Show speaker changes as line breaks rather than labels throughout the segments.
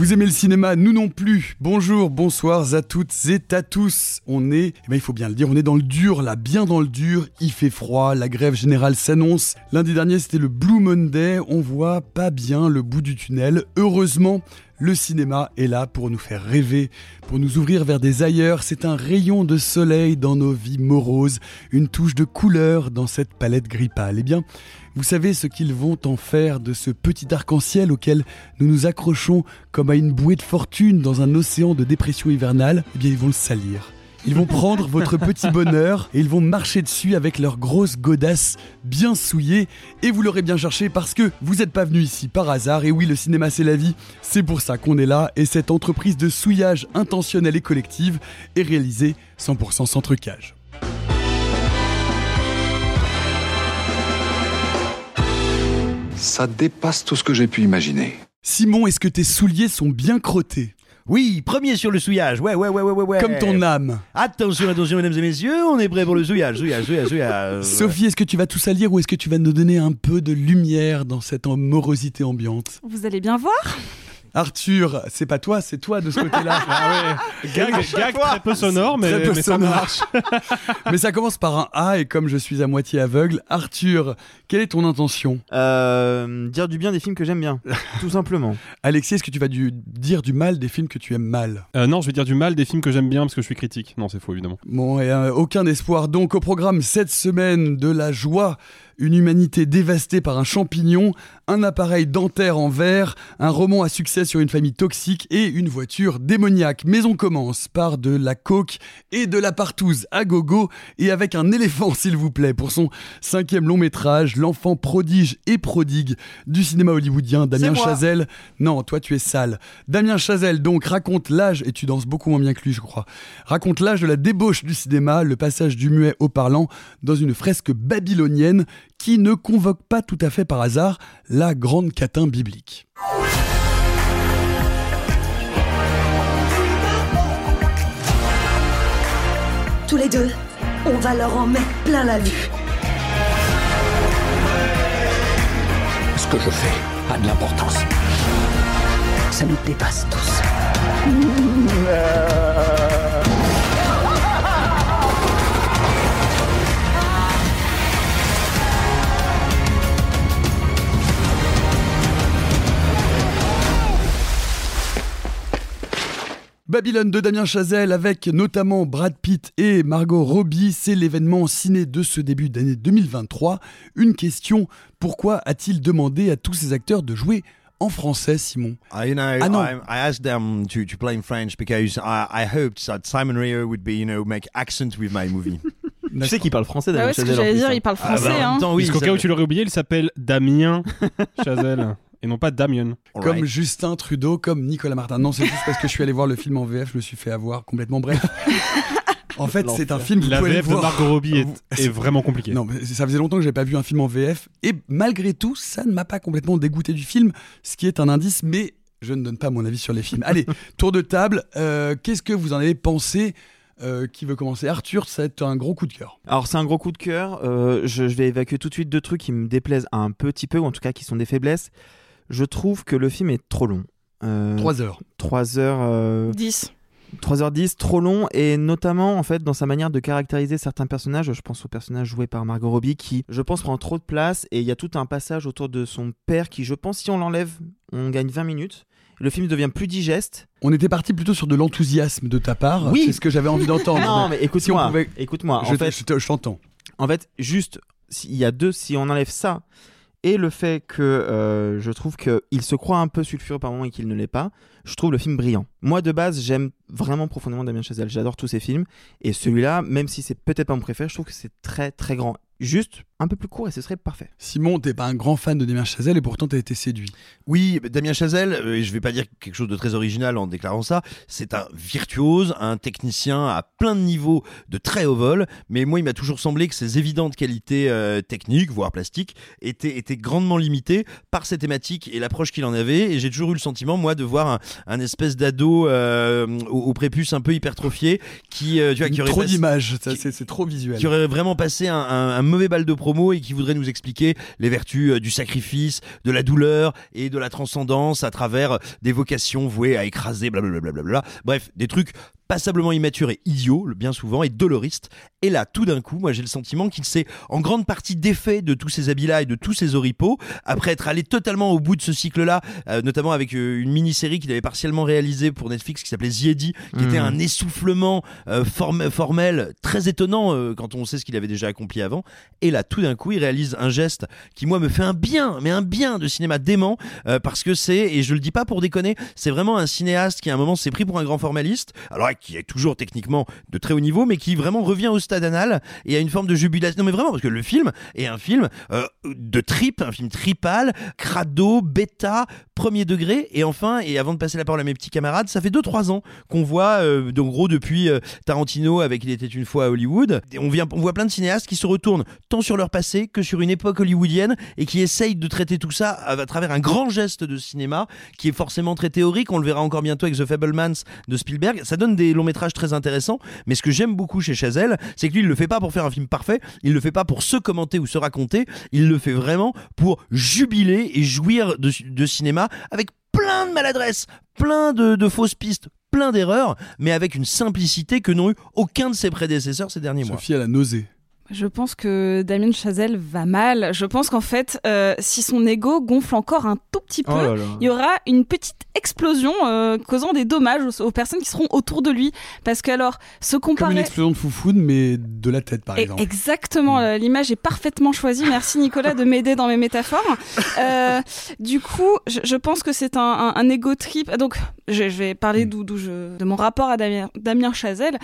Vous aimez le cinéma Nous non plus. Bonjour, bonsoir à toutes et à tous. On est, eh ben, il faut bien le dire, on est dans le dur là, bien dans le dur. Il fait froid, la grève générale s'annonce. Lundi dernier, c'était le Blue Monday. On voit pas bien le bout du tunnel. Heureusement, le cinéma est là pour nous faire rêver, pour nous ouvrir vers des ailleurs. C'est un rayon de soleil dans nos vies moroses, une touche de couleur dans cette palette gris pâle. Eh bien, vous savez ce qu'ils vont en faire de ce petit arc-en-ciel auquel nous nous accrochons comme à une bouée de fortune dans un océan de dépression hivernale Eh bien, ils vont le salir. Ils vont prendre votre petit bonheur et ils vont marcher dessus avec leurs grosses godasses bien souillées. Et vous l'aurez bien cherché parce que vous n'êtes pas venu ici par hasard. Et oui, le cinéma c'est la vie. C'est pour ça qu'on est là. Et cette entreprise de souillage intentionnel et collective est réalisée 100% sans trucage.
Ça dépasse tout ce que j'ai pu imaginer.
Simon, est-ce que tes souliers sont bien crottés?
Oui, premier sur le souillage. Ouais, ouais, ouais, ouais, ouais. ouais.
Comme ton âme.
Attention, attention, mesdames et messieurs, on est prêt pour le souillage, souillage, souillage, souillage.
Sophie, est-ce que tu vas tout salir ou est-ce que tu vas nous donner un peu de lumière dans cette morosité ambiante?
Vous allez bien voir?
Arthur, c'est pas toi, c'est toi de ce côté-là.
Ah ouais. Gag, gag très peu sonore, mais,
Très peu
mais ça marche.
Mais ça commence par un A et comme je suis à moitié aveugle, Arthur, quelle est ton intention?
Euh, dire du bien des films que j'aime bien, tout simplement.
Alexis, est-ce que tu vas du- dire du mal des films que tu aimes mal?
Euh, non, je vais dire du mal des films que j'aime bien parce que je suis critique. Non, c'est faux, évidemment.
Bon, et euh, aucun espoir donc au programme cette semaine de la joie, une humanité dévastée par un champignon, un appareil dentaire en verre, un roman à succès sur une famille toxique et une voiture démoniaque. Mais on commence par de la coke et de la partouze à gogo et avec un éléphant s'il vous plaît pour son cinquième long métrage, l'enfant prodige et prodigue du cinéma hollywoodien, Damien. Chazelle. Non, toi tu es sale. Damien Chazelle donc raconte l'âge, et tu danses beaucoup moins bien que lui je crois, raconte l'âge de la débauche du cinéma, le passage du muet au parlant dans une fresque babylonienne qui ne convoque pas tout à fait par hasard la grande catin biblique.
Tous les deux, on va leur en mettre plein la vue.
Ce que je fais a de l'importance.
Ça nous dépasse tous.
Babylone de Damien Chazelle avec notamment Brad Pitt et Margot Robbie, c'est l'événement ciné de ce début d'année 2023. Une question, pourquoi a-t-il demandé à tous ces acteurs de jouer en français, Simon?
Uh, you know,
Ah, non.
I, I asked them to, to play in French because I, I hoped that Simon Rio would be, you know, make accent with my movie.
Tu sais qu'il parle français,
Bah
Damien
ouais, ce que
Chazelle, en
j'allais dire,
hein.
il parle
Ah, bah,
français.
en même
hein.
temps, oui,
Parce qu'au cas où tu l'aurais oublié, il s'appelle Damien Chazelle et non pas Damien.
Comme
right.
Justin Trudeau, comme Nicolas Martin. Non, c'est juste parce que je suis allé voir le film en VF, je me suis fait avoir complètement. Bref. En fait, c'est un film, vous
La VF de
voir.
Margot Robbie est, est vraiment compliquée.
Non, mais ça faisait longtemps que j'ai pas vu un film en VF et malgré tout, ça ne m'a pas complètement dégoûté du film, ce qui est un indice, mais je ne donne pas mon avis sur les films. Allez, tour de table, euh, qu'est-ce que vous en avez pensé Euh, Qui veut commencer? Arthur, c'est un gros coup de cœur.
Alors c'est un gros coup de cœur. Euh, je, je vais évacuer tout de suite deux trucs qui me déplaisent un petit peu, ou en tout cas qui sont des faiblesses. Je trouve que le film est trop long. Euh,
3 heures.
3 heures. euh,
10.
3h10, trop long, et notamment en fait dans sa manière de caractériser certains personnages. Je pense au personnage joué par Margot Robbie qui, je pense, prend trop de place. Et il y a tout un passage autour de son père qui, je pense, si on l'enlève, on gagne 20 minutes. le film devient plus digeste.
On était parti plutôt sur de l'enthousiasme de ta part.
Oui.
C'est ce que j'avais envie d'entendre.
non, mais
Si
écoute-moi.
pouvait-
Écoute-moi.
Je,
En fait,
je t'entends.
En fait, juste, il y a deux, si on enlève ça et le fait que euh, je trouve qu'il se croit un peu sulfureux par moment et qu'il ne l'est pas, je trouve le film brillant. Moi, de base, j'aime vraiment profondément Damien Chazelle. J'adore tous ses films. Et celui-là, même si c'est peut-être pas mon préféré, je trouve que c'est très très grand. Juste un peu plus court et ce serait parfait.
Simon, t'es pas un grand fan de Damien Chazelle et pourtant t'as été séduit.
Oui, Damien Chazelle, euh, et je vais pas dire quelque chose de très original en déclarant ça, c'est un virtuose, un technicien à plein de niveaux de très haut vol, mais moi il m'a toujours semblé que ses évidentes qualités euh, techniques, voire plastiques, étaient, étaient grandement limitées par ses thématiques et l'approche qu'il en avait, et j'ai toujours eu le sentiment, moi, de voir un, un espèce d'ado euh, au, au prépuce un peu hypertrophié qui, euh, tu vois, qui aurait
Trop d'images, ça, c'est c'est trop visuel.
qui aurait vraiment passé un, un- un mauvais bal de promo et qui voudrait nous expliquer les vertus euh, du sacrifice, de la douleur et de la transcendance à travers euh, des vocations vouées à écraser, blablabla. Bref, des trucs passablement immatures et idiots, le bien souvent, et doloristes. Et là, tout d'un coup, moi j'ai le sentiment qu'il s'est en grande partie défait de tous ces habits-là et de tous ces oripeaux, après être allé totalement au bout de ce cycle-là, euh, notamment avec euh, une mini-série qu'il avait partiellement réalisée pour Netflix qui s'appelait Ziedi, qui
Mhm.
était un essoufflement euh, form- formel très étonnant euh, quand on sait ce qu'il avait déjà accompli avant. Et là, tout d'un coup, il réalise un geste qui, moi, me fait un bien, mais un bien de cinéma dément, euh, parce que c'est, et je le dis pas pour déconner, c'est vraiment un cinéaste qui à un moment s'est pris pour un grand formaliste, alors qui est toujours techniquement de très haut niveau, mais qui vraiment revient au stade anal et a une forme de jubilation. Non mais vraiment, parce que le film est un film euh, de trip, un film tripal, crado, bêta, premier degré, et enfin, et avant de passer la parole à mes petits camarades, ça fait 2-3 ans qu'on voit, euh, en gros, depuis euh, Tarantino avec Il était une fois à Hollywood, on, on voit plein de cinéastes qui se retournent tant sur leur passé que sur une époque hollywoodienne et qui essayent de traiter tout ça à, à travers un grand geste de cinéma qui est forcément très théorique. On le verra encore bientôt avec The Fablemans de Spielberg. Ça donne des longs métrages très intéressants, mais ce que j'aime beaucoup chez Chazelle, c'est que lui, il le fait pas pour faire un film parfait, il le fait pas pour se commenter ou se raconter, il le fait vraiment pour jubiler et jouir de, cinéma avec plein de maladresses, plein de, fausses pistes, plein d'erreurs, mais avec une simplicité que n'ont eu aucun de ses prédécesseurs ces derniers mois.
Sophie, a nausée.
Je pense que Damien Chazelle va mal. Je pense qu'en fait, euh, si son ego gonfle encore un tout petit peu,
Oh là là.
il y aura une petite explosion euh, causant des dommages aux, aux personnes qui seront autour de lui. Parce que alors, se
Comme
comparer...
une explosion de foufoune, mais de la tête, par
Et-
exemple.
Exactement, euh, l'image est parfaitement choisie. Merci Nicolas de m'aider dans mes métaphores. Euh, du coup, je, je pense que c'est un, un, un ego trip. Donc, je, je vais parler d'où d'où je de mon rapport à Damien, Damien Chazelle.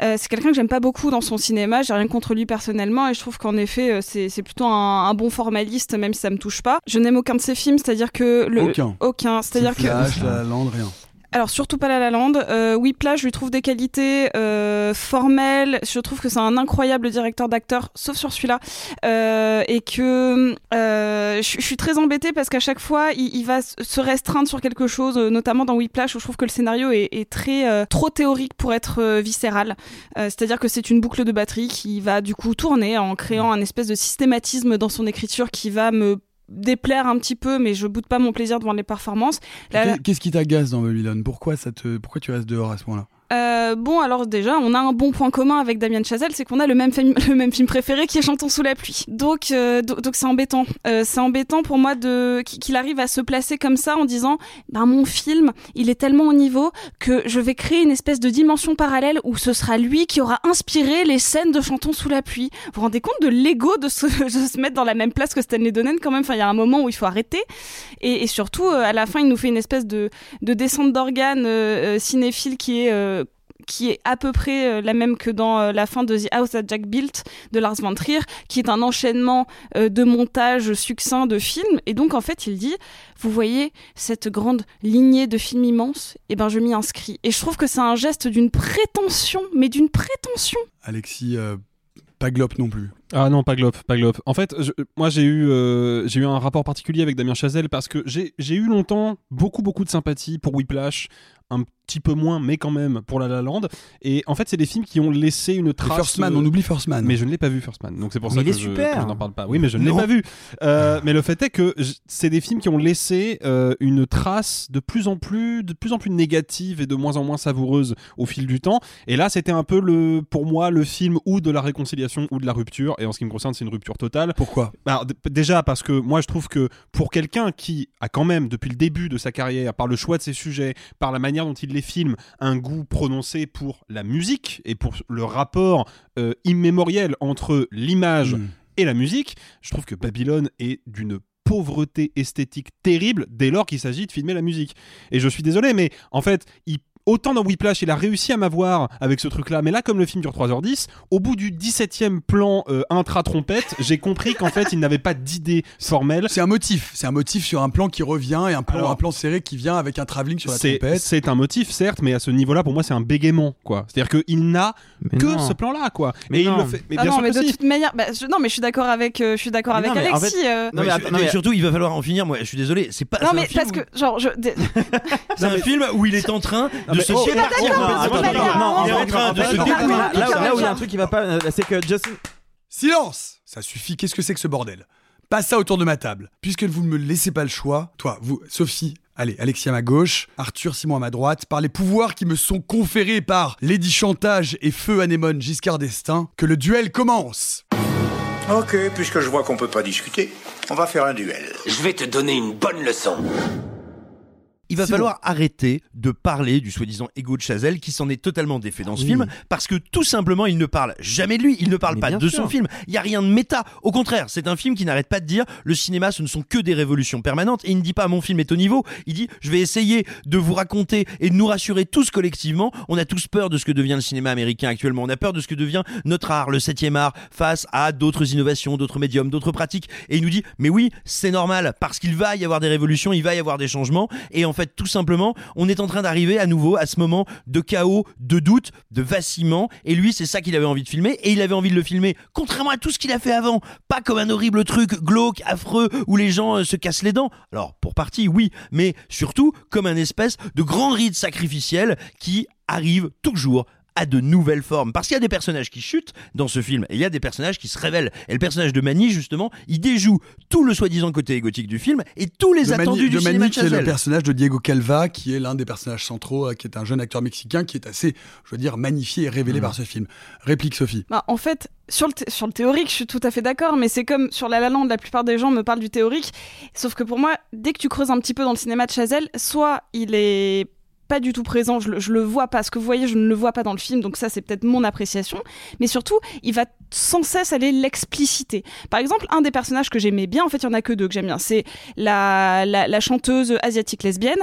C'est quelqu'un que j'aime pas beaucoup dans son cinéma. J'ai rien contre lui personnellement et je trouve qu'en effet, euh, c'est plutôt un, un bon formaliste, même si ça me touche pas. Je n'aime aucun de ses films, c'est-à-dire que le
Aucun.
aucun, c'est-à-dire que
Flash, La La Land, rien.
Alors surtout pas La La Land. Euh, Whiplash, je lui trouve des qualités euh, formelles. Je trouve que c'est un incroyable directeur d'acteur, sauf sur celui-là, Euh, et que euh, je je suis très embêtée parce qu'à chaque fois, il, il va se restreindre sur quelque chose, euh, notamment dans Whiplash, où je trouve que le scénario est, est très euh, trop théorique pour être viscéral. Euh, C'est-à-dire que c'est une boucle de batterie qui va du coup tourner en créant un espèce de systématisme dans son écriture qui va me déplaire un petit peu, mais je boude pas mon plaisir devant les performances.
Qu'est-ce qui t'agace dans Babylone? Pourquoi ça te, pourquoi tu restes dehors à ce moment-là
Euh, bon, alors déjà, on a un bon point commun avec Damien Chazelle, c'est qu'on a le même, film, le même film préféré qui est Chantons sous la pluie. Donc, euh, do- donc c'est embêtant. Euh, c'est embêtant pour moi de qu'il arrive à se placer comme ça en disant, ben mon film, il est tellement au niveau que je vais créer une espèce de dimension parallèle où ce sera lui qui aura inspiré les scènes de Chantons sous la pluie. Vous vous rendez compte de l'ego de de se mettre dans la même place que Stanley Donen quand même. Enfin, il y a un moment où il faut arrêter. Et, surtout, à la fin, il nous fait une espèce de, de descente d'organes cinéphile qui est qui est à peu près euh, la même que dans euh, la fin de The House That Jack Built de Lars von Trier, qui est un enchaînement euh, de montage succinct de films. Et donc, en fait, il dit, vous voyez cette grande lignée de films immenses, et ben je m'y inscris. Et je trouve que c'est un geste d'une prétention, mais d'une prétention.
Alexis, euh, pas Glop non plus.
Ah non, pas Glop, pas Glop. En fait, je- moi j'ai eu, euh, j'ai eu un rapport particulier avec Damien Chazelle parce que j'ai j'ai eu longtemps beaucoup beaucoup de sympathie pour Whiplash, un petit peu moins, mais quand même pour La La Land. Et en fait, c'est des films qui ont laissé une
Et
trace.
First Man, on oublie First Man.
Mais je ne l'ai pas vu First Man, donc c'est pour
Mais
ça
il
que,
est
je,
super.
je n'en parle pas. Oui, mais je ne l'ai pas vu. Euh, mais le fait est que c'est des films qui ont laissé euh, une trace de plus en plus, de plus en plus négative et de moins en moins savoureuse au fil du temps. Et là, c'était un peu le, pour moi, le film ou de la réconciliation ou de la rupture. Et en ce qui me concerne, c'est une rupture totale.
Pourquoi?
Bah, Déjà parce que moi, je trouve que pour quelqu'un qui a quand même, depuis le début de sa carrière, par le choix de ses sujets, par la manière dont il les filme, un goût prononcé pour la musique et pour le rapport euh, immémoriel entre l'image
Mm.
et la musique, je trouve que Babylone est d'une pauvreté esthétique terrible dès lors qu'il s'agit de filmer la musique. Et je suis désolé, mais en fait, il Autant dans Whiplash, il a réussi à m'avoir avec ce truc-là, mais là, comme le film dure 3h10, au bout du 17e plan euh, intra-trompette, j'ai compris qu'en fait, il n'avait pas d'idée formelle.
C'est un motif, c'est un motif sur un plan qui revient et un plan,
Alors-
un plan serré qui vient avec un travelling sur la
C'est
trompette.
c'est un motif, certes, mais à ce niveau-là, pour moi, c'est un bégaiement, quoi. C'est-à-dire qu'il n'a que
non.
ce plan-là, quoi.
Mais
et il le fait. Mais
Ah
bien
non,
sûr
mais
que
de
si.
toute manière, bah, je- non, mais je suis d'accord avec, euh, je suis d'accord avec
en
Alexis.
fait-
euh,
Non, mais
surtout, il va falloir en finir. Moi, je suis désolé. C'est pas.
non, mais
film
parce
où-
que, genre, je,
c'est un film où il est en train de se départir.
d'accord,
Non,
mais
attends,
c'est pas
attends,
grave.
non,
Il est
en
en
fait,
train de
en fait,
se
là, où il y a un truc qui va pas, euh, c'est que Justin.
Silence Ça suffit, qu'est-ce que c'est que ce bordel? Pas ça autour de ma table. Puisque vous ne me laissez pas le choix, toi, vous, Sophie, allez, Alexis à ma gauche, Arthur, Simon à ma droite, par les pouvoirs qui me sont conférés par Lady Chantage et Feu Anémone Giscard d'Estaing, que le duel commence
Ok, puisque je vois qu'on peut pas discuter, on va faire un duel.
Je vais te donner une bonne leçon.
Il va falloir arrêter de parler du soi-disant ego de Chazelle qui s'en est totalement défait dans ce film parce que tout simplement il ne parle jamais de lui, il ne parle
Mais
pas de
sûr.
son film. Il y a rien de méta. Au contraire, c'est un film qui n'arrête pas de dire le cinéma ce ne sont que des révolutions permanentes et il ne dit pas mon film est au niveau. Il dit je vais essayer de vous raconter et de nous rassurer tous collectivement. On a tous peur de ce que devient le cinéma américain actuellement. On a peur de ce que devient notre art, le septième art, face à d'autres innovations, d'autres médiums, d'autres pratiques. Et il nous dit mais oui c'est normal parce qu'il va y avoir des révolutions, il va y avoir des changements et en fait tout simplement on est en train d'arriver à nouveau à ce moment de chaos, de doute, de vacillement. Et lui c'est ça qu'il avait envie de filmer. Et il avait envie de le filmer contrairement à tout ce qu'il a fait avant, pas comme un horrible truc glauque, affreux où les gens euh, se cassent les dents. Alors pour partie oui, mais surtout comme un espèce de grand rite sacrificiel qui arrive toujours à de nouvelles formes. Parce qu'il y a des personnages qui chutent dans ce film et il y a des personnages qui se révèlent. Et le personnage de Manny, justement, il déjoue tout le soi-disant côté égotique du film et tous les
de
attendus
Mani,
du
de
cinéma
Mani,
de
qui est le personnage de Diego Calva, qui est l'un des personnages centraux, euh, qui est un jeune acteur mexicain, qui est assez, je veux dire, magnifié et révélé
Mm.
par ce film. Réplique Sophie.
Bah, en fait, sur le, sur le théorique, je suis tout à fait d'accord, mais c'est comme sur La La Land, la plupart des gens me parlent du théorique. Sauf que pour moi, dès que tu creuses un petit peu dans le cinéma de Chazelle, soit il est pas du tout présent, je le, vois pas. Ce que vous voyez, je ne le vois pas dans le film, donc ça, c'est peut-être mon appréciation. Mais surtout, il va sans cesse aller l'expliciter. Par exemple, un des personnages que j'aimais bien, en fait, il y en a que deux que j'aime bien, c'est la, la chanteuse asiatique lesbienne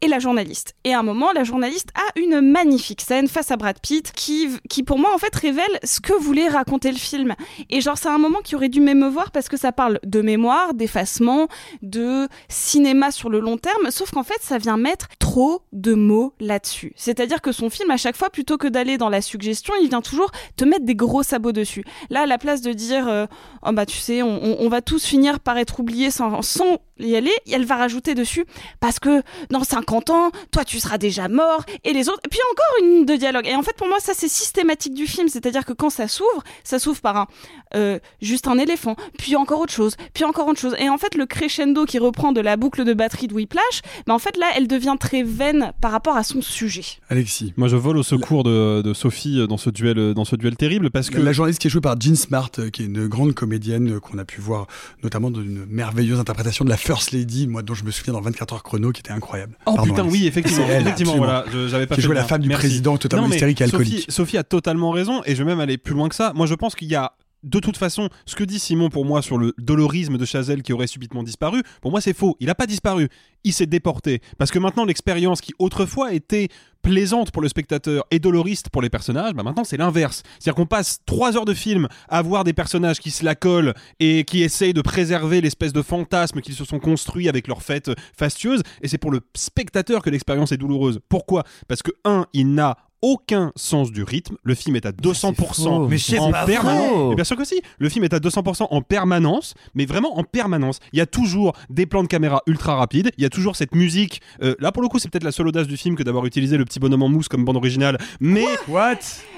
et la journaliste. Et à un moment, la journaliste a une magnifique scène face à Brad Pitt qui, qui pour moi, en fait, révèle ce que voulait raconter le film. Et genre, c'est un moment qui aurait dû m'émeuvoir parce que ça parle de mémoire, d'effacement, de cinéma sur le long terme. Sauf qu'en fait, ça vient mettre trop de mots là-dessus. C'est-à-dire que son film, à chaque fois, plutôt que d'aller dans la suggestion, il vient toujours te mettre des gros sabots dessus. Là, à la place de dire, euh, oh bah tu sais, on, va tous finir par être oubliés sans, sans y aller, elle va rajouter dessus parce que dans 50 ans, toi tu seras déjà mort et les autres. Et puis encore une ligne de dialogue. Et en fait, pour moi, ça c'est systématique du film. C'est-à-dire que quand ça s'ouvre, ça s'ouvre par un euh, juste un éléphant, puis encore autre chose, puis encore autre chose. Et en fait, le crescendo qui reprend de la boucle de batterie de Whiplash, bah en fait là, elle devient très vaine par rapport à son sujet.
Alexis.
Moi, je vole au secours de, de Sophie euh, dans ce duel, euh, dans ce duel terrible parce que
La journaliste qui est jouée par Jean Smart, qui est une grande comédienne qu'on a pu voir notamment dans une merveilleuse interprétation de la First Lady, moi dont je me souviens dans 24 heures chrono, qui était incroyable.
Oh
Pardon,
putain, oui, effectivement.
Elle,
effectivement, voilà. J'avais pas
Qui jouait la femme du
Merci.
président, totalement
Non,
hystérique et
Sophie-
alcoolique.
Sophie a totalement raison, et je vais même aller plus loin que ça. Moi, je pense qu'il y a. De toute façon, ce que dit Simon pour moi sur le dolorisme de Chazelle qui aurait subitement disparu, pour moi c'est faux. Il n'a pas disparu, il s'est déporté. Parce que maintenant l'expérience qui autrefois était plaisante pour le spectateur et doloriste pour les personnages, bah maintenant c'est l'inverse. C'est-à-dire qu'on passe trois heures de film à voir des personnages qui se la collent et qui essayent de préserver l'espèce de fantasme qu'ils se sont construits avec leurs fêtes fastueuses, et c'est pour le spectateur que l'expérience est douloureuse. Pourquoi? Parce que un, il n'a aucun sens du rythme. Le film est à 200%
faux. Mais
en
pas
permanence. Mais bien sûr que si. Le film est à 200% en permanence, mais vraiment en permanence. Il y a toujours des plans de caméra ultra rapides. Il y a toujours cette musique. euh, là, pour le coup, c'est peut-être la seule audace du film que d'avoir utilisé le petit bonhomme en mousse comme bande originale. Mais
What?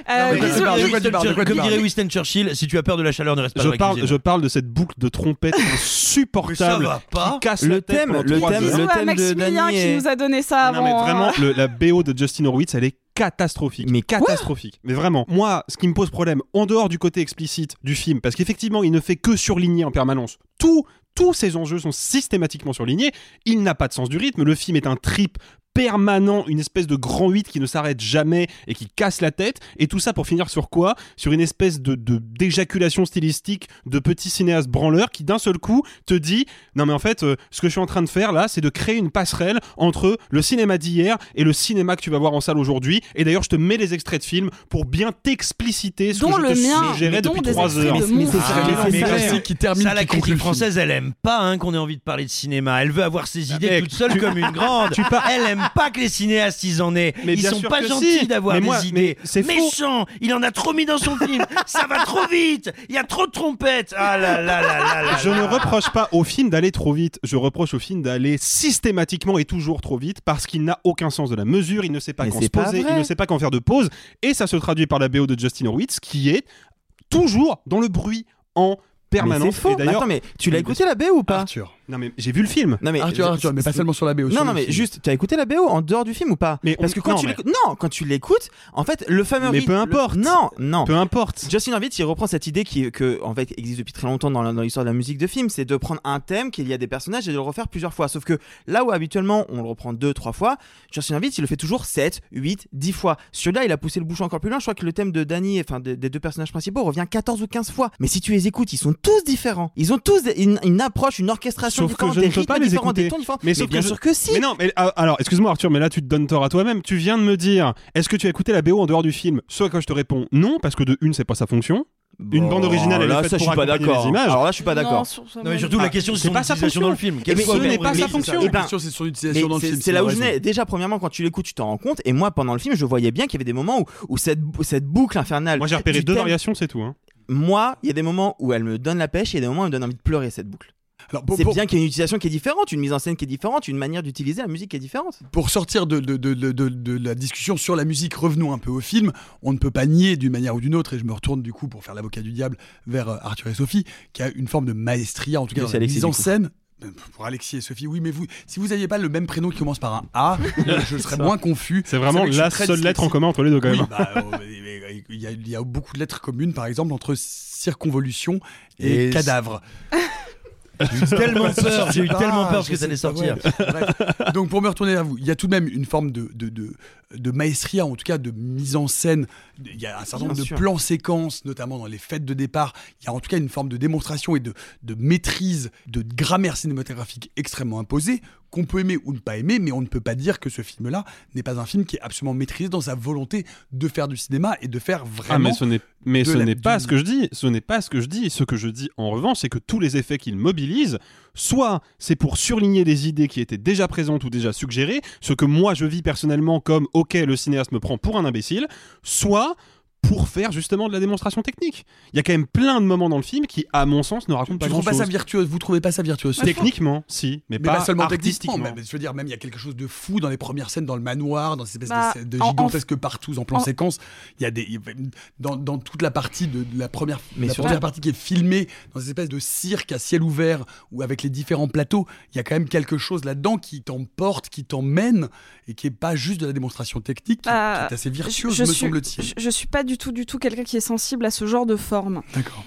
Mais
Comme dirait Winston Churchill, si tu as peur de la chaleur, ne reste pas
je
dans la
parle,
cuisine.
je parle de cette boucle de trompette insupportable
Mais ça va pas.
qui casse
Le thème- le thème- le
à
thème de
Maximilien qui nous a donné ça
Non,
avant.
mais vraiment,
hein.
le- la BO de Justin Horwitz, elle est catastrophique.
Mais
catastrophique. Mais vraiment, moi, ce qui me pose problème, en dehors du côté explicite du film, parce qu'effectivement, il ne fait que surligner en permanence tout. Tous ces enjeux sont systématiquement surlignés. Il n'a pas de sens du rythme. Le film est un trip permanent, une espèce de grand 8 qui ne s'arrête jamais et qui casse la tête. Et tout ça pour finir sur quoi? Sur une espèce de d'éjaculation stylistique de petit cinéaste branleur qui d'un seul coup te dit non mais en fait euh, ce que je suis en train de faire là c'est de créer une passerelle entre le cinéma d'hier et le cinéma que tu vas voir en salle aujourd'hui. Et d'ailleurs je te mets les extraits de films pour bien t'expliciter ce
Dont
que je
le
te
mien,
suggérais depuis
des
3
extraits
heures.
de mon film.
Ah, mais
classique qui termine,
ça, la
qui
critique. Française, elle aime pas hein, qu'on ait envie de parler de cinéma. Elle veut avoir ses idées toute seule
tu-
comme une grande.
tu par-
Elle aime pas que les cinéastes ils en aient.
Mais
ils sont pas gentils
si.
d'avoir des
moi-
idées.
mais c'est.
Méchant. Il en a trop mis dans son film. ça va trop vite. Il y a trop de trompettes. Ah là là là là là.
Je
là.
ne reproche pas au film d'aller trop vite, je reproche au film d'aller systématiquement et toujours trop vite parce qu'il n'a aucun sens de la mesure, il ne sait pas quand se poser, il ne sait pas quand faire de pause et ça se traduit par la BO de Justin Hurwitz qui est toujours dans le bruit en permanence.
c'est faux.
Et d'ailleurs,
Attends, mais tu l'as écouté la BO ou pas
Arthur.
Non mais j'ai vu le film.
Non mais
Arthur, Arthur, mais pas seulement sur la BO.
Non, non, mais
film.
juste, tu as écouté la BO en dehors du film ou pas
Mais
Parce
on-
que quand
non,
tu
mais-
l'écoutes, non, quand tu l'écoutes, en fait, le fameux
Mais peu importe.
Non, non.
Peu importe.
Justin Hurwitz, il reprend cette idée qui, que, en fait, existe depuis très longtemps dans, l'histoire de la musique de film, c'est de prendre un thème qu'il y a des personnages et de le refaire plusieurs fois. Sauf que là où habituellement on le reprend deux, trois fois, Justin Hurwitz, il le fait toujours 7, 8, 10 fois. Celui-là, il a poussé le bouchon encore plus loin. Je crois que le thème de Danny, enfin des, des deux personnages principaux, revient 14 ou 15 fois. Mais si tu les écoutes, ils sont tous différents. Ils ont tous une, une approche, une orchestration
Sauf que je ne peux pas les écouter. Mais
bien
je-
sûr que si.
Mais non, mais ah, alors excuse-moi Arthur, mais là tu te donnes tort à toi-même. Tu viens de me dire, est-ce que tu as écouté la BO en dehors du film? Soit quand je te réponds non, parce que de une c'est pas sa fonction. Une bande originale, elle
là,
est faite
ça, je
pour
suis pas d'accord.
les images.
Alors là, je suis pas d'accord.
Non mais surtout la question
c'est pas sa
fonction dans le film.
Mais
Quelle
ce
n'est
la
pas sa fonction.
c'est
Eh ben,
La question, c'est son utilisation dans le film.
c'est là où je venais. Déjà, premièrement, quand tu l'écoutes, tu t'en rends compte. Et moi, pendant le film, je voyais bien qu'il y avait des moments où, où cette, cette boucle infernale.
Moi j'ai repéré deux
thème-
variations, c'est tout. hein.
Moi, il y a des moments où elle me donne la pêche et il y a des moments où elle me donne envie de pleurer cette boucle.
Alors, pour-
C'est
pour-
bien qu'il y ait une utilisation qui est différente, une mise en scène qui est différente, une manière d'utiliser la musique qui est différente.
Pour sortir de, de, de, de, de- de la discussion sur la musique, revenons un peu au film. On ne peut pas nier d'une manière ou d'une autre, et je me retourne du coup pour faire l'avocat du diable vers euh, Arthur et Sophie, qui a une forme de maestria, en tout cas
Oui,
dans la
Alexis,
mise en scène. Euh, Pour Alexis et Sophie, oui, mais vous, si vous n'aviez pas le même prénom qui commence par un A, je serais moins confus.
C'est vraiment la seule lettre en commun entre les deux quand même.
Oui, bah, il y, a- il y a beaucoup de lettres communes, par exemple, entre circonvolution et,
Et-
cadavre.
J'ai eu tellement peur, j'ai eu
Ah,
tellement peur que ça allait sortir.
Bref. Donc pour me retourner vers vous, il y a tout de même une forme de, de, de, de maestria, en tout cas de mise en scène. Il y a un certain nombre de plans séquences, notamment dans les fêtes de départ. Il y a en tout cas une forme de démonstration et de, de maîtrise, de grammaire cinématographique extrêmement imposée, qu'on peut aimer ou ne pas aimer, mais on ne peut pas dire que ce film-là n'est pas un film qui est absolument maîtrisé dans sa volonté de faire du cinéma et de faire
Ah
vraiment...
mais ce n'est mais ce n'est pas
du-
ce que je dis, ce n'est pas ce que je dis. Ce que je dis en revanche, c'est que tous les effets qu'il mobilise, soit c'est pour surligner des idées qui étaient déjà présentes ou déjà suggérées, ce que moi je vis personnellement comme OK, le cinéaste me prend pour un imbécile, soit pour faire justement de la démonstration technique. Il y a quand même plein de moments dans le film qui, à mon sens, ne racontent
Tu
pas grand-chose.
ça virtuose? Vous trouvez pas ça virtuose?
Techniquement, si, mais,
Mais
pas,
pas, seulement
artistiquement.
je veux dire, même il y a quelque chose de fou dans les premières scènes dans le manoir, dans ces espèces
Bah,
de, de
en- en-
gigantesques partous en plan
en-
séquence. Il y a des dans, dans toute la partie de, de la première,
Mais
la première partie qui est filmée dans ces espèces de cirque à ciel ouvert ou avec les différents plateaux. Il y a quand même quelque chose là-dedans qui t'emporte, qui t'emmène et qui est pas juste de la démonstration technique, qui,
Bah,
qui est assez virtuose,
je
me
suis-
semble-t-il.
Je, je suis pas du tout, du tout quelqu'un qui est sensible à ce genre de forme.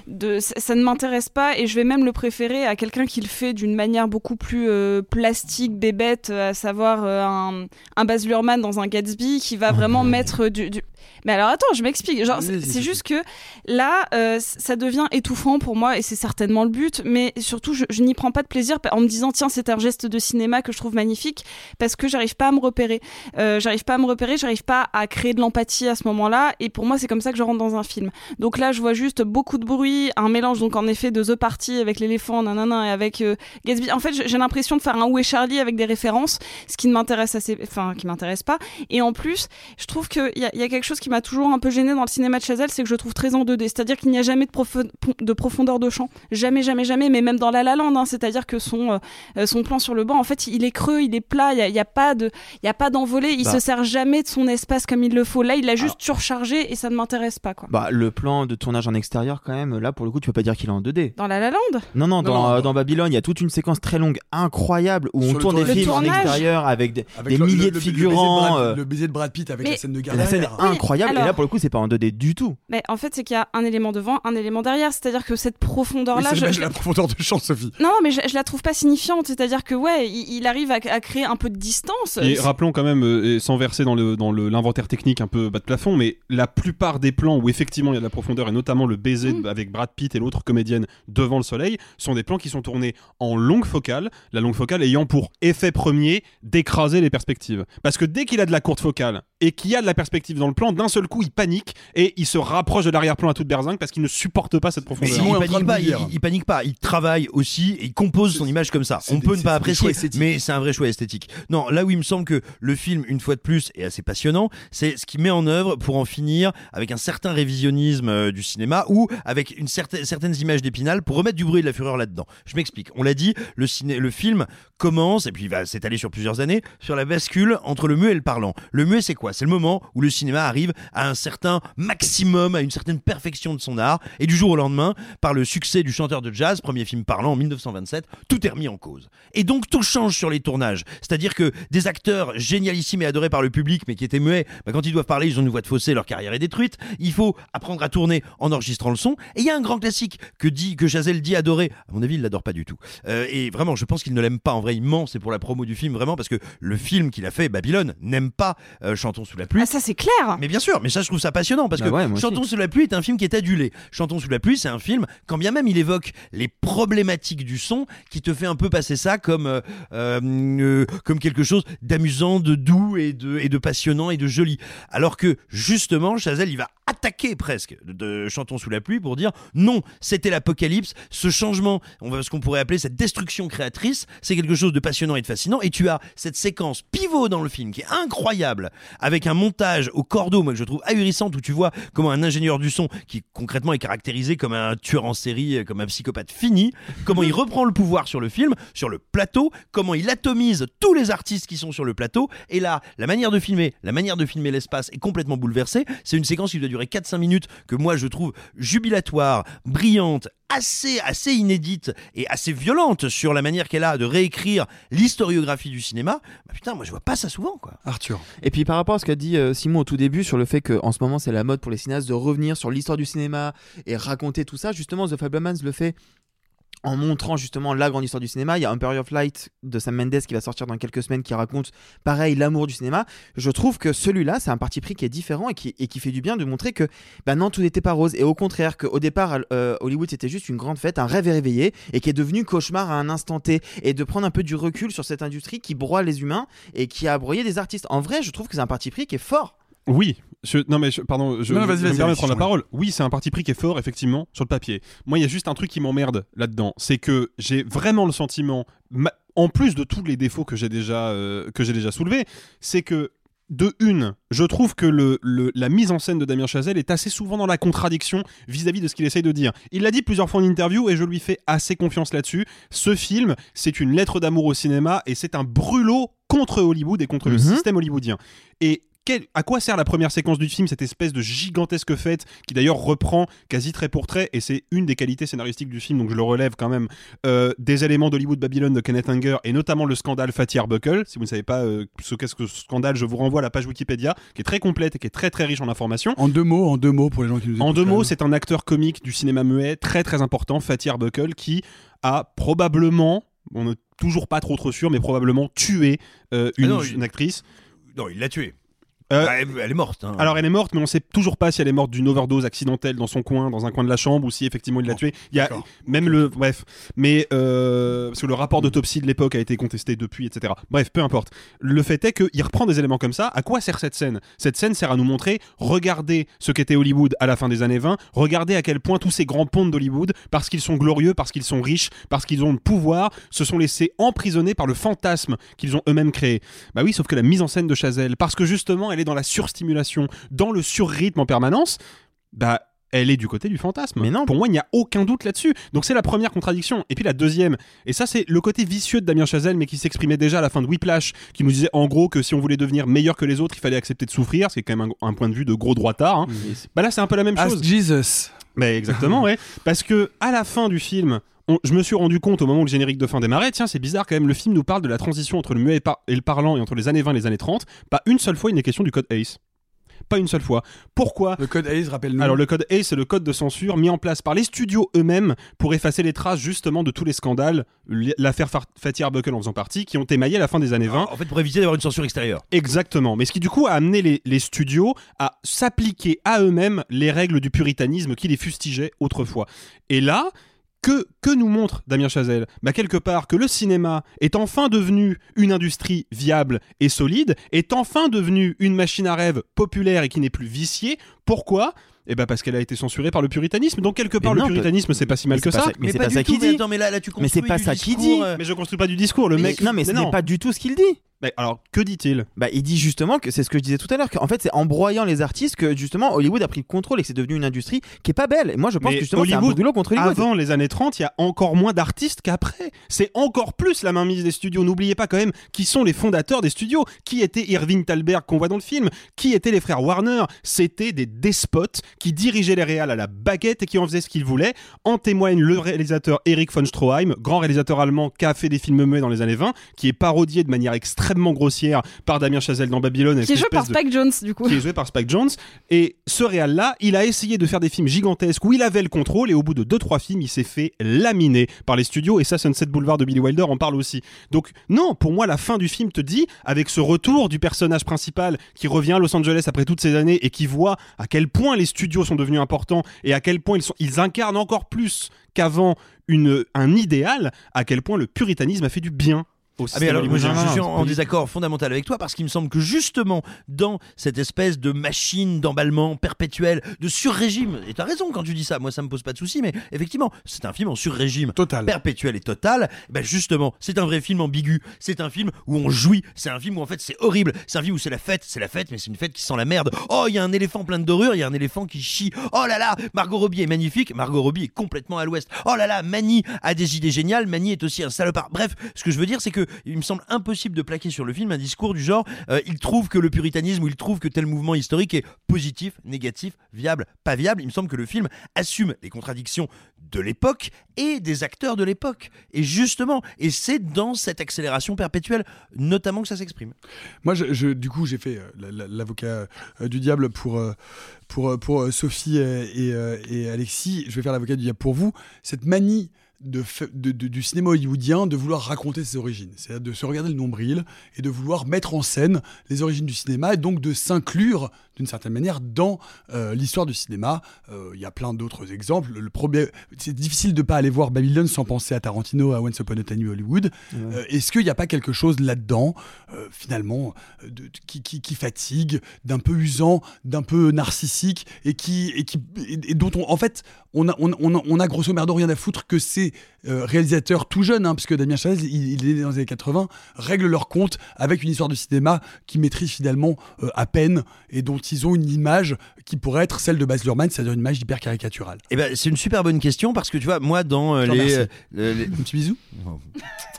De, ça, ça ne m'intéresse pas et je vais même le préférer à quelqu'un qui le fait d'une manière beaucoup plus euh, plastique, bébête, à savoir euh, un, un Baz Luhrmann dans un Gatsby qui va vraiment mettre du, du- Mais alors attends, je m'explique. Genre, c'est juste que là, euh, ça devient étouffant pour moi et c'est certainement le but. Mais surtout, je, je n'y prends pas de plaisir en me disant tiens, c'est un geste de cinéma que je trouve magnifique parce que j'arrive pas à me repérer. Euh, j'arrive pas à me repérer, j'arrive pas à créer de l'empathie à ce moment-là. Et pour moi, c'est comme ça que je rentre dans un film. Donc là, je vois juste beaucoup de bruit, un mélange donc en effet de The Party avec l'éléphant, nanana, et avec euh, Gatsby. En fait, j'ai l'impression de faire un Où est Charlie avec des références, ce qui ne m'intéresse assez, enfin, qui m'intéresse pas. Et en plus, je trouve qu'il y, y a quelque chose qui m'a toujours un peu gêné dans le cinéma de Chazelle, c'est que je trouve très en 2D. C'est-à-dire qu'il n'y a jamais de, profo- de profondeur de champ. Jamais, jamais, jamais. Mais même dans La La Land, hein, c'est-à-dire que son, euh, son plan sur le banc, en fait, il est creux, il est plat, il n'y pas de, a pas d'envolée. Il
Bah.
se sert jamais de son espace comme il le faut. Là, il l'a juste surchargé et ça ne m'intéresse pas quoi.
Bah, le plan de tournage en extérieur, quand même, là, pour le coup, tu peux pas dire qu'il est en 2D.
Dans La La Land?
Non, non, dans,
non,
euh,
non.
dans Babylone, il y a toute une séquence très longue, incroyable, où
Sur
on tourne des films en extérieur avec des,
Avec
des
le-
milliers
le-
de figurants.
Le baiser de,
euh,
Brad, le baiser de Brad Pitt avec
Mais-
la scène de guerre.
la scène est.
Oui,
incroyable, et là, pour le coup, c'est pas en 2D du tout.
Mais en fait, c'est qu'il y a un élément devant, un élément derrière. C'est-à-dire que cette profondeur-là,
Oui, c'est
je,
la profondeur de champ, Sophie.
non, mais je, je la trouve pas signifiante. C'est-à-dire que ouais, il, il arrive à, à créer un peu de distance.
Et rappelons quand même, euh, sans verser dans le dans le- l'inventaire technique un peu bas de plafond, mais la plupart des plans où effectivement il y a de la profondeur et notamment le baiser
Mm.
avec Brad Pitt et l'autre comédienne devant le soleil sont des plans qui sont tournés en longue focale, la longue focale ayant pour effet premier d'écraser les perspectives. Parce que dès qu'il a de la courte focale et qu'il y a de la perspective dans le plan, d'un seul coup il panique et il se rapproche de l'arrière-plan à toute berzingue parce qu'il ne supporte pas cette
Mais
profondeur.
il,
est en train
panique pas, il, il panique pas, il travaille aussi et il compose son image comme ça. On peut ne pas apprécier, mais c'est un vrai choix esthétique. Non, là où il me semble que le film, une fois de plus, est assez passionnant, c'est ce qu'il met en œuvre pour en finir avec un certain révisionnisme euh, du cinéma ou avec une certaine, certaines images d'épinal pour remettre du bruit et de la fureur là-dedans. Je m'explique. On l'a dit, le, le film commence, et puis il va s'étaler sur plusieurs années, sur la bascule entre le muet et le parlant. Le muet, c'est quoi? C'est le moment où le cinéma arrive à un certain maximum, à une certaine perfection de son art, et du jour au lendemain, par le succès du chanteur de jazz, premier film parlant en 1927, tout est remis en cause. Et donc tout change sur les tournages. C'est-à-dire que des acteurs génialissimes et adorés par le public, mais qui étaient muets, bah, quand ils doivent parler, ils ont une voix de fossé, leur carrière est détruite. Il faut apprendre à tourner en enregistrant le son. Et il y a un grand classique que dit que Chazelle dit adorer. À mon avis, il l'adore pas du tout. Euh, et vraiment, je pense qu'il ne l'aime pas. En vrai, il ment. C'est pour la promo du film, vraiment, parce que le film qu'il a fait, Babylone, n'aime pas euh, Chantons sous la pluie.
Ah, ça c'est clair.
Mais bien sûr, mais ça je trouve ça passionnant parce
Bah
que
ouais, moi aussi.
Chantons sous la pluie est un film qui est adulé. Chantons sous la pluie, c'est un film, quand bien même il évoque les problématiques du son, qui te fait un peu passer ça comme euh, euh, euh, comme quelque chose d'amusant, de doux et de et de passionnant et de joli. Alors que justement, Chazelle, il va attaquer presque de Chantons sous la pluie pour dire non, c'était l'apocalypse, ce changement, on va ce qu'on pourrait appeler cette destruction créatrice, c'est quelque chose de passionnant et de fascinant. Et tu as cette séquence pivot dans le film qui est incroyable, avec un montage au cordeau, moi que je trouve ahurissant, où tu vois comment un ingénieur du son, qui concrètement est caractérisé comme un tueur en série, comme un psychopathe fini, comment il reprend le pouvoir sur le film, sur le plateau, comment il atomise tous les artistes qui sont sur le plateau. Et là, la manière de filmer, la manière de filmer l'espace est complètement bouleversée. C'est une séquence qui doit durer 4-5 minutes que moi je trouve jubilatoire, brillante, assez, assez inédite et assez violente sur la manière qu'elle a de réécrire l'historiographie du cinéma. Bah putain, moi je vois pas ça souvent quoi.
Arthur.
Et puis par rapport à ce qu'a dit euh, Simon au tout début sur le fait qu'en ce moment c'est la mode pour les cinéastes de revenir sur l'histoire du cinéma et raconter tout ça, justement The Fablemans le fait en montrant justement la grande histoire du cinéma. Il y a Empire of Light de Sam Mendes qui va sortir dans quelques semaines qui raconte pareil l'amour du cinéma. Je trouve que celui-là, c'est un parti pris qui est différent et qui, fait du bien de montrer que bah non, tout n'était pas rose. Et au contraire, qu'au départ, euh, Hollywood c'était juste une grande fête, un rêve réveillé et qui est devenu cauchemar à un instant T. Et de prendre un peu du recul sur cette industrie qui broie les humains et qui a broyé des artistes. En vrai, je trouve que c'est un parti pris qui est fort.
Oui, je- non mais je- pardon, je,
Non,
je-
vas-y,
je me permets de prendre la parole. Oui, c'est un parti pris qui est fort, effectivement, sur le papier. Moi, il y a juste un truc qui m'emmerde là-dedans, c'est que j'ai vraiment le sentiment, ma- en plus de tous les défauts que j'ai déjà euh, que j'ai déjà soulevés, c'est que de une, je trouve que le, le- la mise en scène de Damien Chazelle est assez souvent dans la contradiction vis-à-vis de ce qu'il essaye de dire. Il l'a dit plusieurs fois en interview et je lui fais assez confiance là-dessus. Ce film, c'est une lettre d'amour au cinéma et c'est un brûlot contre Hollywood et contre le
Mhm.
système hollywoodien. Et quel- à quoi sert la première séquence du film, cette espèce de gigantesque fête qui d'ailleurs reprend quasi trait pour trait, et c'est une des qualités scénaristiques du film, donc je le relève quand même, euh, des éléments d'Hollywood Babylon de Kenneth Anger, et notamment le scandale Fatih Arbuckle. Si vous ne savez pas euh, ce qu'est ce que scandale, je vous renvoie à la page Wikipédia, qui est très complète et qui est très très riche en informations.
En deux mots, en deux mots pour les gens qui nous écoutent.
En deux mots, c'est un acteur comique du cinéma muet très très important, Fatih Arbuckle, qui a probablement, on n'est toujours pas trop trop sûr, mais probablement tué euh, une,
Ah non,
une actrice.
Non, il l'a tué.
Euh,
Ah, elle, est morte. hein.
Alors elle est morte, mais on sait toujours pas si elle est morte d'une overdose accidentelle dans son coin, dans un coin de la chambre, ou si effectivement il l'a
Bon,
tuée. Il y a même le, bref, mais euh, parce que le rapport d'autopsie de l'époque a été contesté depuis, etc. Bref, peu importe. Le fait est qu'il reprend des éléments comme ça. À quoi sert cette scène? Cette scène sert à nous montrer, regardez ce qu'était Hollywood à la fin des années 20, regardez à quel point tous ces grands ponts d'Hollywood, parce qu'ils sont glorieux, parce qu'ils sont riches, parce qu'ils ont le pouvoir, se sont laissés emprisonner par le fantasme qu'ils ont eux-mêmes créé. Bah oui, sauf que la mise en scène de Chazelle, parce que justement elle est dans la surstimulation, dans le surrythme en permanence, bah elle est du côté du fantasme.
Mais non.
Pour moi, il n'y a aucun doute là-dessus. Donc c'est la première contradiction. Et puis la deuxième, et ça c'est le côté vicieux de Damien Chazelle, mais qui s'exprimait déjà à la fin de Whiplash, qui nous disait en gros que si on voulait devenir meilleur que les autres, il fallait accepter de souffrir, c'est quand même un, un point de vue de gros droitard. hein. Bah là c'est un peu la même
Ask
chose.
Jesus.
Mais exactement, ouais. Parce que à la fin du film, on- je me suis rendu compte au moment où le générique de fin démarrait, tiens, c'est bizarre quand même, le film nous parle de la transition entre le muet et, par- et le parlant et entre les années 20 et les années 30. Pas une seule fois il n'est question du code ACE. Pas une seule fois. Pourquoi
Le code ACE, rappelle-nous.
alors le code ACE, c'est le code de censure mis en place par les studios eux-mêmes pour effacer les traces justement de tous les scandales, l'affaire Fatih Arbuckle en faisant partie, qui ont émaillé la fin des années 20.
En fait, pour éviter d'avoir une censure extérieure.
Exactement. Mais ce qui du coup a amené les, les studios à s'appliquer à eux-mêmes les règles du puritanisme qui les fustigeaient autrefois. Et là, que, que nous montre Damien Chazelle? Bah Quelque part que le cinéma est enfin devenu une industrie viable et solide, est enfin devenu une machine à rêve populaire et qui n'est plus viciée. Pourquoi? Eh ben parce qu'elle a été censurée par le puritanisme. Donc quelque part
Mais
le
non,
puritanisme c'est pas si mal
mais
que ça.
ça- mais c'est
pas
ça
mais
dit.
attends, mais là- là, tu
Mais c'est
construis
pas
du
ça qu'il
discours,
dit.
euh,
Mais je construis pas du discours. Le
Mais-
mec.
non, mais ce n'est pas du tout ce qu'il dit.
Mais alors que dit-il?
Bah, il dit justement que c'est ce que je disais tout à l'heure, qu'en fait c'est en broyant les artistes que justement Hollywood a pris le contrôle et que c'est devenu une industrie qui est pas belle. Et moi je pense
Mais
que justement c'est un contre Hollywood.
Avant les années 30, il y a encore moins d'artistes qu'après. C'est encore plus la mainmise des studios. N'oubliez pas quand même qui sont les fondateurs des studios. Qui était Irving Thalberg qu'on voit dans le film? Qui étaient les frères Warner? C'était des despotes qui dirigeaient les réals à la baguette et qui en faisaient ce qu'ils voulaient. En témoigne le réalisateur Erich von Stroheim, grand réalisateur allemand qui a fait des films muets dans les années 20, qui est parodié de manière extrêmement grossière par Damien Chazelle dans Babylone.
Qui est joué par
de-
Spike Jones, du coup.
qui est joué par Spike Jones. Et ce réal-là, il a essayé de faire des films gigantesques où il avait le contrôle et au bout de 2-3 films, il s'est fait laminer par les studios. Et ça, Sunset Boulevard de Billy Wilder en parle aussi. Donc, non, pour moi, la fin du film te dit, avec ce retour du personnage principal qui revient à Los Angeles après toutes ces années et qui voit à quel point les studios sont devenus importants et à quel point ils, sont, ils incarnent encore plus qu'avant une, un idéal, à quel point le puritanisme a fait du bien. Au
Ah alors, je, suis en, en désaccord fondamental avec toi parce qu'il me semble que justement dans cette espèce de machine d'emballement perpétuel, de sur-régime, et t'as raison quand tu dis ça, moi ça me pose pas de souci, mais effectivement, c'est un film en sur-régime
Total.
perpétuel et total. Ben justement, c'est un vrai film ambigu, c'est un film où on jouit, c'est un film où en fait c'est horrible, c'est un film où c'est la fête, c'est la fête, mais c'est une fête qui sent la merde. Oh, il y a un éléphant plein de dorures, il y a un éléphant qui chie. Oh là là, Margot Robbie est magnifique, Margot Robbie est complètement à l'ouest. Oh là là, Mani a des idées géniales, Mani est aussi un salopard. Bref, ce que je veux dire, c'est que il me semble impossible de plaquer sur le film un discours du genre, euh, il trouve que le puritanisme ou il trouve que tel mouvement historique est positif, négatif, viable, pas viable. Il me semble que le film assume les contradictions de l'époque et des acteurs de l'époque. Et justement, et c'est dans cette accélération perpétuelle, notamment que ça s'exprime.
Moi, du coup, j'ai fait euh, la- la- l'avocat euh, du diable pour, pour, pour Sophie et Alexis. Je vais faire l'avocat du diable pour vous. Cette manie de, du cinéma hollywoodien de vouloir raconter ses origines. C'est-à-dire de se regarder le nombril et de vouloir mettre en scène les origines du cinéma et donc de s'inclure d'une certaine manière dans euh, l'histoire du cinéma. Euh, Il y a plein d'autres exemples. Le premier, c'est difficile de pas aller voir Babylone sans penser à Tarantino, à Once Upon a Time Hollywood. Euh, Est-ce qu'il n'y a pas quelque chose là-dedans, finalement, de- de- qui, qui- qui fatigue, d'un peu usant, d'un peu narcissique, et qui, et qui, et, et dont on, en fait, on a, on, on a, on a grosso merdo rien à foutre que ces réalisateurs tout jeunes, hein, puisque Damien Chazelle, il, il est né dans les années 80, règlent leur compte avec une histoire de cinéma qu'ils maîtrisent finalement à peine et dont ils ont une image qui pourrait être celle de Baz Luhrmann, c'est-à-dire une image hyper caricaturale.
Eh ben, c'est une super bonne question parce que tu vois, moi, dans euh, les, euh, les-
Un petit bisou?
Oh,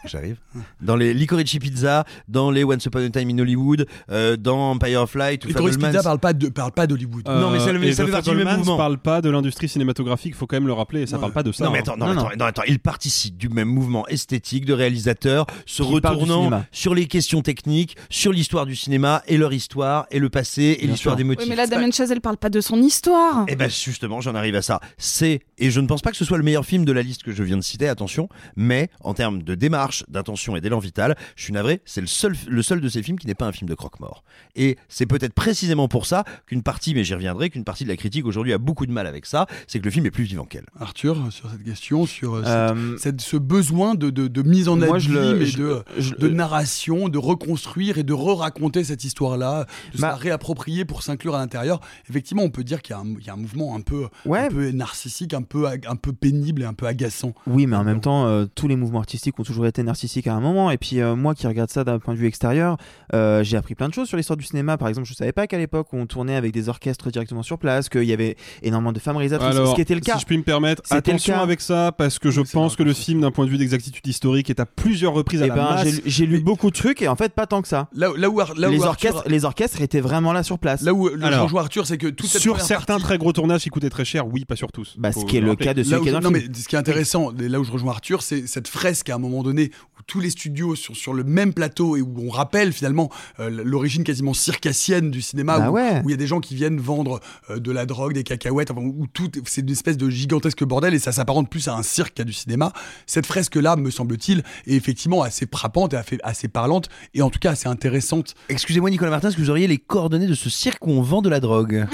J'arrive. Dans les Licorice Pizza, dans les Once Upon a Time in Hollywood, euh, dans Empire of Light, Fablemans.
Pizza parle pas de parle pas d'Hollywood.
Non, mais ça-
Euh, et
ça fait
The
partie du même mouvement.
parle pas de l'industrie cinématographique, faut quand même le rappeler, ça parle pas de ça.
Non mais
hein.
attends, non, attends, non, attends, il participe du même mouvement esthétique de réalisateurs se retournant sur les questions techniques, sur l'histoire du cinéma et leur histoire et le passé et
Bien
l'histoire des
Oui,
motifs.
mais là, Damien Chazelle parle pas de son histoire.
Et ben justement, j'en arrive à ça. C'est et je ne pense pas que ce soit le meilleur film de la liste que je viens de citer, attention, mais en termes de démarche, d'intention et d'élan vital, je suis navré, c'est le seul le seul de ces films qui n'est pas un film de croque-mort. Et c'est peut-être précisément pour ça qu'une partie, mais j'y reviendrai, qu'une partie de la critique aujourd'hui a beaucoup de mal avec ça, c'est que le film est plus vivant qu'elle.
Arthur, sur cette question, sur euh, cette-
Euh,
cette- ce besoin de, de- de mise en
Moi,
abîme
je le-
et
je-
de,
je-
de narration, de reconstruire et de re-raconter cette histoire-là, de se
Bah-
la réapproprier pour s'inclure à l'intérieur. Effectivement, on peut dire qu'il y, a un- il y a un mouvement un peu,
Ouais.
un peu narcissique, un peu, un peu pénible et un peu agaçant.
Oui, mais en même temps, euh, tous les mouvements artistiques ont toujours été narcissiques à un moment. Et puis, euh, moi qui regarde ça d'un point de vue extérieur, euh, j'ai appris plein de choses sur l'histoire du cinéma. Par exemple, je savais pas qu'à l'époque, on tournait avec des orchestres directement sur place, qu'il y avait énormément de femmes réalisatrices,
Alors,
ce qui était le cas.
si je puis me permettre, attention avec ça, parce que je pense que le film, d'un point de vue d'exactitude historique, est à plusieurs reprises à
Eh
la
ben, j'ai lu- beaucoup de trucs et en fait, pas tant que ça.
Là, là où, Ar- là où
les,
Arthur-
orchestres, les orchestres étaient vraiment là sur place.
Là où le
Alors,
Arthur, c'est que
Sur certains
partie-
très gros tournages qui coûtaient très cher, oui, pas sur tous.
Bah, ce qui est le cas de
Là
celui qui est le
non,
film.
mais ce qui est intéressant, là où je rejoins Arthur, c'est cette fresque à un moment donné où tous les studios sont sur le même plateau et où on rappelle finalement euh, l'origine quasiment circassienne du cinéma,
Bah
où
ouais.
il y a des gens qui viennent vendre euh, de la drogue, des cacahuètes, enfin, où tout, c'est une espèce de gigantesque bordel et ça s'apparente plus à un cirque qu'à du cinéma. Cette fresque-là, me semble-t-il, est effectivement assez frappante et assez- assez parlante et en tout cas assez intéressante.
Excusez-moi Nicolas Martin, est-ce que vous auriez les coordonnées de ce cirque où on vend de la drogue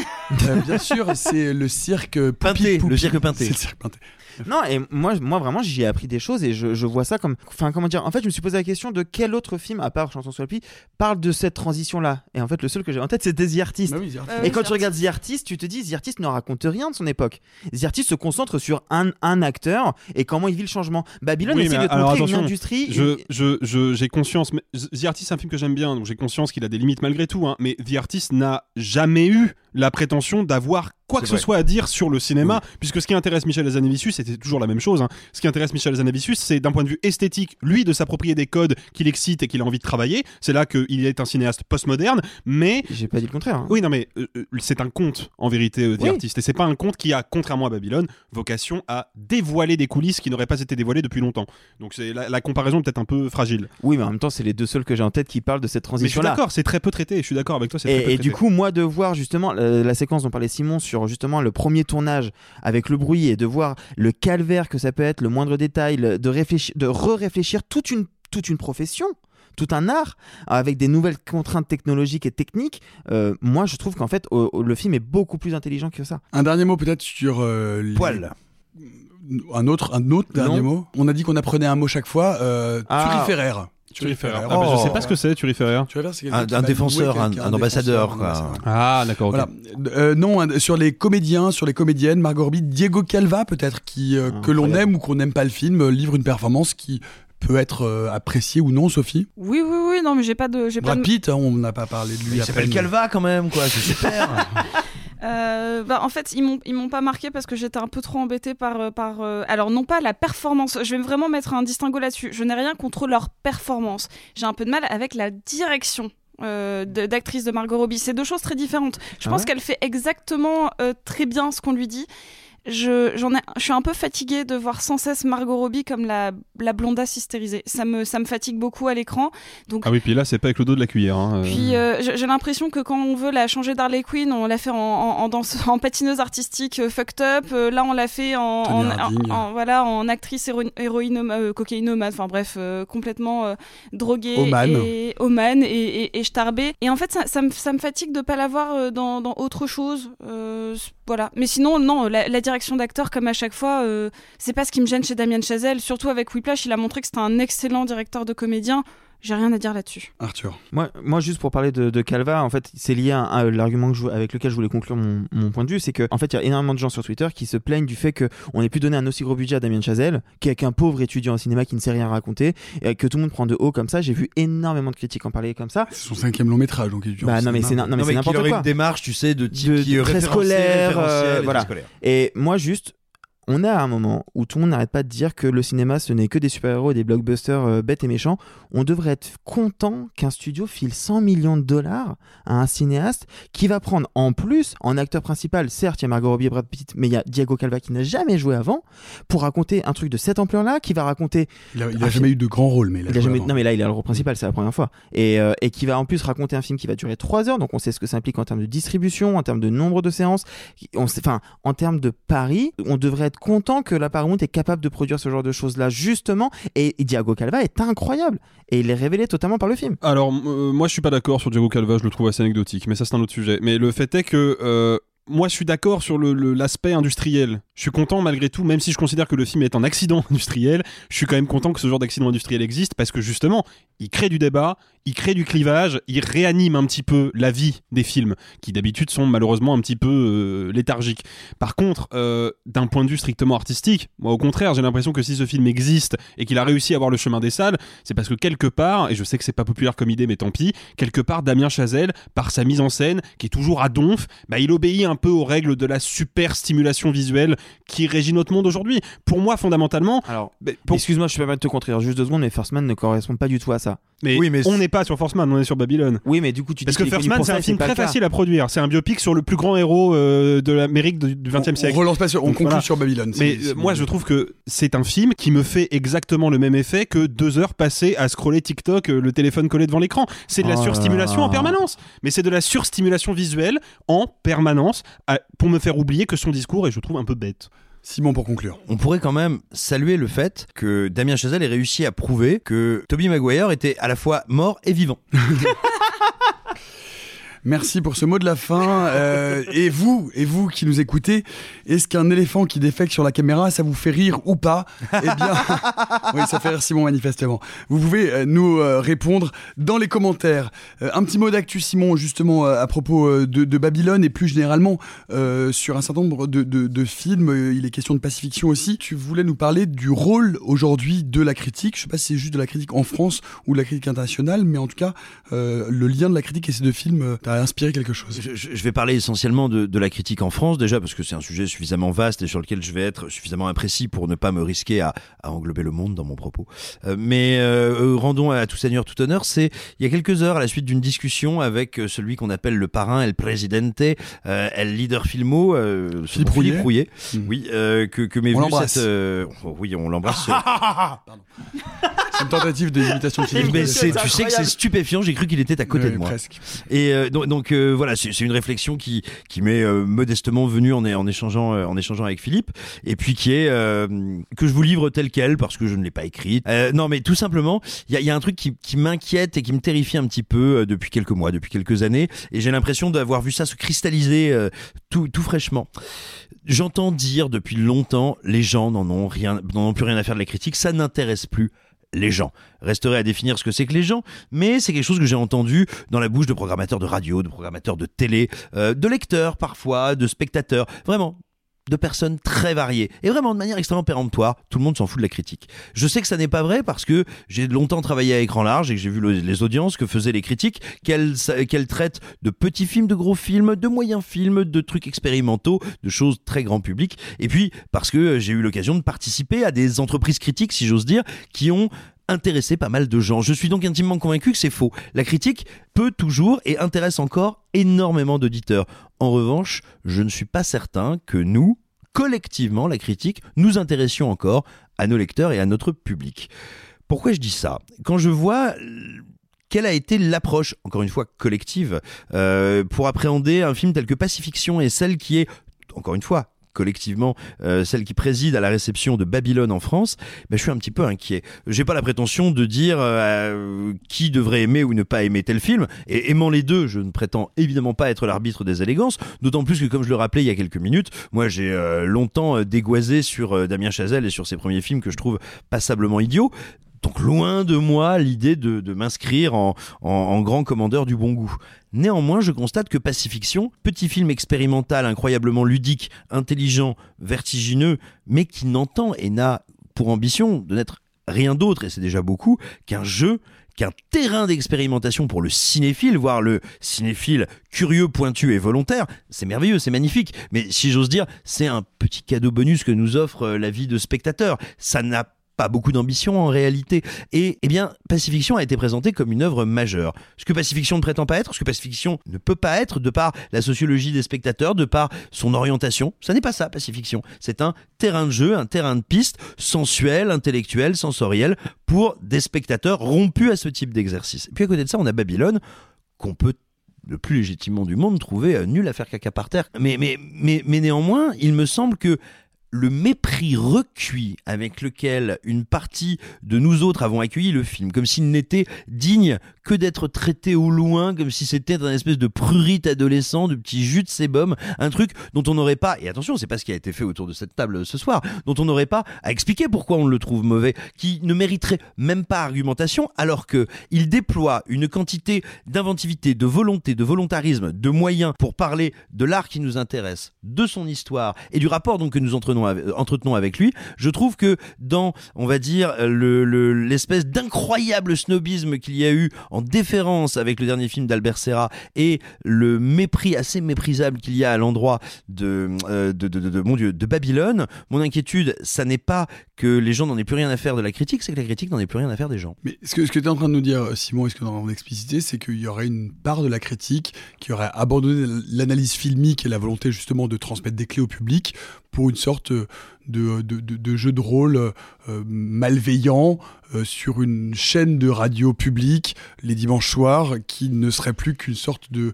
Euh, bien sûr, c'est le cirque
Pinté, le cirque Pinté.
C'est le cirque Pinté.
Non, et moi, moi vraiment, j'y ai appris des choses et je, je vois ça comme. Enfin, comment dire En fait, je me suis posé la question de quel autre film, à part Chanson sur la pluie, parle de cette transition-là. Et en fait, le seul que j'ai en tête, c'était The Artist.
Bah oui, The Artist.
Euh,
Et
oui,
quand
The
tu regardes The Artist, tu te dis, The Artist ne raconte rien de son époque. The Artist se concentre sur un, un acteur et comment il vit le changement. Babylone
Oui,
essaie de
alors
montrer une industrie.
Je,
une-
je, je- j'ai conscience. Mais The Artist, c'est un film que j'aime bien, donc j'ai conscience qu'il a des limites malgré tout. hein, mais The Artist n'a jamais eu la prétention d'avoir quoi que ce soit à dire sur le cinéma, puisque ce qui intéresse Michel Hazanavicius, c'était toujours la même chose. hein. Ce qui intéresse Michel Hazanavicius, c'est d'un point de vue esthétique, lui, de s'approprier des codes qu'il excite et qu'il a envie de travailler. C'est là qu'il est un cinéaste postmoderne, mais
J'ai pas dit le contraire. hein.
oui, non, mais euh, euh, c'est un conte en vérité, euh,
Oui.
Artist. Et c'est pas un conte qui a, contrairement à Babylone, vocation à dévoiler des coulisses qui n'auraient pas été dévoilées depuis longtemps. Donc c'est la, la comparaison peut-être un peu fragile.
Oui, mais en même temps, c'est les deux seuls que j'ai en tête qui parlent de cette
Mais je suis
transition-là.
d'accord, c'est très peu traité. Je suis d'accord avec toi, peu
Et, du coup, moi, de voir justement euh, la séquence dont parlait Simon sur justement le premier tournage avec le bruit et de voir le calvaire que ça peut être, le moindre détail, le- de réfléchir, de re-réfléchir toute une, toute une profession, tout un art avec des nouvelles contraintes technologiques et techniques. euh, moi, je trouve qu'en fait, au- au- le film est beaucoup plus intelligent que ça.
Un dernier mot peut-être sur euh, les-
Poil.
Un autre, un autre dernier mot. On a dit qu'on apprenait un mot chaque fois. Euh,
Ah.
turiféraire.
Turiféraire. Ah, bah, je
Oh.
sais pas ce que c'est, Turiféraire.
Turiféraire, c'est
Un, un défenseur, un, ambassadeur.
défenseur,
quoi.
un ambassadeur.
Ah, d'accord. ok.
Voilà. Euh, non, un- sur les comédiens, sur les comédiennes, Margot Robbie, Diego Calva peut-être, qui euh, que l'on aime ou qu'on n'aime pas le film, euh, livre une performance qui peut être euh, appréciée ou non, Sophie?
Oui, oui, oui, non, mais j'ai pas de. j'ai pas
Brad
de-
Pitt, hein, on n'a pas parlé de lui.
Il s'appelle. Calva quand même, quoi, c'est super.
Euh, bah, en fait, ils m'ont ils m'ont pas marqué parce que j'étais un peu trop embêtée par euh, par. euh, alors non pas la performance. Je vais vraiment mettre un distinguo là-dessus. Je n'ai rien contre leur performance. J'ai un peu de mal avec la direction. euh, d'actrice de Margot Robbie, c'est deux choses très différentes. Je
Ah
pense
ouais
qu'elle fait exactement euh, très bien ce qu'on lui dit. Je, j'en ai, je suis un peu fatiguée de voir sans cesse Margot Robbie comme la, la blondasse hystérisée. Ça me, ça me fatigue beaucoup à l'écran. Donc
Ah oui, puis là, c'est pas avec le dos de la cuillère. hein, euh.
puis euh, j'ai l'impression que quand on veut la changer d'Harley Quinn, on l'a fait en, en, en danse, en patineuse artistique euh, fucked up. Euh, là, on l'a fait en, en,
Tonya Harding.
en- en- voilà en actrice héro héroïne euh, cocaïnomane. Enfin bref, euh, complètement euh, droguée
Oman.
et oman et, et, et starbée. Et en fait, ça, ça, me, ça me fatigue de pas la voir euh, dans, dans autre chose. Euh, voilà. Mais sinon, non, la, la direction d'acteur, comme à chaque fois, euh, c'est pas ce qui me gêne chez Damien Chazelle. Surtout avec Whiplash, il a montré que c'était un excellent directeur de comédien. J'ai rien à dire là-dessus.
Arthur.
Moi, moi, juste pour parler de, de Calva, en fait, c'est lié à, à l'argument avec lequel je voulais conclure mon, mon point de vue, c'est que en fait, il y a énormément de gens sur Twitter qui se plaignent du fait que on ait pu donner un aussi gros budget à Damien Chazelle qu'un pauvre étudiant en cinéma qui ne sait rien raconter et que tout le monde prend de haut comme ça. J'ai vu énormément de critiques en parler comme ça.
C'est son cinquième long métrage, donc dure.
Bah non, mais c'est na- non, mais c'est
qu'il
n'importe
aurait
quoi.
une démarche, tu sais, de type
De-
qui est
très scolaire, euh, voilà.
très scolaire.
Et moi, juste, on à un moment où tout le monde n'arrête pas de dire que le cinéma, ce n'est que des super-héros et des blockbusters euh, bêtes et méchants. On devrait être content qu'un studio file 100 millions de dollars à un cinéaste qui va prendre en plus, en acteur principal, certes, il y a Margot Robbie et Brad Pitt, mais il y a Diego Calva qui n'a jamais joué avant, pour raconter un truc de cette ampleur-là, qui va raconter
Il a, il a jamais eu de grand rôle, mais il a,
il a jamais... Non mais là il a le rôle principal, c'est la première fois. Et, euh, et qui va en plus raconter un film qui va durer 3 heures, donc on sait ce que ça implique en termes de distribution, en termes de nombre de séances, on sait... enfin en termes de paris, on devrait être content que la Paramount est capable de produire ce genre de choses là justement. Et, Diego Calva est incroyable et il est révélé totalement par le film.
Alors, euh, moi, je suis pas d'accord sur Diego Calva, je le trouve assez anecdotique, mais ça, c'est un autre sujet. Mais le fait est que. euh, moi, je suis d'accord sur l'aspect industriel. Je suis content malgré tout, même si je considère que le film est un accident industriel, je suis quand même content que ce genre d'accident industriel existe parce que justement, il crée du débat, il crée du clivage, il réanime un petit peu la vie des films qui d'habitude sont malheureusement un petit peu euh, léthargiques. Par contre, euh, d'un point de vue strictement artistique, moi au contraire, j'ai l'impression que si ce film existe et qu'il a réussi à avoir le chemin des salles, c'est parce que quelque part, et je sais que c'est pas populaire comme idée, mais tant pis, quelque part Damien Chazelle, par sa mise en scène, qui est toujours à donf, bah, il obéit un peu aux règles de la super stimulation visuelle qui régit notre monde aujourd'hui. Pour moi, fondamentalement.
Alors, excuse-moi, je peux pas te contredire juste deux secondes, mais First Man ne correspond pas du tout à ça.
Mais,
oui, mais
on n'est pas sur First Man, on est sur Babylone.
Oui, mais du coup, tu
Parce
dis
que
connu
Man, c'est un film très facile à produire. C'est un biopic sur le plus grand héros euh, de l'Amérique du XXe
On
siècle.
relance pas sur, on
Donc,
conclut
voilà.
sur Babylone.
Mais euh, moi, je trouve que c'est un film qui me fait exactement le même effet que deux heures passées à scroller TikTok, euh, le téléphone collé devant l'écran. C'est de la
Oh
surstimulation en permanence. Mais c'est de la surstimulation visuelle en permanence à- pour me faire oublier que son discours est, je trouve, un peu bête.
Simon pour conclure.
On pourrait quand même saluer le fait que Damien Chazelle ait réussi à prouver que Toby Maguire était à la fois mort et vivant.
Merci pour ce mot de la fin. Euh, et vous, et vous qui nous écoutez, est-ce qu'un éléphant qui défecte sur la caméra, ça vous fait rire ou pas? Eh bien, oui, ça fait rire Simon manifestement. Vous pouvez euh, nous euh, répondre dans les commentaires. Un petit mot d'actu, Simon, justement à propos de, Babylone et plus généralement sur un certain nombre de, films. Il est question de pacifiction aussi. Tu voulais nous parler du rôle aujourd'hui de la critique. Je sais pas si c'est juste de la critique en France ou de la critique internationale, mais en tout cas, le lien de la critique et ces deux films t'a inspiré quelque chose.
Je, vais parler essentiellement de, de la critique en France déjà parce que c'est un sujet suffisamment vaste et sur lequel je vais être suffisamment imprécis pour ne pas me risquer à, à englober le monde dans mon propos. Euh, mais euh, euh, rendons à tout seigneur tout honneur. C'est il y a quelques heures à la suite d'une discussion avec celui qu'on appelle le parrain, El Presidente, euh, El Leader Filmo, euh,
Philippe Rouillet.
Rouillet. Oui, euh, que, que m'est
On
venu
l'embrasse.
cette. oh, oui, on l'embrasse.
C'est une tentative d'imitation de Philippe Rouillet.
tu sais que c'est stupéfiant, j'ai cru qu'il était à côté de moi.
presque.
Et euh, donc, donc, euh, voilà, c'est une réflexion qui, qui m'est euh, modestement venue en, en, échangeant, euh, en échangeant avec Philippe, et puis qui est euh, que je vous livre telle quelle parce que je ne l'ai pas écrite. Euh, non, mais tout simplement, il y a, y a un truc qui, qui m'inquiète et qui me terrifie un petit peu euh, depuis quelques mois, depuis quelques années, et j'ai l'impression d'avoir vu ça se cristalliser tout, tout fraîchement. J'entends dire depuis longtemps, les gens n'en ont rien, n'en ont plus rien à faire de la critique, ça n'intéresse plus les gens. Resterait à définir ce que c'est que les gens, mais c'est quelque chose que j'ai entendu dans la bouche de programmateurs de radio, de programmateurs de télé, euh, de lecteurs parfois, de spectateurs, vraiment de personnes très variées et vraiment de manière extrêmement péremptoire, tout le monde s'en fout de la critique. Je sais que ça n'est pas vrai parce que j'ai longtemps travaillé à écran large et que j'ai vu le- les audiences que faisaient les critiques, qu'elles traitent de petits films, de gros films, de moyens films, de trucs expérimentaux, de choses très grand public. Et puis parce que j'ai eu l'occasion de participer à des entreprises critiques, si j'ose dire, qui ont intéressé pas mal de gens. Je suis donc intimement convaincu que c'est faux. La critique peut toujours et intéresse encore énormément d'auditeurs. En revanche, je ne suis pas certain que nous, collectivement, la critique, nous intéressions encore à nos lecteurs et à notre public. Pourquoi je dis ça? Quand je vois quelle a été l'approche, encore une fois collective, euh, pour appréhender un film tel que Pacifiction et celle qui est, encore une fois, collectivement euh, celle qui préside à la réception de Babylone en France, ben, je suis un petit peu inquiet. J'ai pas la prétention de dire euh, qui devrait aimer ou ne pas aimer tel film, et aimant les deux, je ne prétends évidemment pas être l'arbitre des élégances, d'autant plus que comme je le rappelais il y a quelques minutes, moi j'ai euh, longtemps dégoisé sur Damien Chazelle et sur ses premiers films que je trouve passablement idiots. Donc loin de moi l'idée de, m'inscrire en grand commandeur du bon goût. Néanmoins, je constate que Pacifiction, petit film expérimental incroyablement ludique, intelligent, vertigineux, mais qui n'entend et n'a pour ambition de n'être rien d'autre, et c'est déjà beaucoup, qu'un jeu qu'un terrain d'expérimentation pour le cinéphile, voire le cinéphile curieux, pointu et volontaire, c'est merveilleux, c'est magnifique. Mais si j'ose dire, c'est un petit cadeau bonus que nous offre euh, la vie de spectateur. Ça n'a pas beaucoup d'ambition en réalité. Et eh bien, Pacifiction a été présenté comme une œuvre majeure. Ce que Pacifiction ne prétend pas être, ce que Pacifiction ne peut pas être, de par la sociologie des spectateurs, de par son orientation, ça n'est pas ça, Pacifiction. C'est un terrain de jeu, un terrain de piste, sensuel, intellectuel, sensoriel, pour des spectateurs rompus à ce type d'exercice. Et puis à côté de ça, on a Babylone, qu'on peut le plus légitimement du monde trouver euh, nul à faire caca par terre. Mais, mais, mais, mais néanmoins, il me semble que le mépris recuit avec lequel une partie de nous autres avons accueilli le film, comme s'il n'était digne que d'être traité au loin, comme si c'était un espèce de prurite adolescent, de petit jus de sébum, un truc dont on n'aurait pas, et attention, c'est pas ce qui a été fait autour de cette table ce soir, dont on n'aurait pas à expliquer pourquoi on le trouve mauvais, qui ne mériterait même pas argumentation, alors que il déploie une quantité d'inventivité, de volonté, de volontarisme, de moyens pour parler de l'art qui nous intéresse, de son histoire et du rapport donc que nous entretenons avec, entretenons avec lui. Je trouve que dans, on va dire, le- le- l'espèce d'incroyable snobisme qu'il y a eu en déférence avec le dernier film d'Albert Serra et le mépris assez méprisable qu'il y a à l'endroit de, euh, de, de, mon Dieu, de Babylone, mon inquiétude, ça n'est pas que les gens n'en aient plus rien à faire de la critique, c'est que la critique n'en ait plus rien à faire des gens.
Mais ce que, tu es en train de nous dire, Simon, et ce que tu es en c'est qu'il y aurait une part de la critique qui aurait abandonné l'analyse filmique et la volonté justement de transmettre des clés au public pour une sorte de, de, de- de jeu de rôle euh, malveillant euh, sur une chaîne de radio publique les dimanches soirs qui ne serait plus qu'une sorte de euh,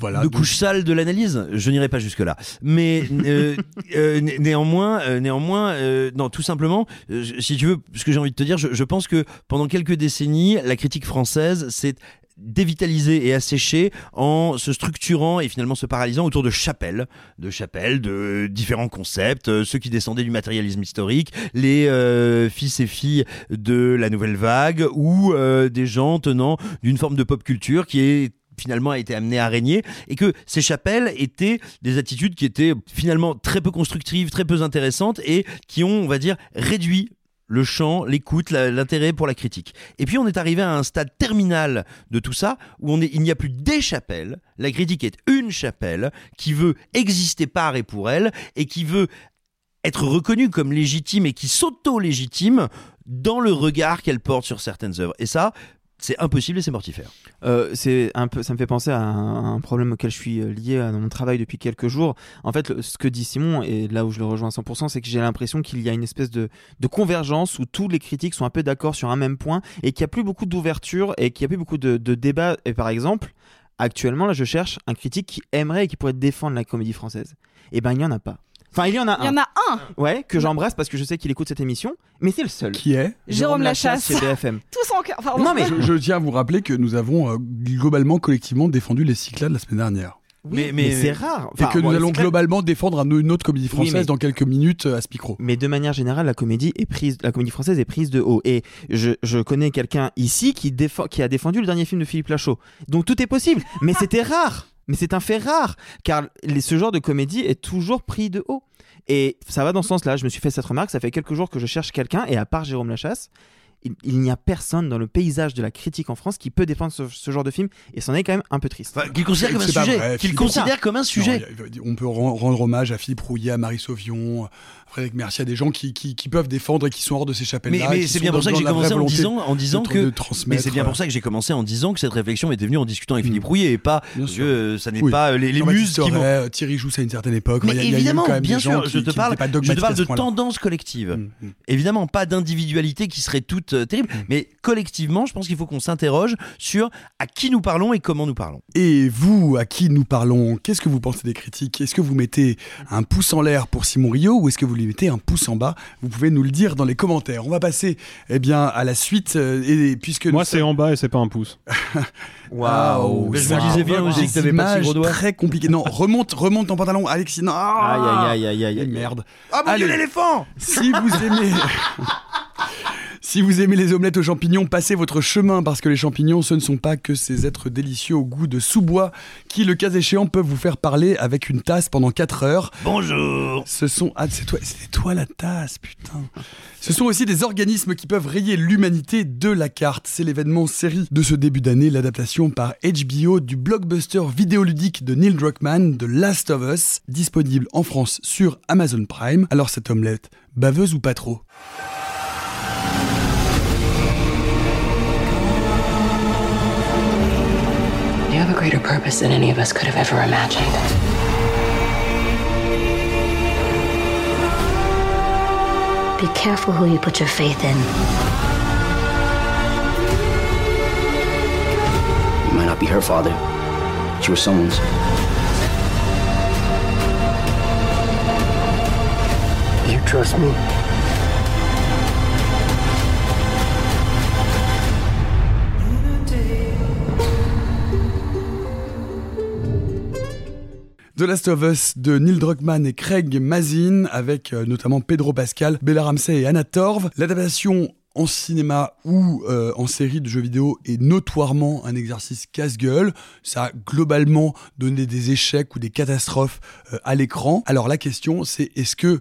voilà
de couche sale de l'analyse, je n'irai pas jusque là. Mais euh, euh, né- néanmoins, euh, néanmoins, non, tout simplement, si tu veux, ce que j'ai envie de te dire, je, je pense que pendant quelques décennies, la critique française s'est dévitalisée et asséchée en se structurant et finalement se paralysant autour de chapelles, de chapelles, de différents concepts, euh, ceux qui descendaient du matérialisme historique, les euh, fils et filles de la nouvelle vague ou euh, des gens tenant d'une forme de pop culture qui est finalement a été amené à régner et que ces chapelles étaient des attitudes qui étaient finalement très peu constructives, très peu intéressantes et qui ont, on va dire, réduit le champ, l'écoute, l'intérêt pour la critique. Et puis on est arrivé à un stade terminal de tout ça où il n'y a plus des chapelles, la critique est une chapelle qui veut exister par et pour elle et qui veut être reconnue comme légitime et qui s'auto-légitime dans le regard qu'elle porte sur certaines œuvres. Et ça, c'est impossible et c'est mortifère.
Euh, un peu, ça me fait penser à un, problème auquel je suis euh, lié dans mon travail depuis quelques jours. En fait, ce que dit Simon, et là où je le rejoins à 100%, c'est que j'ai l'impression qu'il y a une espèce de, convergence où tous les critiques sont un peu d'accord sur un même point et qu'il n'y a plus beaucoup d'ouverture et qu'il n'y a plus beaucoup de, de débats. Et par exemple, actuellement, là, je cherche un critique qui aimerait et qui pourrait défendre la comédie française. Et ben, il n'y en a pas. Enfin, il y en a
Il y
un.
en a un
Ouais, que j'embrasse parce que je sais qu'il écoute cette émission, mais c'est le seul.
Qui est
Jérôme Lachasse.
chez BFM.
Tous en cœur. Pardon.
Non, mais-
je, je tiens à vous rappeler que nous avons euh, globalement, collectivement défendu les Cyclades la semaine dernière.
Oui, mais, c'est rare.
et que
bon,
nous allons globalement défendre un- une autre comédie
Oui,
française
mais-
dans quelques minutes euh, à ce micro.
Mais de manière générale, la comédie est prise, la comédie française est prise de haut. Et je, je connais quelqu'un ici qui, défend, qui a défendu le dernier film de Philippe Lachaud. Donc tout est possible. Mais c'était rare. Mais c'est un fait rare. Car les- ce genre de comédie est toujours pris de haut. Et ça va dans ce sens-là. Je me suis fait cette remarque. Ça fait quelques jours que je cherche quelqu'un. Et à part Jérôme Lachasse, il, il n'y a personne dans le paysage de la critique en France qui peut défendre ce, ce genre de film. Et c'en est quand même un peu triste.
qu'il considère comme un sujet,
vrai,
qu'il considère comme un sujet.
Non, il y a- on peut ren- rendre hommage à Philippe Rouillet, à Marie Sauvion, Frédéric Mercier, à des gens qui, qui, qui peuvent défendre et qui sont hors de ces
Mais,
chapelles-là.
mais c'est bien pour ça que j'ai commencé en disant, en disant
de-
que.
de
mais c'est bien pour ça que j'ai commencé en disant que cette réflexion était venue en discutant avec Philippe Rouillet et pas. que ça n'est
Oui.
pas les, les muses qui.
Sorel, euh, Thierry Jousse à une certaine époque.
Mais
Il y a- y
évidemment,
quand même
bien sûr,
qui-
je te parle, je te de tendance collective.
Mm,
Évidemment, pas d'individualité qui serait toute euh, terrible, mais collectivement, je pense qu'il faut qu'on s'interroge sur à qui nous parlons et comment nous parlons.
Et vous, à qui nous parlons? Qu'est-ce que vous pensez des critiques? Est-ce que vous mettez un pouce en l'air pour Simon Rio ou est-ce que vous lui mettez un pouce en bas Vous pouvez nous le dire dans les commentaires. On va passer eh bien, à la suite. euh, et, puisque
Moi, c'est en bas et c'est pas un pouce.
Waouh
Mais je me disais bien aussi que pas
images
gros doigts.
très compliquées. Non, remonte, remonte ton pantalon, Alexis. Non, ah
Aïe, aïe, aïe, aïe, aïe, aïe.
Merde.
Ah mon dieu,
Allez.
l'éléphant
Si vous aimez. Si vous aimez les omelettes aux champignons, passez votre chemin parce que les champignons, ce ne sont pas que ces êtres délicieux au goût de sous-bois qui, le cas échéant, peuvent vous faire parler avec une tasse pendant 4 heures.
Bonjour
Ce sont. Ah, c'est toi, c'était toi la tasse, putain. Ce sont aussi des organismes qui peuvent rayer l'humanité de la carte. C'est l'événement série de ce début d'année, l'adaptation par HBO du blockbuster vidéoludique de Neil Druckmann, The Last of Us, disponible en France sur Amazon Prime. Alors cette omelette, baveuse ou pas trop?
Greater purpose than any of us could have ever imagined.
Be careful who you put your faith in.
You might not be her father, but you were someone's. You trust me.
The Last of Us de Neil Druckmann et Craig Mazin, avec euh, notamment Pedro Pascal, Bella Ramsey et Anna Torv. L'adaptation en cinéma ou euh, en série de jeux vidéo est notoirement un exercice casse-gueule. Ça a globalement donné des échecs ou des catastrophes euh, à l'écran. Alors la question c'est est-ce que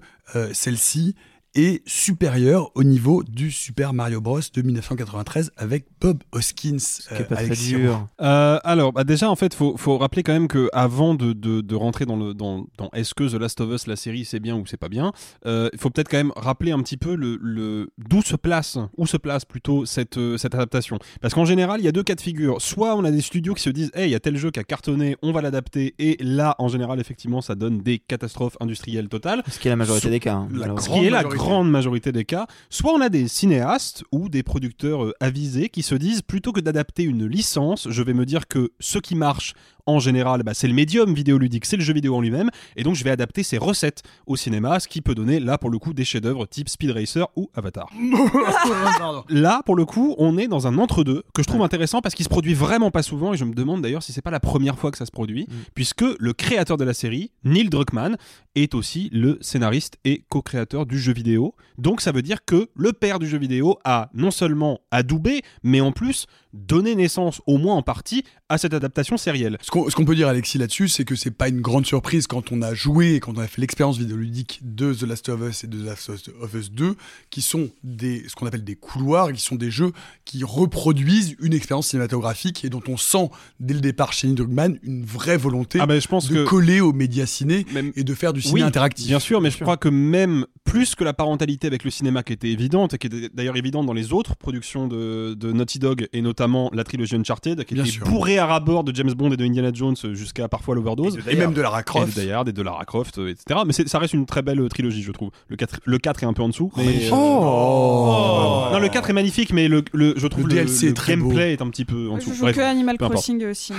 celle-ci est supérieure au niveau du Super Mario Bros de 1993 avec Bob Hoskins.
qui est pas très
Alexis
dur.
Roux.
Euh, alors, bah déjà, en fait, faut, faut rappeler quand même que avant de, de, de rentrer dans le dans, dans est-ce que The Last of Us la série c'est bien ou c'est pas bien, euh, il faut peut-être quand même rappeler un petit peu le, le d'où se place où se place plutôt cette euh, cette adaptation. Parce qu'en général, il y a deux cas de figure. Soit on a des studios qui se disent, hey, il y a tel jeu qui a cartonné, on va l'adapter, et là, en général, effectivement, ça donne des catastrophes industrielles totales.
Ce qui est la majorité
So-
des cas. hein,
la- ce qui est la
majorité.
Grande majorité des cas, soit on a des cinéastes ou des producteurs euh, avisés qui se disent plutôt que d'adapter une licence, je vais me dire que ce qui marche en général, bah, c'est le médium vidéoludique, c'est le jeu vidéo en lui-même, et donc je vais adapter ces recettes au cinéma, ce qui peut donner là pour le coup des chefs-d'œuvre type Speed Racer ou Avatar. Là, pour le coup, on est dans un entre-deux que je trouve intéressant parce qu'il se produit vraiment pas souvent et je me demande d'ailleurs si c'est pas la première fois que ça se produit, puisque le créateur de la série, Neil Druckmann, est aussi le scénariste et co-créateur du jeu vidéo. Donc ça veut dire que le père du jeu vidéo a non seulement adoubé, mais en plus donné naissance, au moins en partie, à cette adaptation sérielle.
Ce qu'on ce qu'on peut dire, Alexis, là-dessus, c'est que c'est pas une grande surprise quand on a joué et quand on a fait l'expérience vidéoludique de The Last of Us et de The Last of Us 2, qui sont des, ce qu'on appelle des couloirs, qui sont des jeux qui reproduisent une expérience cinématographique et dont on sent dès le départ chez Druckmann une vraie volonté
Ah ben, je pense
de
que-
coller aux médias ciné
Même-
et de faire du ciné
Oui,
interactif.
Bien sûr, mais je crois que même plus que la parentalité avec le cinéma qui était évidente, et qui était d'ailleurs évidente dans les autres productions de, de Naughty Dog, et notamment la trilogie Uncharted, qui
Bien
était
sûr.
bourrée à rabord de James Bond et de Indiana Jones jusqu'à parfois l'overdose.
Et même de Lara Croft.
Et de Die Hard et de Lara Croft, euh, etc. Mais ça reste une très belle euh, trilogie, je trouve. Le 4, le 4 est un peu en dessous. mais, euh,
Oh.
Non, le 4 est magnifique, mais le, le- je trouve
Le
le,
DLC
le
est très beau.
gameplay est un petit peu en dessous.
Je joue
Bref,
que Animal
importe.
Crossing euh, Sims.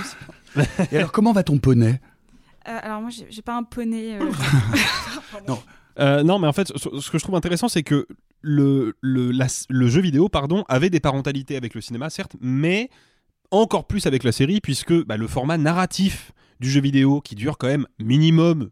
Et alors, comment va ton poney?
Euh, alors moi, j'ai j'ai pas un poney. euh,
Non.
Euh, non, mais en fait, ce, ce que je trouve intéressant, c'est que le, le, la- le jeu vidéo, pardon, avait des parentalités avec le cinéma, certes, mais encore plus avec la série, puisque bah, le format narratif du jeu vidéo, qui dure quand même minimum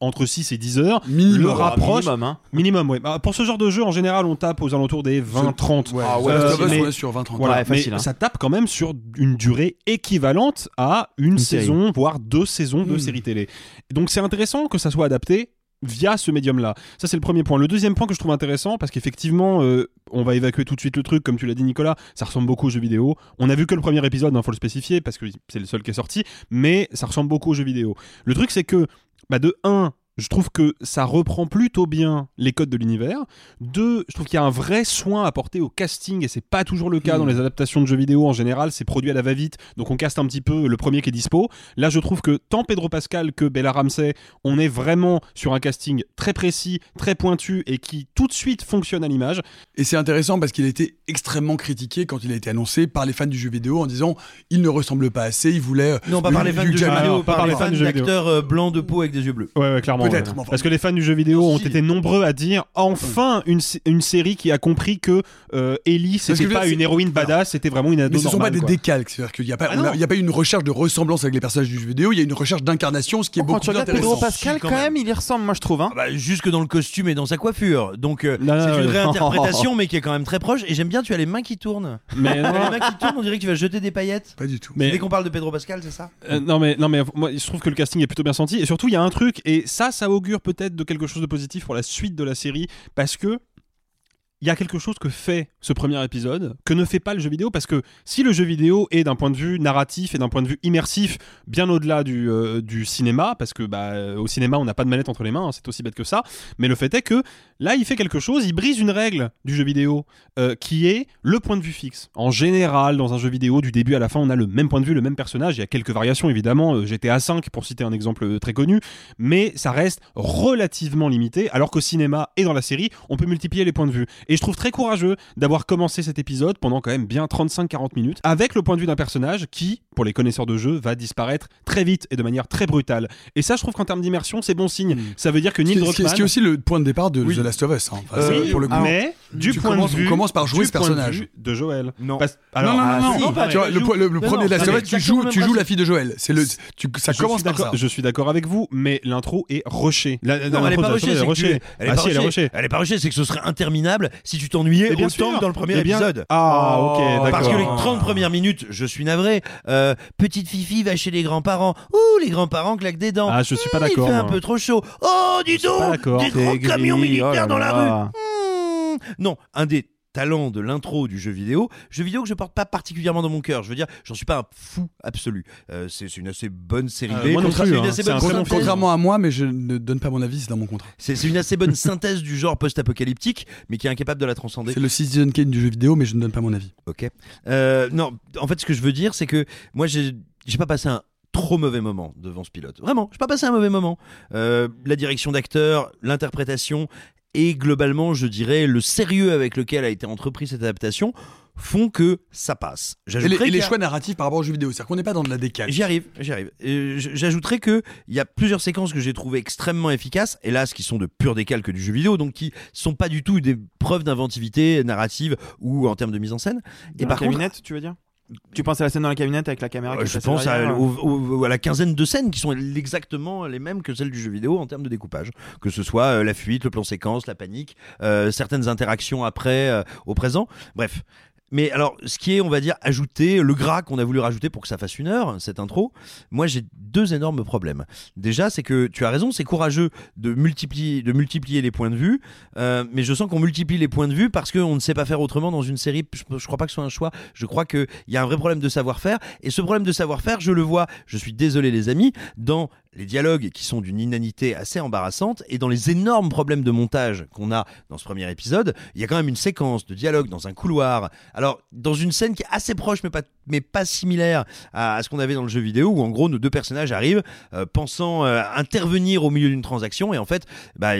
entre 6 et 10 heures,
Minimum.
le rapproche.
Minimum, hein.
Minimum, ouais. Bah, pour ce genre de jeu, en général, on tape aux alentours des 20-30.
Ouais,
Ah ouais,
mais-
est sur 20-30.
Voilà,
Ouais, facile,
mais
hein.
ça tape quand même sur une durée équivalente à une, saison, voire deux saisons de
Mm.
série télé. Donc c'est intéressant que ça soit adapté via ce médium-là. Ça c'est le premier point. Le deuxième point que je trouve intéressant, parce qu'effectivement, euh, on va évacuer tout de suite le truc, comme tu l'as dit Nicolas, ça ressemble beaucoup aux jeux vidéo. On a vu que le premier épisode, il faut le spécifier, parce que c'est le seul qui est sorti, mais ça ressemble beaucoup aux jeux vidéo. Le truc c'est que, bah, de 1, je trouve que ça reprend plutôt bien les codes de l'univers. Deux, je trouve qu'il y a un vrai soin apporté au casting et c'est pas toujours le cas
Hmm.
dans les adaptations de jeux vidéo en général. C'est produit à la va-vite, donc on caste un petit peu le premier qui est dispo. Là, je trouve que tant Pedro Pascal que Bella Ramsey, on est vraiment sur un casting très précis, très pointu et qui tout de suite fonctionne à l'image.
Et c'est intéressant parce qu'il a été extrêmement critiqué quand il a été annoncé par les fans du jeu vidéo en disant il ne ressemble pas assez, il voulait.
Non, pas par les fans du jeu vidéo, par les fans
du jeu vidéo.
d'acteurs euh, blancs de peau avec des yeux bleus.
Ouais, ouais, clairement.
Peut-être, enfin-
Parce que les fans du jeu vidéo ont
Si.
été nombreux à dire enfin une, une série qui a compris que euh, Ellie c'était pas une héroïne badass, c'était vraiment une ado
Mais ce sont pas
normale,
des
quoi.
décalques, c'est-à-dire qu'il n'y a, pas-
Ah
a-
non.
il y a pas une recherche de ressemblance avec les personnages du jeu vidéo, il y a une recherche d'incarnation, ce qui est
Quand
beaucoup
tu
plus
regardes Pedro
intéressant.
Pascal,
Si, quand
quand
même.
il y ressemble, moi je trouve. Hein.
Bah, jusque dans le costume et dans sa coiffure. Donc euh, c'est une réinterprétation, mais qui est quand même très proche. Et j'aime bien, tu as les mains qui tournent.
Mais
les mains qui tournent, on dirait que tu vas jeter des paillettes.
Pas du tout.
Mais-
Dès qu'on parle de Pedro Pascal, c'est ça?
Euh, non mais non mais moi je trouve que le casting est plutôt bien senti et surtout il y a un truc et ça ça augure peut-être de quelque chose de positif pour la suite de la série parce que il y a quelque chose que fait ce premier épisode que ne fait pas le jeu vidéo parce que si le jeu vidéo est d'un point de vue narratif et d'un point de vue immersif bien au-delà du, euh, du cinéma parce que bah, au cinéma on n'a pas de manette entre les mains hein, c'est aussi bête que ça mais le fait est que là il fait quelque chose il brise une règle du jeu vidéo euh, qui est le point de vue fixe. En général dans un jeu vidéo du début à la fin on a le même point de vue le même personnage. Il y a quelques variations évidemment euh, GTA 5 pour citer un exemple très connu mais ça reste relativement limité alors qu'au cinéma et dans la série on peut multiplier les points de vue Et je trouve très courageux d'avoir commencé cet épisode pendant quand même bien 35-40 minutes avec le point de vue d'un personnage qui, pour les connaisseurs de jeu, va disparaître très vite et de manière très brutale. Et ça, je trouve qu'en termes d'immersion, c'est bon signe. Ça veut dire que Neil Druckmann.
ce qui est aussi le point de départ de
Oui.
The Last of Us. hein. Enfin,
Euh,
pour le coup.
mais du
Tu
point de vue,
on commence par jouer
du
ce
point de
personnage.
vue de Joël.
Non.
Parce-
non,
alors,
non, non,
ah,
non,
si,
non,
bah,
tu vois,
elle
le,
joue-
po- le- le
Non,
premier
non,
Last of Us, tu joues, tu joues la fille de Joël. C'est le, tu, ça
je
commence par ça.
Je suis d'accord avec vous, mais l'intro est rushée. La-
Non, elle est pas
de
rushée, elle est
Ah
pas rushée. Elle est pas rushée, c'est que ce serait interminable si tu t'ennuyais autant
sûr.
que dans le premier
bien-
épisode.
Ah, ok, d'accord.
Parce que les 30 premières minutes, je suis navré. Euh, petite Fifi va chez les grands-parents. Ouh, les grands-parents claquent des dents.
Ah, je suis pas
Mmh,
d'accord,
Il fait un peu trop chaud. Oh, dis donc
d'accord.
Des grands
C'est
camions
gris,
militaires
oh là
dans la rue. Mmh. Non, un des talents de l'intro du jeu vidéo, jeu vidéo que je porte pas particulièrement dans mon cœur. Je veux dire, j'en suis pas un fou absolu. Euh, c'est une assez bonne série
Euh,
B.
moi non
C'est
plus,
une
hein.
bonne.
Contrairement à moi, mais je ne donne pas mon avis, c'est dans mon contrat.
C'est une assez bonne synthèse du genre post-apocalyptique, mais qui est incapable de la transcender.
C'est le Citizen Kane du jeu vidéo, mais je ne donne pas mon avis.
Ok. Euh, non, en fait, ce que je veux dire, c'est que moi, j'ai pas passé un trop mauvais moment devant ce pilote. Vraiment, j'ai pas passé un mauvais moment. Euh, la direction d'acteur, l'interprétation et globalement, je dirais, le sérieux avec lequel a été entrepris cette adaptation font que ça passe.
Et les,
J'ajouterais
et les
qu'il y a-
choix narratifs par rapport au jeu vidéo, c'est-à-dire qu'on n'est pas dans de la décale.
J'y arrive, j'y arrive. J'ajouterais que il y a plusieurs séquences que j'ai trouvées extrêmement efficaces, hélas, qui sont de purs décalques du jeu vidéo, donc qui sont pas du tout des preuves d'inventivité narrative ou en termes de mise en scène.
Et
Et
par
par contre,
camionnette, tu veux dire? Tu penses à la scène dans la camionnette avec la caméra
euh,
qui
je
passe
pense à,
derrière,
au- au- à la quinzaine de scènes qui sont exactement les mêmes que celles du jeu vidéo en termes de découpage. Que ce soit euh, la fuite, le plan séquence, la panique, euh, certaines interactions après, euh, au présent. Bref. Mais alors, ce qui est, on va dire, ajouté, le gras qu'on a voulu rajouter pour que ça fasse une heure, cette intro, moi j'ai deux énormes problèmes. Déjà, c'est que tu as raison, c'est courageux de multiplier, de multiplier les points de vue, euh, mais je sens qu'on multiplie les points de vue parce qu'on ne sait pas faire autrement dans une série. Je, je crois pas que ce soit un choix. Je crois qu'il y a un vrai problème de savoir-faire. Et ce problème de savoir-faire, je le vois, je suis désolé les amis, dans les dialogues qui sont d'une inanité assez embarrassante et dans les énormes problèmes de montage qu'on a dans ce premier épisode, il y a quand même une séquence de dialogue dans un couloir. Alors, dans une scène qui est assez proche mais pas, mais pas similaire à, ce qu'on avait dans le jeu vidéo où en gros nos deux personnages arrivent euh, pensant euh, intervenir au milieu d'une transaction et en fait, bah,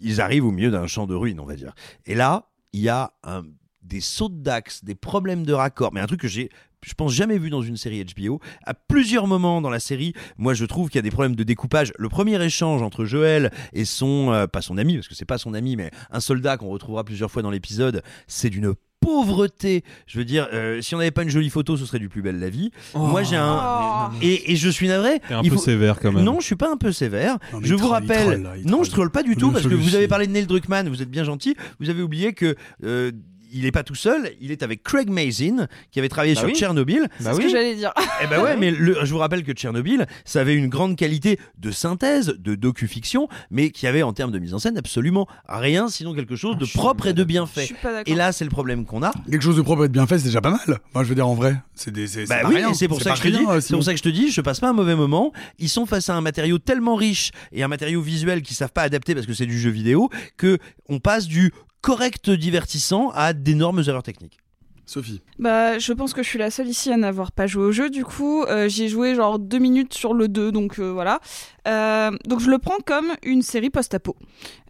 ils arrivent au milieu d'un champ de ruines, on va dire. Et là, il y a un- des sauts d'axe, des problèmes de raccord, mais un truc que j'ai je pense jamais vu dans une série HBO. À plusieurs moments dans la série, moi je trouve qu'il y a des problèmes de découpage. Le premier échange entre Joël et son, euh, pas son ami, parce que c'est pas son ami, mais un soldat qu'on retrouvera plusieurs fois dans l'épisode, c'est d'une pauvreté. Je veux dire, euh, si on n'avait pas une jolie photo, ce serait du plus belle la vie. Moi j'ai un et, et je suis navré.
T'es un
il
peu sévère, quand même.
Non, je suis pas un peu sévère.
Non,
je vous rappelle.
troll, là, il
non, je troll pas du tout parce que vous avez parlé de Neil Druckmann. Vous êtes bien gentil. Vous avez oublié que. euh, il n'est pas tout seul, il est avec Craig Mazin qui avait travaillé
Bah
sur
oui.
Tchernobyl.
C'est ce que j'allais dire.
Eh ben ouais, mais le- je vous rappelle que Tchernobyl, ça avait une grande qualité de synthèse, de docu-fiction, mais qui avait en termes de mise en scène absolument rien, sinon quelque chose de propre et de bien
Je
fait.
suis pas d'accord.
Et là, c'est le problème qu'on a.
Quelque chose de propre et de bien fait, c'est déjà pas mal. Moi, je veux dire, en vrai, c'est des. c'est-
Bah oui, c'est pour ça que je te
rien,
dis,
euh,
c'est pour ça que je te dis, je passe pas un mauvais moment. Ils sont face à un matériau tellement riche et un matériau visuel qu'ils savent pas adapter parce que c'est du jeu vidéo que on passe du correct divertissant à d'énormes erreurs techniques.
Sophie.
Bah, je pense que je suis la seule ici à n'avoir pas joué au jeu. Du coup, euh, j'y ai joué genre deux minutes sur le 2, donc euh, voilà. Euh, donc je le prends comme une série post-apo.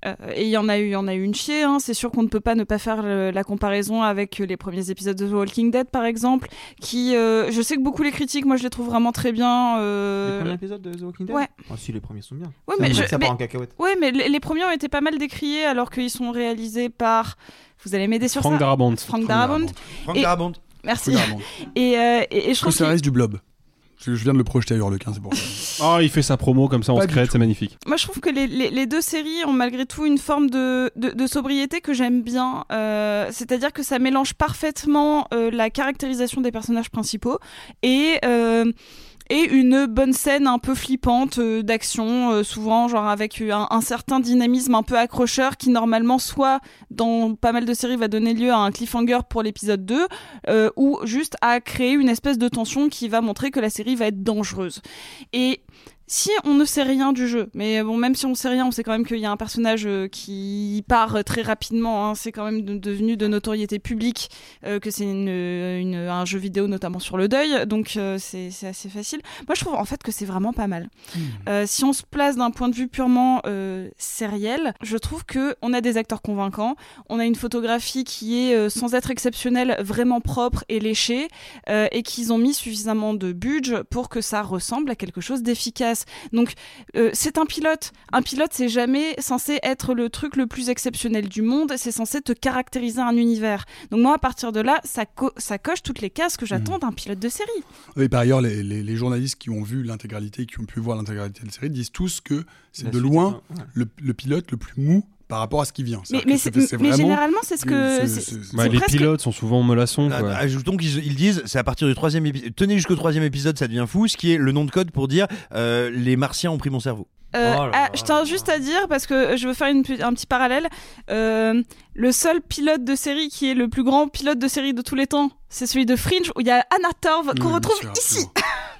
Euh, et il y en a eu, il y en a eu une chier. Hein. C'est sûr qu'on ne peut pas ne pas faire le- la comparaison avec les premiers épisodes de The Walking Dead, par exemple, qui, euh, je sais que beaucoup les critiques, moi je les trouve vraiment très bien. euh,
Les premiers épisodes de The Walking Dead?
Ouais.
Ah si, les premiers sont bien.
Ouais,
Ça
mais je-
ça
mais-
part en cacahuète.
Ouais, mais les, les premiers ont été pas mal décriés alors qu'ils sont réalisés par. Vous allez m'aider sur
Frank
ça
Darabont.
Frank Darabont.
Franck
Et-
Darabont.
Merci.
Frank Darabont.
Et, euh, et, et je trouve qu'il-
Co-scénariste du Blob? Parce que je viens de le projeter à Hurlequin, c'est pour ça.
Oh, il fait sa promo comme ça en
Pas
secret,
tout.
c'est magnifique.
Moi, je trouve que les, les- les deux séries ont malgré tout une forme de, de, de sobriété que j'aime bien. Euh, C'est-à-dire que ça mélange parfaitement euh, la caractérisation des personnages principaux et euh, et une bonne scène un peu flippante euh, d'action, euh, souvent genre avec un, certain dynamisme un peu accrocheur qui normalement soit dans pas mal de séries va donner lieu à un cliffhanger pour l'épisode 2 euh, ou juste à créer une espèce de tension qui va montrer que la série va être dangereuse. Et si on ne sait rien du jeu, mais bon, même si on sait rien, on sait quand même qu'il y a un personnage euh, qui part euh, très rapidement. hein, c'est quand même de- devenu de notoriété publique euh, que c'est une, une- un jeu vidéo, notamment sur le deuil. Donc euh, c'est assez facile. Moi, je trouve en fait que c'est vraiment pas mal. Euh, si on se place d'un point de vue purement sériel, je trouve que on a des acteurs convaincants, on a une photographie qui est sans être exceptionnelle, vraiment propre et léchée, et qu'ils ont mis suffisamment de budget pour que ça ressemble à quelque chose d'efficace. Donc euh, c'est un pilote. Un pilote, c'est jamais censé être le truc le plus exceptionnel du monde. C'est censé te caractériser un univers. Donc moi, à partir de là, ça, co- ça coche toutes les cases que j'attends d'un pilote de série.
Et par ailleurs, les, les- les journalistes qui ont vu l'intégralité, qui ont pu voir l'intégralité de la série, disent tous que c'est de loin
est un- ouais.
le, le pilote le plus mou par rapport à ce qui vient.
Mais, généralement, c'est ce que.
c'est-
c'est-
c'est-
c'est
Bah, les
presque-
pilotes sont souvent mollassons.
Ah,
Quoi.
Ajoutons qu'ils ils disent, c'est à partir du troisième épisode. Tenez jusqu'au troisième épisode, ça devient fou. Ce qui est le nom de code pour dire euh, les Martiens ont pris mon cerveau.
Euh,
Oh
ah, je tiens juste à dire, parce que je veux faire une un petit parallèle, euh, le seul pilote de série qui est le plus grand pilote de série de tous les temps, c'est celui de Fringe, où il y a Anna Torv, qu'on
Oui,
retrouve
sûr,
ici.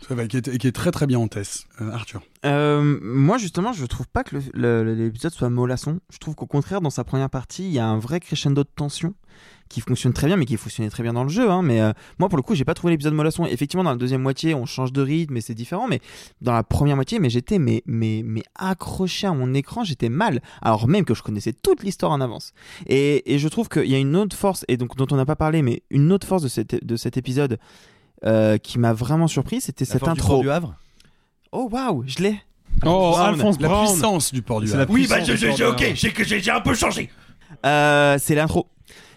Qui, est, très très bien en test. Euh, Arthur.
Euh, moi, justement, je trouve pas que l'épisode soit mollasson. Je trouve qu'au contraire, dans sa première partie, il y a un vrai crescendo de tension qui fonctionne très bien, mais qui fonctionnait très bien dans le jeu. hein. Mais euh, moi, pour le coup, j'ai pas trouvé l'épisode mollasson. Effectivement, dans la deuxième moitié, on change de rythme et c'est différent. Mais dans la première moitié, mais j'étais mais, mais, mais accroché à mon écran, j'étais mal. Alors même que je connaissais toute l'histoire en avance. Et, je trouve qu'il y a une autre force, et donc dont on n'a pas parlé, mais une autre force de cet épisode euh, qui m'a vraiment surpris, c'était cette
force du
intro.
port du Havre.
Oh waouh, je l'ai.
Oh,
Brown.
Alphonse
La puissance du port du Havre.
Oui, bah,
du
ok, j'ai que j'ai j'ai un peu changé.
Euh, c'est l'intro.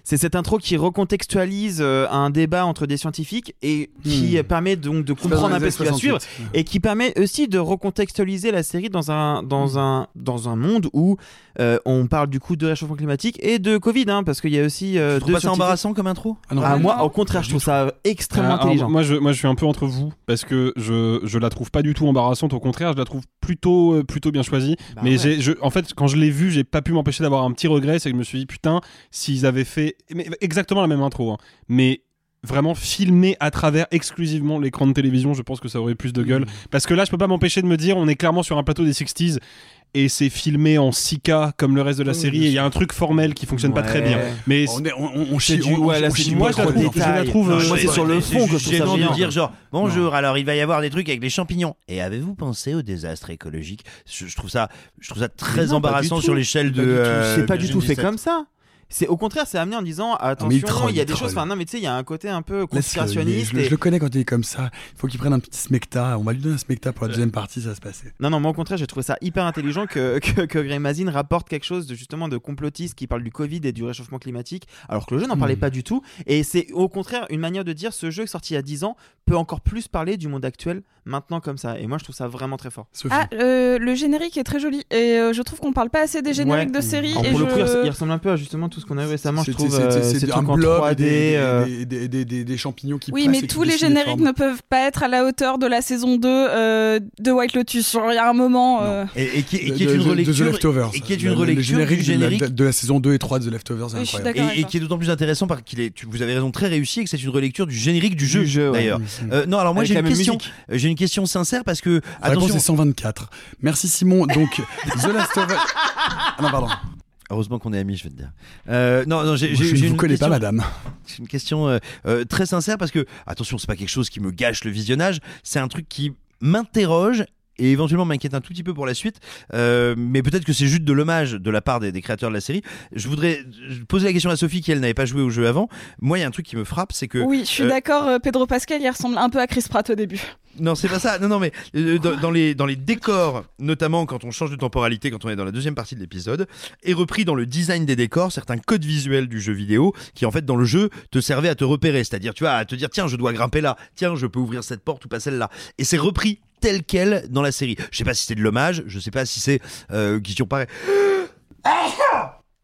C'est cette intro qui recontextualise euh, un débat entre des scientifiques et qui
Hmm.
permet donc de comprendre un peu ce qui va suivre
68.
et qui permet aussi de recontextualiser la série dans un dans un dans un monde où euh, on parle du coup de réchauffement climatique et de Covid hein, parce qu'il y a aussi euh,
Tu trouves
deux
pas ça embarrassant comme intro
Ah non,
Ah, moi au contraire je trouve ça extrêmement
Euh, alors,
intelligent.
moi, je, moi, je suis un peu entre vous parce que je, je la trouve pas du tout embarrassante. Au contraire, je la trouve plutôt, euh, plutôt bien choisie.
Bah
mais
ouais.
j'ai, je, en fait, quand je l'ai vue, j'ai pas pu m'empêcher d'avoir un petit regret. C'est que je me suis dit, putain, s'ils avaient fait mais exactement la même intro, hein, mais vraiment filmé à travers exclusivement l'écran de télévision, je pense que ça aurait plus de gueule. Parce que là, je peux pas m'empêcher de me dire, on est clairement sur un plateau des 60s. Et c'est filmé en 6K comme le reste de la
Oui,
série. Et il y a un truc formel qui fonctionne pas très bien. Mais
On, est, on, on, on
C'est
chie,
du-
on,
ouais, là,
on
c'est
chie
du
pas
moi, je la trouve- je la trouve,
Non,
euh,
moi, c'est sur le fond que je trouve
de dire genre bonjour alors il va y avoir des trucs avec les champignons et avez-vous pensé au désastre écologique? Je, je trouve ça je trouve ça très
non,
embarrassant sur l'échelle de
Pas du tout.
euh,
c'est pas du tout fait
2017.
comme ça. C'est au contraire, c'est amené en disant
il
attention,
troll,
il y a des
troll.
choses. Enfin non, mais tu sais, il y a un côté un peu conspirationniste.
je, le-
et-
je le connais quand il est comme ça. Il faut qu'il prenne un petit smecta. On va lui donner un smecta pour la deuxième partie, ça va se passer.
Non, non, moi au contraire, j'ai trouvé ça hyper intelligent que, que, que Mazin rapporte quelque chose de justement de complotiste qui parle du Covid et du réchauffement climatique, alors que le jeu n'en parlait
Hmm.
pas du tout. Et c'est au contraire une manière de dire ce jeu sorti il y a 10 ans peut encore plus parler du monde actuel maintenant comme ça. Et moi je trouve ça vraiment très fort.
Sophie.
Ah, euh, le générique est très joli et euh, je trouve qu'on parle pas assez des génériques
Ouais.
de séries.
Alors,
et
pour le coup, il ressemble un peu à justement tout ce qu'on a eu récemment, je trouve.
c'est-
euh,
c'est- un blob
3D.
et des,
euh,
des, des, des, des- des champignons qui
Oui, mais tous les génériques ne peuvent pas être à la hauteur de la saison 2 euh, de White Lotus. Il y a un moment. euh,
et, et qui, et
De-
qui est une relecture
The Leftovers.
et qui est
Le-
une
le
relecture
générique
du
de la-
générique
de, la saison 2 et 3 de The Leftovers,
et, qui est d'autant plus intéressant parce qu'il est tu- vous avez raison très réussi et que c'est une relecture du générique du jeu,
Du jeu, ouais.
d'ailleurs non alors moi j'ai une question j'ai une question sincère parce que
La réponse est 124. Merci Simon. Donc, The Last of Us. Ah non, pardon.
Heureusement qu'on est amis je vais te dire. Euh, non non j'ai
Je ne vous connais
question-
pas, madame.
C'est une question euh, euh, très sincère parce que, attention, c'est pas quelque chose qui me gâche le visionnage, c'est un truc qui m'interroge et éventuellement m'inquiète un tout petit peu pour la suite, Euh, mais peut-être que c'est juste de l'hommage de la part des, des créateurs de la série. Je voudrais poser la question à Sophie qui elle n'avait pas joué au jeu avant. Moi, il y a un truc qui me frappe, c'est que
Oui, je suis
euh,
d'accord. euh, Pedro Pascal, il ressemble un peu à Chris Pratt au début.
non, c'est pas ça. Non, non, mais euh, dans, dans les, dans les décors, notamment quand on change de temporalité, quand on est dans la deuxième partie de l'épisode, est repris dans le design des décors certains codes visuels du jeu vidéo qui, en fait, dans le jeu, te servaient à te repérer. C'est-à-dire, tu vois, à te dire, tiens, je dois grimper là. Tiens, je peux ouvrir cette porte ou pas celle-là. Et c'est repris tel quel dans la série. Je sais pas si c'est de l'hommage, je sais pas si c'est euh, question pareil.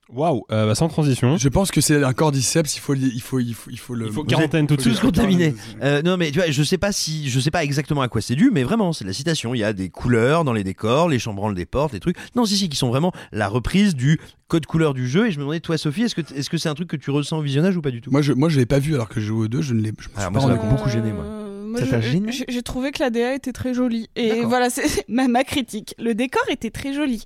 Waouh, euh, bah, sans transition.
Je pense que c'est un cordyceps. Il faut, il faut, il faut, il faut le.
Il faut quarantaine tout de
tous
suite.
contaminés. Euh, non mais tu vois, je sais pas si, je sais pas exactement à quoi c'est dû, mais vraiment c'est la citation. Il y a des couleurs dans les décors, les chambranles des portes, les trucs. Non, si si, qui sont vraiment la reprise du code couleur du jeu. Et je me demandais, toi Sophie, est-ce que est-ce que c'est un truc que tu ressens au visionnage ou pas du tout?
Moi, je, moi, je l'ai pas vu alors que je joue aux deux. Je ne l'ai. Je me suis
Ah,
pas
moi, ça
rendu
m'a
compte.
beaucoup gêné, moi.
Moi, J'ai trouvé que la DA était très jolie. Et voilà, c'est ma, ma critique. Le décor était très joli.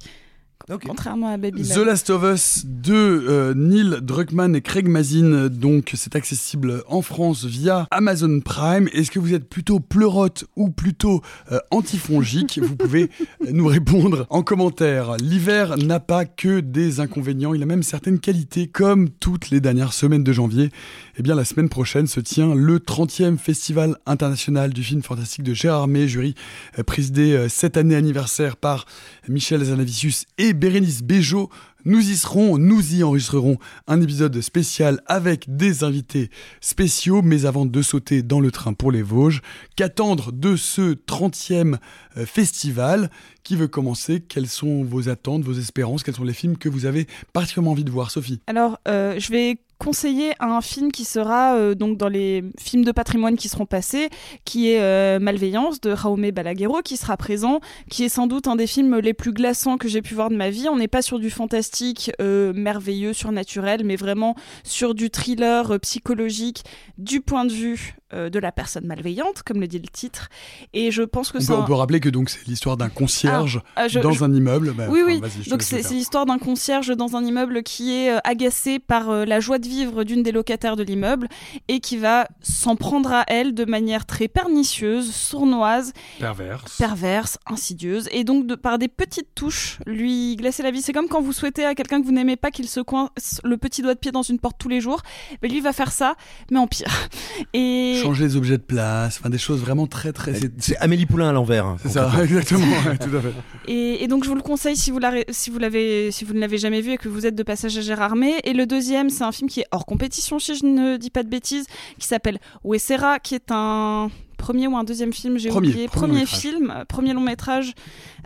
Contrairement à Babylon.
The Last of Us de euh, Neil Druckmann et Craig Mazin, donc c'est accessible en France via Amazon Prime. Est-ce que vous êtes plutôt pleurote ou plutôt euh, antifongique? Vous pouvez euh, nous répondre en commentaire. L'hiver n'a pas que des inconvénients, il a même certaines qualités, comme toutes les dernières semaines de janvier. Eh bien, la semaine prochaine se tient le 30e Festival international du film fantastique de Gérard May, jury euh, présidé euh, cette année anniversaire par Michel Zanavicius et Bérénice Bejo. Nous y serons, nous y enregistrerons un épisode spécial avec des invités spéciaux, mais avant de sauter dans le train pour les Vosges, qu'attendre de ce 30e euh, festival qui veut commencer? Quelles sont vos attentes, vos espérances? Quels sont les films que vous avez particulièrement envie de voir, Sophie.
Alors, euh, je vais conseiller un film qui sera euh, donc dans les films de patrimoine qui seront passés, qui est Malveillance de Jaume Balaguerro, qui sera présent, qui est sans doute un des films les plus glaçants que j'ai pu voir de ma vie. On n'est pas sur du fantastique euh, merveilleux, surnaturel, mais vraiment sur du thriller euh, psychologique du point de vue euh, de la personne malveillante, comme le dit le titre. Et je pense que
on
c'est
peut, on peut rappeler que donc c'est l'histoire d'un concierge
Ah, ah, je-
dans
je-
un immeuble. Bah,
oui,
enfin,
oui. Donc c'est l'histoire d'un concierge dans un immeuble qui est euh, agacé par euh, la joie de vivre d'une des locataires de l'immeuble et qui va s'en prendre à elle de manière très pernicieuse, sournoise,
Perverse.
perverse, insidieuse, et donc de, par des petites touches lui glacer la vie. C'est comme quand vous souhaitez à quelqu'un que vous n'aimez pas qu'il se coince le petit doigt de pied dans une porte tous les jours, mais lui va faire ça, mais en pire. Et
Changer les objets de place, enfin des choses vraiment très très.
C'est Amélie Poulain à l'envers. hein,
C'est ça, exactement, ouais, tout à fait.
Et, et donc je vous le conseille si vous, l'avez- si, vous l'avez, si vous ne l'avez jamais vu et que vous êtes de passage à Gérardmer. Et le deuxième, c'est un film qui est hors compétition, si je ne dis pas de bêtises, qui s'appelle Wessera, qui est un premier ou un deuxième film, j'ai
Premier,
oublié.
premier
film, premier long métrage,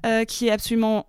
euh, qui est absolument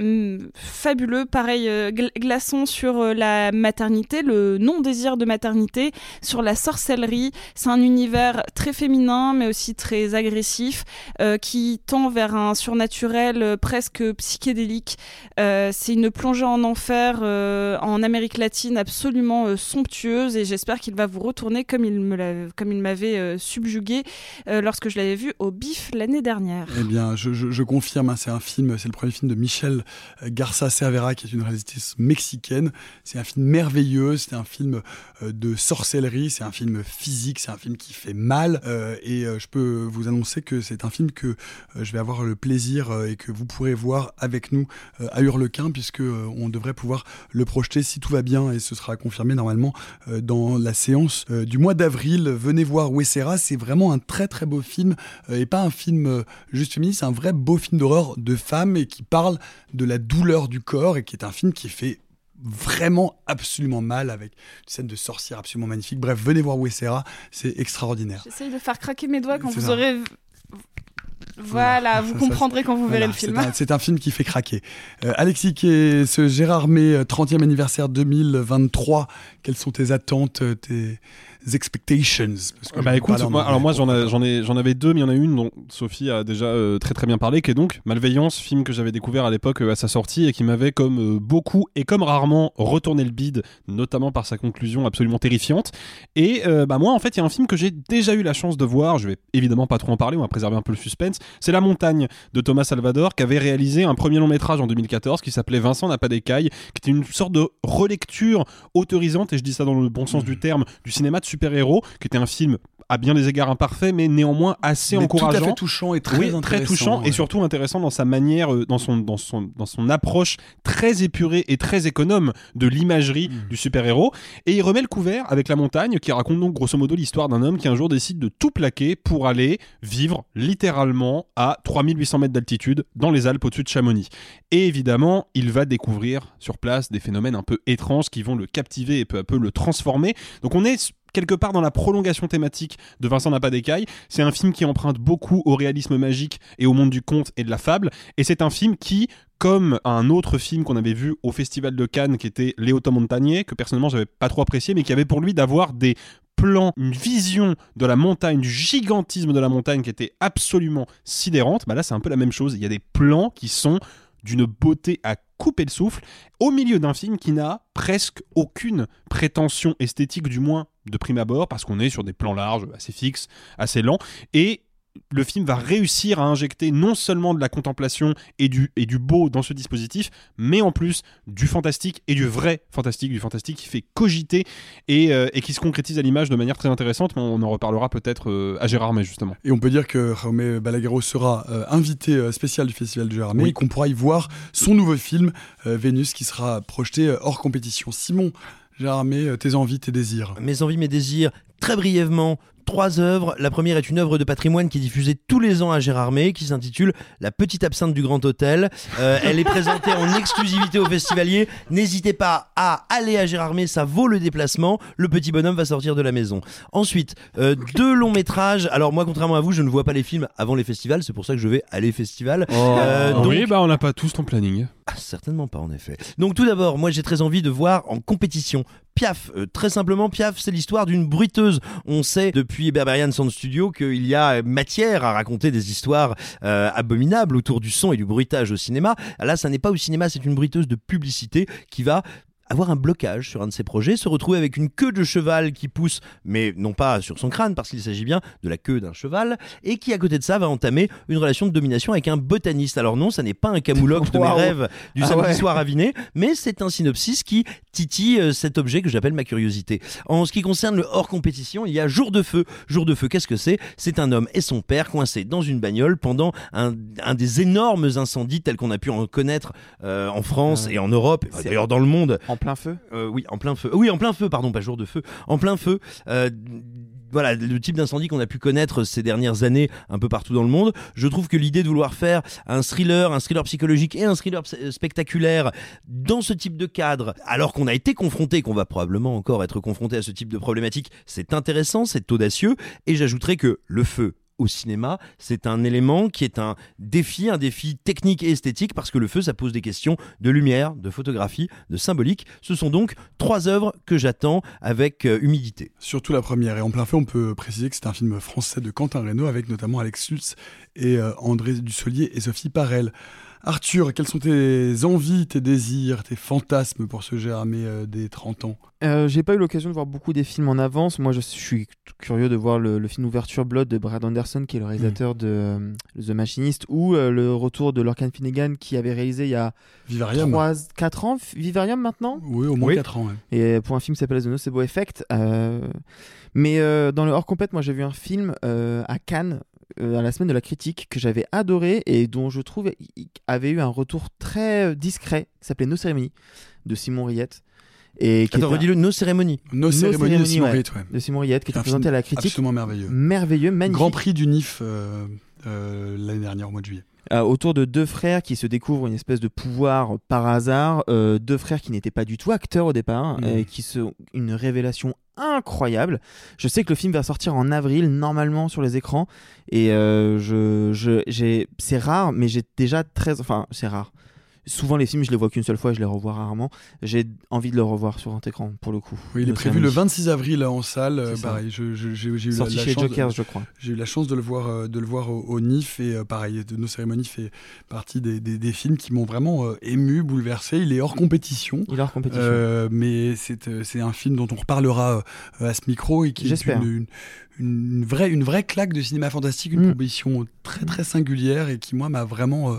hum, fabuleux, pareil euh, gla- glaçon sur euh, la maternité, le non-désir de maternité, sur la sorcellerie. C'est un univers très féminin, mais aussi très agressif, euh, qui tend vers un surnaturel presque psychédélique. C'est une plongée en enfer en Amérique latine absolument somptueuse, et j'espère qu'il va vous retourner comme il m'avait subjugué lorsque je l'avais vu au BIF l'année dernière.
Eh bien, je, confirme, hein, c'est un film, c'est le premier film de Michel Garza Cervera, qui est une réalisatrice mexicaine. C'est un film merveilleux, c'est un film euh, de sorcellerie, c'est un film physique, c'est un film qui fait mal. euh, et euh, je peux vous annoncer que c'est un film que je vais avoir le plaisir et que vous pourrez voir avec nous à Hurlequin, puisque on devrait pouvoir le projeter si tout va bien, et ce sera confirmé normalement dans la séance du mois d'avril. Venez voir Wessera, c'est vraiment un très très beau film, et pas un film juste féministe, c'est un vrai beau film d'horreur de femme et qui parle la douleur du corps et qui est un film qui fait vraiment absolument mal avec une scène de sorcière absolument magnifique. Bref, venez voir Wessera, c'est extraordinaire.
J'essaye de faire craquer mes doigts quand vous
ça.
aurez. Voilà, vous
Ça, ça,
comprendrez quand vous verrez
Voilà,
le film.
C'est un, film qui fait craquer. Euh, Alexis, qui est ce Gérard May euh, 30e anniversaire 2023, quelles sont tes attentes, euh, tes expectations Parce que
bah écoute, moi, alors moi j'en ai- j'en ai, j'en avais deux, mais il y en a une dont Sophie a déjà euh, très très bien parlé, qui est donc Malveillance, film que j'avais découvert à l'époque euh, à sa sortie et qui m'avait comme euh, beaucoup et comme rarement retourné le bide, notamment par sa conclusion absolument terrifiante. Et bah moi en fait il y a un film que j'ai déjà eu la chance de voir, je vais évidemment pas trop en parler, on va préserver un peu le suspense, c'est La Montagne de Thomas Salvador qui avait réalisé un premier long métrage en 2014 qui s'appelait Vincent n'a pas d'écailles, qui était une sorte de relecture autorisante, et je dis ça dans le bon sens du terme, du cinéma de super-héros, qui était un film à bien des égards imparfait, mais néanmoins assez
Mais tout à
encourageant.
fait touchant et très
Oui,
intéressant,
très touchant
ouais.
et surtout intéressant dans sa manière, euh, dans son, dans son, dans son approche très épurée et très économe de l'imagerie
Mm.
du super-héros. Et il remet le couvert avec La Montagne, qui raconte donc grosso modo l'histoire d'un homme qui un jour décide de tout plaquer pour aller vivre littéralement à 3800 mètres d'altitude dans les Alpes au-dessus de Chamonix. Et évidemment, il va découvrir sur place des phénomènes un peu étranges qui vont le captiver et peu à peu le transformer. Donc on est quelque part dans la prolongation thématique de Vincent n'a pas. C'est un film qui emprunte beaucoup au réalisme magique et au monde du conte et de la fable. Et c'est un film qui, comme un autre film qu'on avait vu au Festival de Cannes, qui était Léoto Montagnier, que personnellement j'avais pas trop apprécié, mais qui avait pour lui d'avoir des plans, une vision de la montagne, du gigantisme de la montagne qui était absolument sidérante. Bah là, c'est un peu la même chose. Il y a des plans qui sont d'une beauté à couper le souffle au milieu d'un film qui n'a presque aucune prétention esthétique, du moins de prime abord, parce qu'on est sur des plans larges, assez fixes, assez lents, et le film va réussir à injecter non seulement de la contemplation et du, et du beau dans ce dispositif, mais en plus du fantastique et du vrai fantastique, du fantastique qui fait cogiter et, euh, et qui se concrétise à l'image de manière très intéressante. Mais on en reparlera peut-être euh, à Gérard May justement.
Et on peut dire que Jaume Balaguerro sera euh, invité euh, spécial du Festival de Gérard May
Oui.
et qu'on pourra y voir son nouveau film, euh, Vénus, qui sera projeté euh, hors compétition. Simon, Gérard May, euh, tes envies, tes désirs?
Mes envies, mes désirs, très brièvement, trois œuvres. La première est une œuvre de patrimoine qui est diffusée tous les ans à Gérardmer, qui s'intitule La petite absinthe du Grand Hôtel. Euh, elle est présentée en exclusivité aux festivaliers. N'hésitez pas à aller à Gérardmer, ça vaut le déplacement. Le petit bonhomme va sortir de la maison. Ensuite, euh, deux longs métrages. Alors moi, contrairement à vous, je ne vois pas les films avant les festivals. C'est pour ça que je vais à les festivals. Euh, donc-
Oui, bah on n'a pas tous ton planning.
ah, Certainement pas en effet. Donc tout d'abord, moi j'ai très envie de voir en compétition Piaf. Euh, très simplement, Piaf, c'est l'histoire d'une bruiteuse. On sait depuis Berberian Sound Studio qu'il y a matière à raconter des histoires euh, abominables autour du son et du bruitage au cinéma. Là, ça n'est pas au cinéma, c'est une bruiteuse de publicité qui va avoir un blocage sur un de ses projets, se retrouver avec une queue de cheval qui pousse, mais non pas sur son crâne, parce qu'il s'agit bien de la queue d'un cheval, et qui à côté de ça va entamer une relation de domination avec un botaniste. Alors non, ça n'est pas un camoulox de mes rêves du
Ah
samedi
ouais.
soir raviné, mais c'est un synopsis qui titille euh, cet objet que j'appelle ma curiosité. En ce qui concerne le hors compétition, il y a Jour de feu. Jour de feu, qu'est-ce que c'est? C'est un homme et son père coincés dans une bagnole pendant un, un des énormes incendies tels qu'on a pu en connaître euh, en France
Ah.
et en Europe, et d'ailleurs dans le monde.
En plein feu?
Euh, oui, en plein feu. Oui, en plein feu, pardon, pas jour de feu. En plein feu. Euh, voilà le type d'incendie qu'on a pu connaître ces dernières années un peu partout dans le monde. Je trouve que l'idée de vouloir faire un thriller, un thriller psychologique et un thriller ps- spectaculaire dans ce type de cadre, alors qu'on a été confronté, qu'on va probablement encore être confronté à ce type de problématique, c'est intéressant, c'est audacieux. Et j'ajouterais que le feu au cinéma, c'est un élément qui est un défi, un défi technique et esthétique, parce que le feu, ça pose des questions de lumière, de photographie, de symbolique. Ce sont donc trois œuvres que j'attends avec euh, humidité.
Surtout la première. Et en plein fait, on peut préciser que c'est un film français de Quentin Reynaud avec notamment Alex Lutz et euh, André Dussolier et Sophie Parel. Arthur, quelles sont tes envies, tes désirs, tes fantasmes pour ce Gérardmer euh, des 30 ans?
Euh, J'ai pas eu l'occasion de voir beaucoup des films en avance. Moi, je suis curieux de voir le, le film Ouverture Blood de Brad Anderson, qui est le réalisateur de euh, The Machinist, ou euh, le retour de Lorcan Finnegan, qui avait réalisé il y a
Vivarium
4 ans. Vivarium maintenant?
Oui, au moins
Oui.
4 ans. ouais.
Et pour un film qui s'appelle The Nocebo Effect. euh, Mais euh, dans le hors compète, moi j'ai vu un film euh, à Cannes euh, à la semaine de la critique que j'avais adoré et dont je trouve avait eu un retour très euh, discret qui s'appelait Nos cérémonies de Simon Riette. Et qui
Attends, redis-le, nos cérémonies.
Nos cérémonies de Simon Riette, ouais.
de Simon Riette qui était présenté à la critique.
Absolument merveilleux.
Merveilleux, magnifique.
Grand prix du NIF euh, euh, l'année dernière, au mois de juillet.
Euh, autour de deux frères qui se découvrent une espèce de pouvoir par hasard, euh, deux frères qui n'étaient pas du tout acteurs au départ,
Mhm.
et qui sont une révélation incroyable. Je sais que le film va sortir en avril normalement sur les écrans, et euh, je, c'est rare, mais j'ai déjà très, enfin c'est rare. Souvent les films je les vois qu'une seule fois, je les revois rarement. J'ai envie de le revoir sur grand écran pour le coup.
Oui, il est prévu le
samedi.
26 avril en salle. euh, pareil, j'ai eu la,
Sorti
la
chez
chance. de-
Jokers, je crois.
J'ai eu la chance de le voir, euh, de le voir au, au NIF et euh, pareil, de nos cérémonies fait partie des, des- des films qui m'ont vraiment euh, ému, bouleversé. Il est hors compétition.
Il est hors compétition.
Euh, mais c'est euh, un film dont on reparlera euh, à ce micro et qui est une, une vraie, une vraie claque de cinéma fantastique, une
Mm.
proposition très très singulière et qui moi m'a vraiment euh,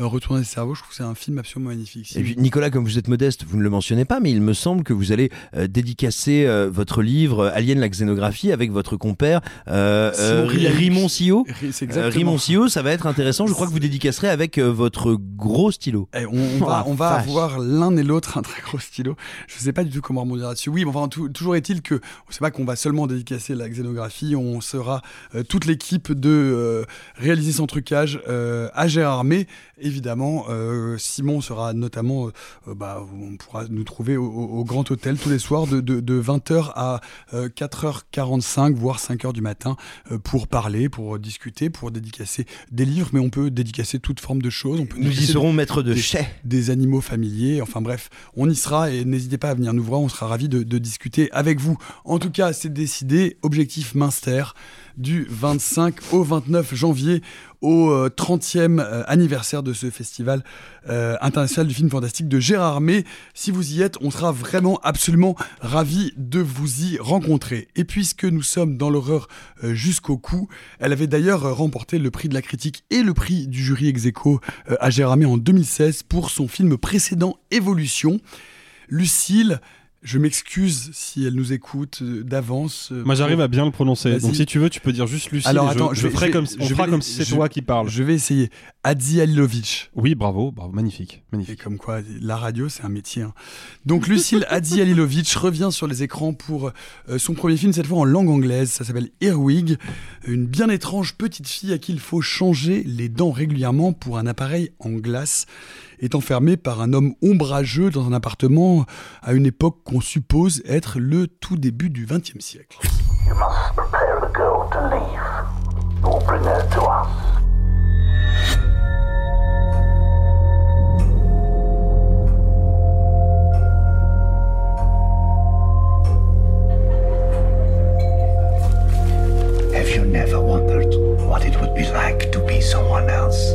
euh, retourné le cerveau. Je trouve que c'est un film absolument magnifique.
Et puis Nicolas, comme vous êtes modeste, vous ne le mentionnez pas, mais il me semble que vous allez euh, dédicacer euh, votre livre Alien la xénographie avec votre compère. Rimon Sio.
Ça.
Sio, ça va être intéressant. Je crois que vous dédicacerez avec euh, votre gros stylo.
Eh, on, on va,
Oh,
on va
vache.
avoir l'un et l'autre un très gros stylo. Je sais pas du tout comment rebondir là-dessus. Oui, mais enfin, toujours est-il que c'est pas qu'on va seulement dédicacer la xénographie, on sera euh, toute l'équipe de euh, réaliser son trucage euh, à Gérardmer. Évidemment, Simon sera notamment, bah, on pourra nous trouver au, Grand Hôtel tous les soirs de, de- de 20h à euh, 4h45, voire 5h du matin, pour parler, pour discuter, pour dédicacer des livres, mais on peut dédicacer toute forme de choses. On peut
Nous y serons maîtres de
des-
chais.
des animaux familiers. Enfin bref, on y sera et n'hésitez pas à venir nous voir. On sera ravis de, de discuter avec vous. En tout cas, c'est décidé. Objectif main Du 25 au 29 janvier au 30e euh, euh, anniversaire de ce festival euh, international du film fantastique de Gérard May. Si vous y êtes, on sera vraiment absolument ravis de vous y rencontrer. Et puisque nous sommes dans l'horreur jusqu'au cou, elle avait d'ailleurs remporté le prix de la critique et le prix du jury ex aequo à Gérard May en 2016 pour son film précédent Évolution. Lucille, je m'excuse si elle nous écoute euh, d'avance.
Euh, Moi, j'arrive à bien le prononcer. Donc, si tu veux, tu peux dire juste Lucie. Alors, attends, je, ferai comme, on fera comme si c'est toi qui parles.
Je vais essayer. Adi Alilovic.
Oui, bravo, bravo, magnifique, magnifique.
Et comme quoi, la radio, c'est un métier. Hein. Donc, Lucille Adi Alilovic revient sur les écrans pour euh, son premier film, cette fois en langue anglaise. Ça s'appelle Earwig, une bien étrange petite fille à qui il faut changer les dents régulièrement pour un appareil en glace est enfermé par un homme ombrageux dans un appartement à une époque qu'on suppose être le tout début du XXe siècle.
Have you never wondered what it would be like to be someone else?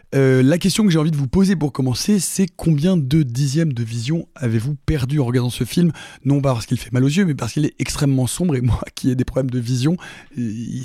Euh, la question que j'ai envie de vous poser pour commencer, c'est combien de dixièmes de vision avez-vous perdu en regardant ce film? Non pas parce qu'il fait mal aux yeux, mais parce qu'il est extrêmement sombre. Et moi, qui ai des problèmes de vision,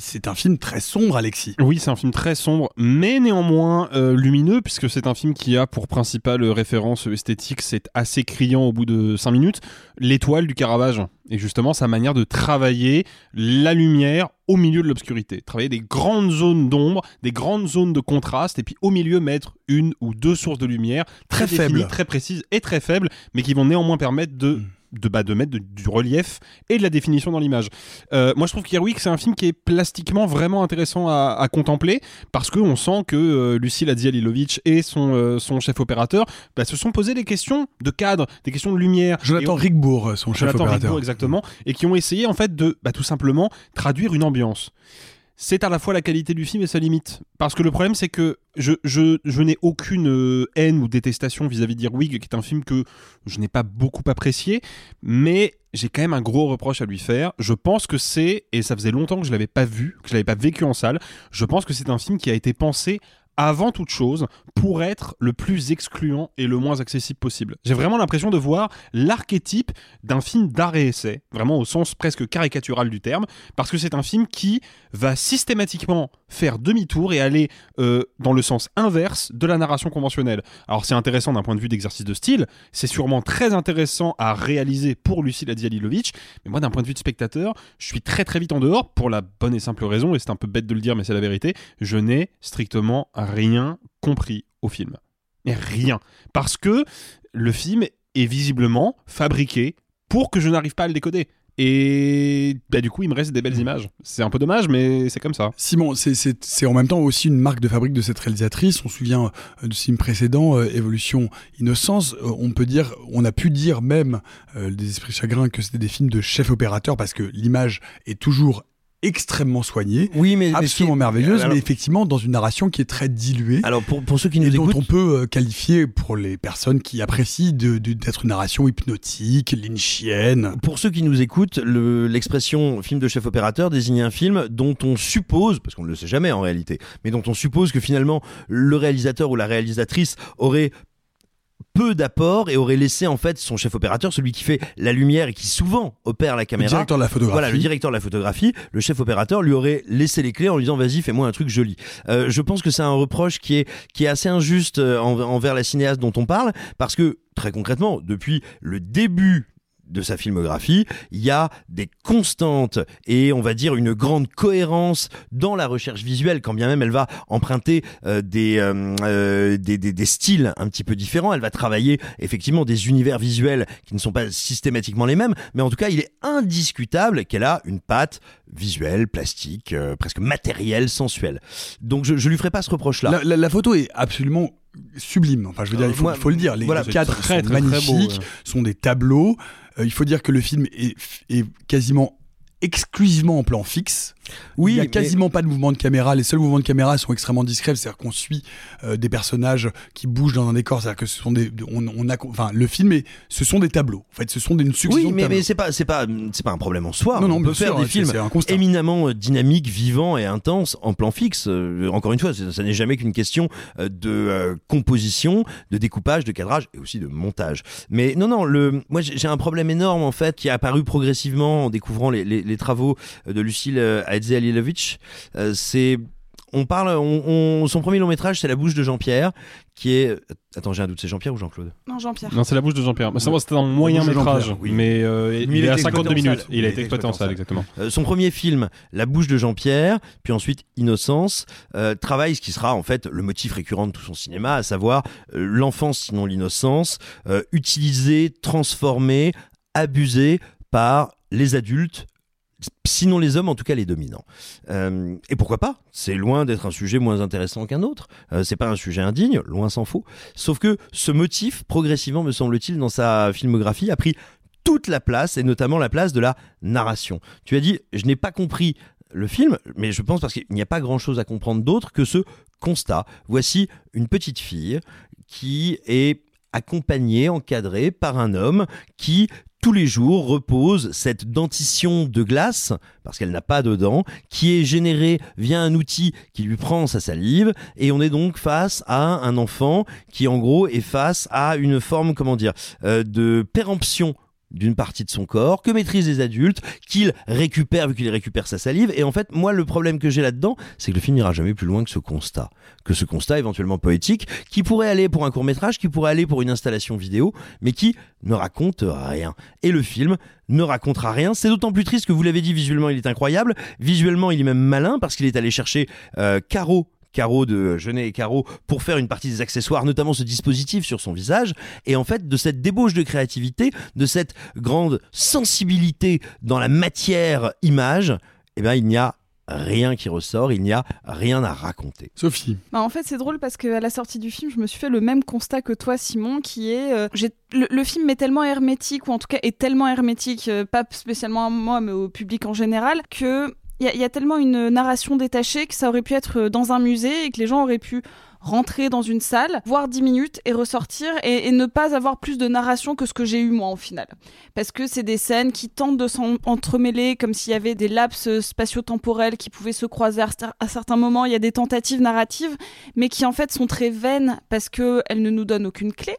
c'est un film très sombre, Alexis.
Oui, c'est un film très sombre, mais néanmoins euh, lumineux, puisque c'est un film qui a pour principale référence esthétique, c'est assez criant au bout de 5 minutes, l'étoile du Caravage et justement sa manière de travailler la lumière au milieu de l'obscurité. Travailler des grandes zones d'ombre, des grandes zones de contraste, et puis au milieu mettre une ou deux sources de lumière très, faibles, très précises et très faibles, mais qui vont néanmoins permettre de mm de, bah, de mettre du relief et de la définition dans l'image. Euh, moi, je trouve qu'Earwig, c'est un film qui est plastiquement vraiment intéressant à, contempler parce qu'on sent que euh, Lucille Adzialilovic et son, euh, son chef opérateur bah, se sont posé des questions de cadre, des questions de lumière.
Jonathan Rigbourg, son chef Jonathan opérateur.
exactement, et qui ont essayé en fait de bah, tout simplement traduire une ambiance c'est à la fois la qualité du film et sa limite. Parce que le problème, c'est que je, n'ai aucune euh, haine ou détestation vis-à-vis d'Irwig, qui est un film que je n'ai pas beaucoup apprécié, mais j'ai quand même un gros reproche à lui faire. Je pense que c'est, et ça faisait longtemps que je l'avais pas vu, que je l'avais pas vécu en salle, je pense que c'est un film qui a été pensé avant toute chose pour être le plus excluant et le moins accessible possible. J'ai vraiment l'impression de voir l'archétype d'un film d'art et essai, vraiment au sens presque caricatural du terme, parce que c'est un film qui va systématiquement faire demi-tour et aller euh, dans le sens inverse de la narration conventionnelle. Alors c'est intéressant d'un point de vue d'exercice de style, c'est sûrement très intéressant à réaliser pour Lucille Adialilovic, mais moi d'un point de vue de spectateur, je suis très très vite en dehors pour la bonne et simple raison, et c'est un peu bête de le dire mais c'est la vérité, je n'ai strictement rien compris au film. Mais rien. Parce que le film est visiblement fabriqué pour que je n'arrive pas à le décoder. Et bah, du coup, il me reste des belles images. C'est un peu dommage, mais c'est comme ça.
Simon, c'est en même temps aussi une marque de fabrique de cette réalisatrice. On se souvient euh, du film précédent, euh, Évolution Innocence. Euh, on peut dire, on a pu dire même des esprits chagrins que c'était des films de chef opérateur parce que l'image est toujours extrêmement soignée,
oui, mais,
absolument
mais
merveilleuse,
alors,
mais effectivement dans une narration qui est très diluée.
Alors pour, pour ceux qui nous
et dont
écoutent,
on peut euh, qualifier pour les personnes qui apprécient de- de- d'être une narration hypnotique, lynchienne.
Pour ceux qui nous écoutent, le- l'expression film de chef opérateur désigne un film dont on suppose, parce qu'on ne le sait jamais en réalité, mais dont on suppose que finalement le réalisateur ou la réalisatrice aurait peu d'apport et aurait laissé en fait son chef opérateur, celui qui fait la lumière et qui souvent opère la caméra.
directeur de la photographie.
Voilà, le directeur de la photographie, le chef opérateur lui aurait laissé les clés en lui disant vas-y fais-moi un truc joli. Euh, je pense que c'est un reproche qui est qui est assez injuste euh, en- envers la cinéaste dont on parle parce que très concrètement depuis le début de sa filmographie, il y a des constantes et on va dire une grande cohérence dans la recherche visuelle, quand bien même elle va emprunter euh, des, euh, euh, des, des, des styles un petit peu différents. Elle va travailler effectivement des univers visuels qui ne sont pas systématiquement les mêmes, mais en tout cas il est indiscutable qu'elle a une patte visuelle, plastique, euh, presque matérielle, sensuelle. Donc je, je lui ferai pas ce reproche-là.
La, la- la photo est absolument sublime. Enfin, je veux dire,
Euh,
il faut, il faut le dire. Les
voilà,
cadres
très, très beau,
magnifiques,
ouais.
sont des tableaux. Euh, il faut dire que le film est, est quasiment exclusivement en plan fixe.
Oui,
il n'y a
mais-
quasiment pas de mouvement de caméra. Les seuls mouvements de caméra sont extrêmement discrets, c'est-à-dire qu'on suit euh, des personnages qui bougent dans un décor. C'est-à-dire que ce sont des, on, on a, enfin, le film est, ce sont des tableaux. En fait, ce sont des, une succession
Oui,
de
mais,
tableaux.
mais c'est pas c'est pas c'est pas un problème en soi.
Non, non,
on
bien
peut faire
sûr,
des films éminemment euh, dynamiques, vivants et intenses en plan fixe. Euh, encore une fois, ça n'est jamais qu'une question de euh, composition, de découpage, de cadrage et aussi de montage. Mais non, non, le moi j'ai j'ai un problème énorme en fait qui est apparu progressivement en découvrant les, les, les travaux de Lucille euh, Hadzi-Alilovitch. Euh, c'est on parle, on, on- son premier long métrage, c'est La bouche de Jean-Pierre, qui est. Attends, j'ai un doute, c'est Jean-Pierre ou Jean-Claude?
Non, Jean-Pierre.
Non, c'est la bouche de Jean-Pierre. Mais ça, moi, c'était le moyen métrage,
oui.
mais euh, il,
Mais il
est à
été
52
exploité en
minutes. Il a été exploité en salle, exactement.
Euh, son premier film, La bouche de Jean-Pierre, puis ensuite Innocence, euh, travaille ce qui sera en fait le motif récurrent de tout son cinéma, à savoir euh, l'enfance sinon l'innocence, euh, utilisée, transformée, abusée par les adultes. Sinon les hommes, en tout cas les dominants. Euh, et pourquoi pas? C'est loin d'être un sujet moins intéressant qu'un autre. Euh, c'est pas un sujet indigne, loin s'en faut. Sauf que ce motif, progressivement, me semble-t-il, dans sa filmographie, a pris toute la place, et notamment la place de la narration. Tu as dit, je n'ai pas compris le film, mais je pense parce qu'il n'y a pas grand-chose à comprendre d'autre que ce constat. Voici une petite fille qui est accompagnée, encadrée par un homme qui tous les jours repose cette dentition de glace, parce qu'elle n'a pas de dents, qui est générée via un outil qui lui prend sa salive, et on est donc face à un enfant qui en gros est face à une forme, comment dire, euh, de péremption d'une partie de son corps, que maîtrisent les adultes, qu'il récupère vu qu'il récupère sa salive. Et en fait, moi, le problème que j'ai là-dedans, c'est que le film n'ira jamais plus loin que ce constat. Que ce constat éventuellement poétique, qui pourrait aller pour un court métrage, qui pourrait aller pour une installation vidéo, mais qui ne raconte rien. Et le film ne racontera rien. C'est d'autant plus triste que vous l'avez dit, visuellement, il est incroyable. Visuellement, il est même malin parce qu'il est allé chercher euh, Caro Caro de Genet et Caro pour faire une partie des accessoires, notamment ce dispositif sur son visage. Et en fait, de cette débauche de créativité, de cette grande sensibilité dans la matière image, eh ben, il n'y a rien qui ressort, il n'y a rien à raconter.
Sophie.
Bah, en fait, c'est drôle parce qu'à la sortie du film, je me suis fait le même constat que toi, Simon, qui est euh, j'ai- le, le film est tellement hermétique, ou en tout cas est tellement hermétique, euh, pas spécialement à moi, mais au public en général, que il y, a- tellement une narration détachée que ça aurait pu être euh, dans un musée et que les gens auraient pu rentrer dans une salle, voir 10 minutes et ressortir et, ne pas avoir plus de narration que ce que j'ai eu moi au final. Parce que c'est des scènes qui tentent de s'entremêler comme s'il y avait des laps spatio-temporels qui pouvaient se croiser à, à certains moments. Il y a des tentatives narratives, mais qui en fait sont très vaines parce qu'elles ne nous donnent aucune clé.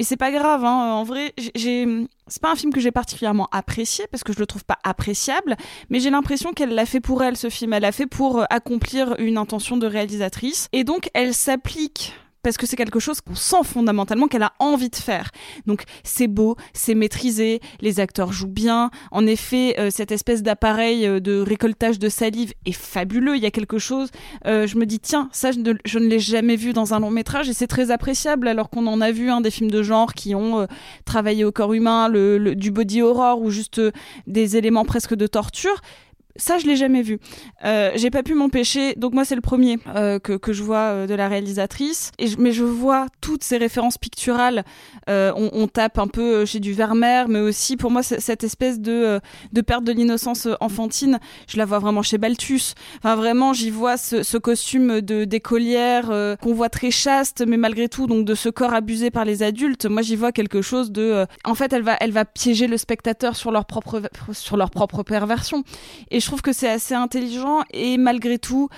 Et c'est pas grave, hein. en vrai, c'est pas un film que j'ai particulièrement apprécié parce que je le trouve pas appréciable, mais j'ai l'impression qu'elle l'a fait pour elle ce film, elle l'a fait pour euh, accomplir une intention de réalisatrice, et donc elle s'applique parce que c'est quelque chose qu'on sent fondamentalement qu'elle a envie de faire. Donc c'est beau, c'est maîtrisé, les acteurs jouent bien. En effet, euh, cette espèce d'appareil euh, de récoltage de salive est fabuleux. Il y a quelque chose. euh, je me dis tiens, ça je ne, l'ai jamais vu dans un long métrage et c'est très appréciable alors qu'on en a vu des films de genre qui ont travaillé au corps humain, du body horror ou juste des éléments presque de torture Ça, je l'ai jamais vu. Euh, j'ai pas pu m'empêcher. Donc moi, c'est le premier euh, que, que je vois euh, de la réalisatrice. Et mais je vois toutes ces références picturales. Euh, on, tape un peu chez du Vermeer, mais aussi pour moi cette espèce de de perte de l'innocence enfantine. Je la vois vraiment chez Balthus. Enfin vraiment, j'y vois ce, costume de d'écolière qu'on voit très chaste, mais malgré tout donc de ce corps abusé par les adultes. Moi, j'y vois quelque chose de. en fait, elle va elle va piéger le spectateur sur leur propre sur leur propre perversion. Et je trouve que c'est assez intelligent et malgré tout,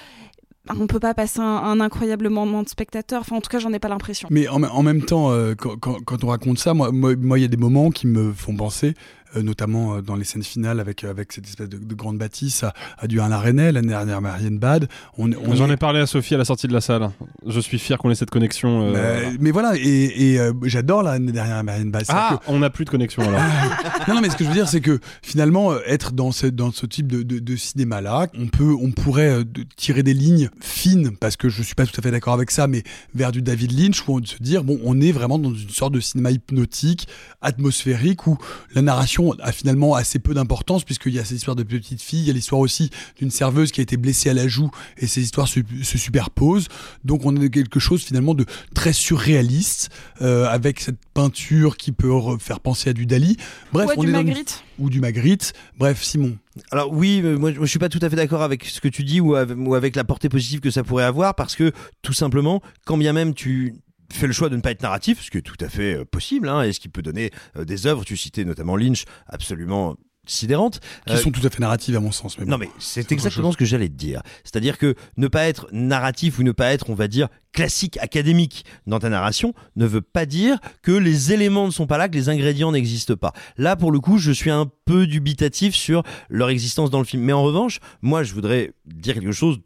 bah, on peut pas passer un, incroyable moment de spectateur. Enfin, en tout cas, j'en ai pas l'impression.
Mais en, même temps, euh, quand, on raconte ça, moi, il y a des moments qui me font penser, notamment euh, dans les scènes finales avec, avec cette espèce de, de grande bâtisse à, à du Alain Resnais, l'année dernière Marianne Bad. On, on
J'en
est-
ai parlé à Sophie à la sortie de la salle. Je suis fier qu'on ait cette connexion. euh,
Mais, mais voilà, et, et, euh, j'adore l'année dernière Marianne Bad.
Ah, on n'a plus de connexion alors.
non, non, mais ce que je veux dire, c'est que finalement, euh, être dans ce, dans ce type de, de, de cinéma-là, on peut, on pourrait euh, tirer des lignes fines, parce que je suis pas tout à fait d'accord avec ça, mais vers du David Lynch, où on se dire, bon, on est vraiment dans une sorte de cinéma hypnotique, atmosphérique, où la narration a finalement assez peu d'importance, puisqu'il y a ces histoires de petites filles, il y a l'histoire aussi d'une serveuse qui a été blessée à la joue, et ces histoires se, se superposent. Donc on a quelque chose finalement de très surréaliste, euh, avec cette peinture qui peut re- faire penser à du Dali. Bref,
Ou à
on
du
est dans une-
Magritte.
ou du Magritte. Bref, Simon.
Alors oui, euh, moi, moi, je suis pas tout à fait d'accord avec ce que tu dis ou avec, ou avec la portée positive que ça pourrait avoir parce que tout simplement, quand bien même tu fais le choix de ne pas être narratif, ce qui est tout à fait euh, possible, hein, et ce qui peut donner euh, des œuvres, tu citais notamment Lynch, absolument sidérantes.
Qui
Euh,
sont tout à fait narratives à mon sens. Mais bon.
non mais c'est exactement ce que j'allais te dire. C'est-à-dire que ne pas être narratif ou ne pas être, on va dire, classique, académique dans ta narration ne veut pas dire que les éléments ne sont pas là, que les ingrédients n'existent pas. Là, pour le coup, je suis un peu dubitatif sur leur existence dans le film. Mais en revanche, moi, je voudrais dire quelque chose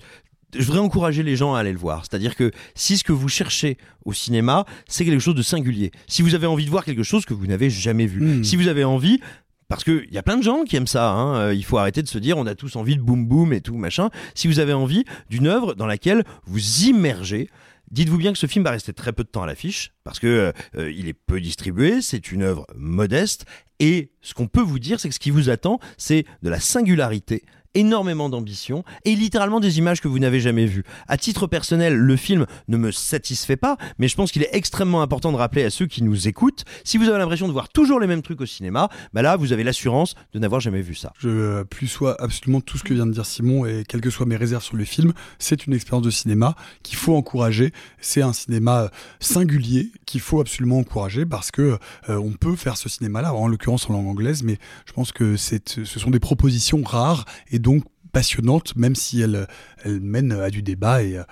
je voudrais encourager les gens à aller le voir. C'est-à-dire que si ce que vous cherchez au cinéma, c'est quelque chose de singulier, si vous avez envie de voir quelque chose que vous n'avez jamais vu,
Hmm.
si vous avez envie, parce qu'il y a plein de gens qui aiment ça, hein, euh, il faut arrêter de se dire on a tous envie de boum boum et tout machin. Si vous avez envie d'une œuvre dans laquelle vous immergez, Dites-vous bien que ce film va rester très peu de temps à l'affiche parce que euh, il est peu distribué, c'est une œuvre modeste et ce qu'on peut vous dire c'est que ce qui vous attend c'est de la singularité, énormément d'ambition et littéralement des images que vous n'avez jamais vues. À titre personnel, le film ne me satisfait pas, mais je pense qu'il est extrêmement important de rappeler à ceux qui nous écoutent, si vous avez l'impression de voir toujours les mêmes trucs au cinéma, bah là vous avez l'assurance de n'avoir jamais vu ça.
Je euh, plus sois absolument tout ce que vient de dire Simon et quelles que soient mes réserves sur le film, c'est une expérience de cinéma qu'il faut encourager. C'est un cinéma euh, singulier qu'il faut absolument encourager parce que euh, on peut faire ce cinéma-là, en l'occurrence en langue anglaise, mais je pense que ce sont des propositions rares et donc passionnantes, même si elles, elles mènent à du débat et euh,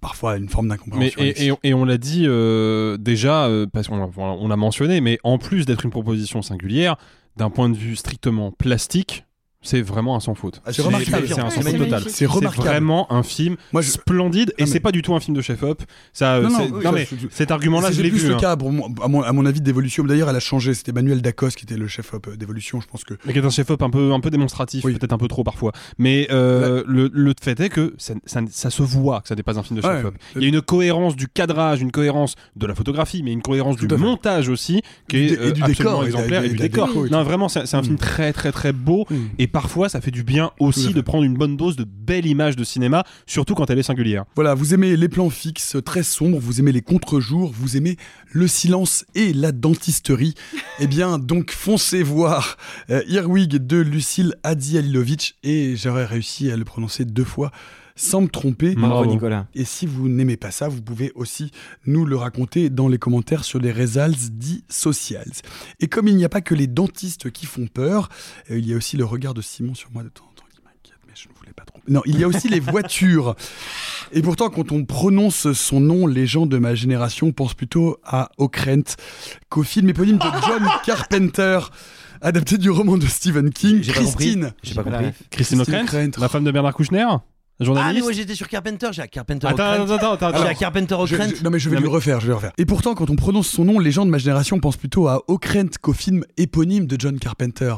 parfois à une forme d'incompréhension.
et, et- et on l'a dit euh, déjà, euh, parce qu'on l'a- on l'a mentionné, mais en plus d'être une proposition singulière, d'un point de vue strictement plastique, c'est vraiment un sans faute.
Ah, c'est remarquable.
C'est un sans
c'est
faute total.
C'est
vraiment un film splendide et
Non, mais-
c'est pas du tout un film de chef-op. Ça, euh,
Non, non,
c'est-
oui,
non,
ça,
mais
je- je-
cet argument-là, je l'ai
plus
vu.
le
hein.
cas, pour à, mon, à mon avis, d'Evolution. D'ailleurs, elle a changé. C'était Manuel Dacos qui était le chef-op euh, d'Evolution. Je pense que.
Mais qui est un chef-op un peu, un peu démonstratif, peut-être un peu trop parfois. Mais euh, le, le fait est que ça, ça- ça se voit que ça n'est pas un film de
Ouais.
chef-op. Il y a une cohérence du cadrage, une cohérence de la photographie, mais une cohérence du montage aussi, qui est
dé- et
euh,
du
absolument exemplaire, et, du décor. Non, vraiment, c'est c'est un
Mm.
film très, très, très beau. Et parfois, ça fait du bien aussi de prendre une bonne dose de belles images de cinéma, surtout quand elle est singulière.
Voilà, vous aimez les plans fixes très sombres, vous aimez les contre-jours, vous aimez le silence et la dentisterie. eh bien, donc foncez voir euh, Earwig de Lucille Adzihalilovic et j'aurais réussi à le prononcer deux fois sans me tromper.
Bravo, Nicolas.
Et si vous n'aimez pas ça, vous pouvez aussi nous le raconter dans les commentaires sur les Results dits socials. Et comme il n'y a pas que les dentistes qui font peur, euh, il y a aussi le regard de Simon sur moi de temps en temps qui m'inquiète, mais je ne voulais pas trop. Non, il y a aussi les voitures. Et pourtant, quand on prononce son nom, les gens de ma génération pensent plutôt à Okrent, qu'au film éponyme de John Carpenter, adapté du roman de Stephen King,
J'ai pas compris.
Christine.
J'ai pas compris.
Christine O'Krent, la femme de Bernard Kouchner
Ah mais moi j'étais sur Carpenter, j'ai à Carpenter
Attends, attends, attends, attends.
J'ai à Carpenter
je- non mais je vais lui refaire, je vais le refaire. Et pourtant, quand on prononce son nom, les gens de ma génération pensent plutôt à Okrent qu'au film éponyme de John Carpenter.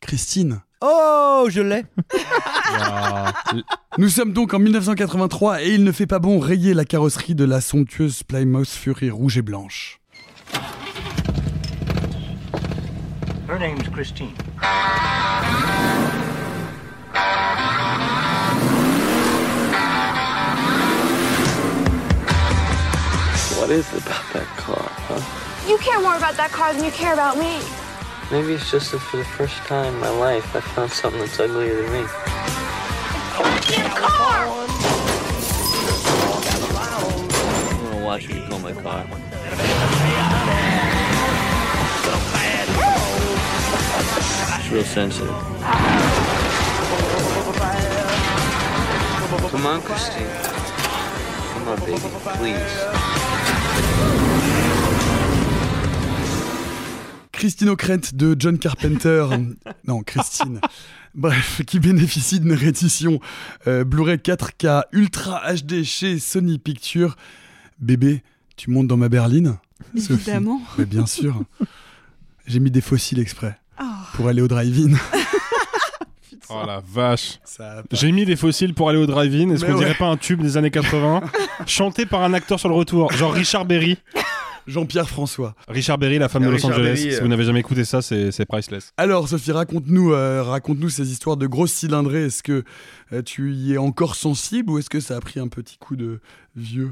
Christine.
Oh, je l'ai.
Nous sommes donc en 1983 et il ne fait pas bon rayer la carrosserie de la somptueuse Plymouth Fury rouge et blanche.
Her name's Christine.
What is it about that car, huh?
You care more about that car than you care about me.
Maybe it's just that for the first time in my life, I found something that's uglier than me.
car!
I'm gonna watch you kill my car. It's real sensitive. Come on, Christine. Come on, baby, please.
Christine O'Krent de John Carpenter. non, Christine. Bref, qui bénéficie d'une réédition euh, Blu-ray 4K Ultra HD chez Sony Pictures. Bébé, tu montes dans ma berline Sophie
Évidemment.
Mais bien sûr. J'ai mis des fossiles exprès pour aller au drive-in.
Oh la vache. J'ai mis des fossiles pour aller au drive-in. Est-ce qu'on
ouais.
dirait pas un tube des années 80 chanté par un acteur sur le retour, genre Richard Berry
Jean-Pierre François.
Richard Berry, la femme de Los
Richard
Angeles.
Berry,
Si
euh.
vous n'avez jamais écouté ça, c'est priceless.
Alors, Sophie, raconte-nous euh, raconte-nous ces histoires de grosses cylindrées. Est-ce que euh, tu y es encore sensible ou est-ce que ça a pris un petit coup de vieux?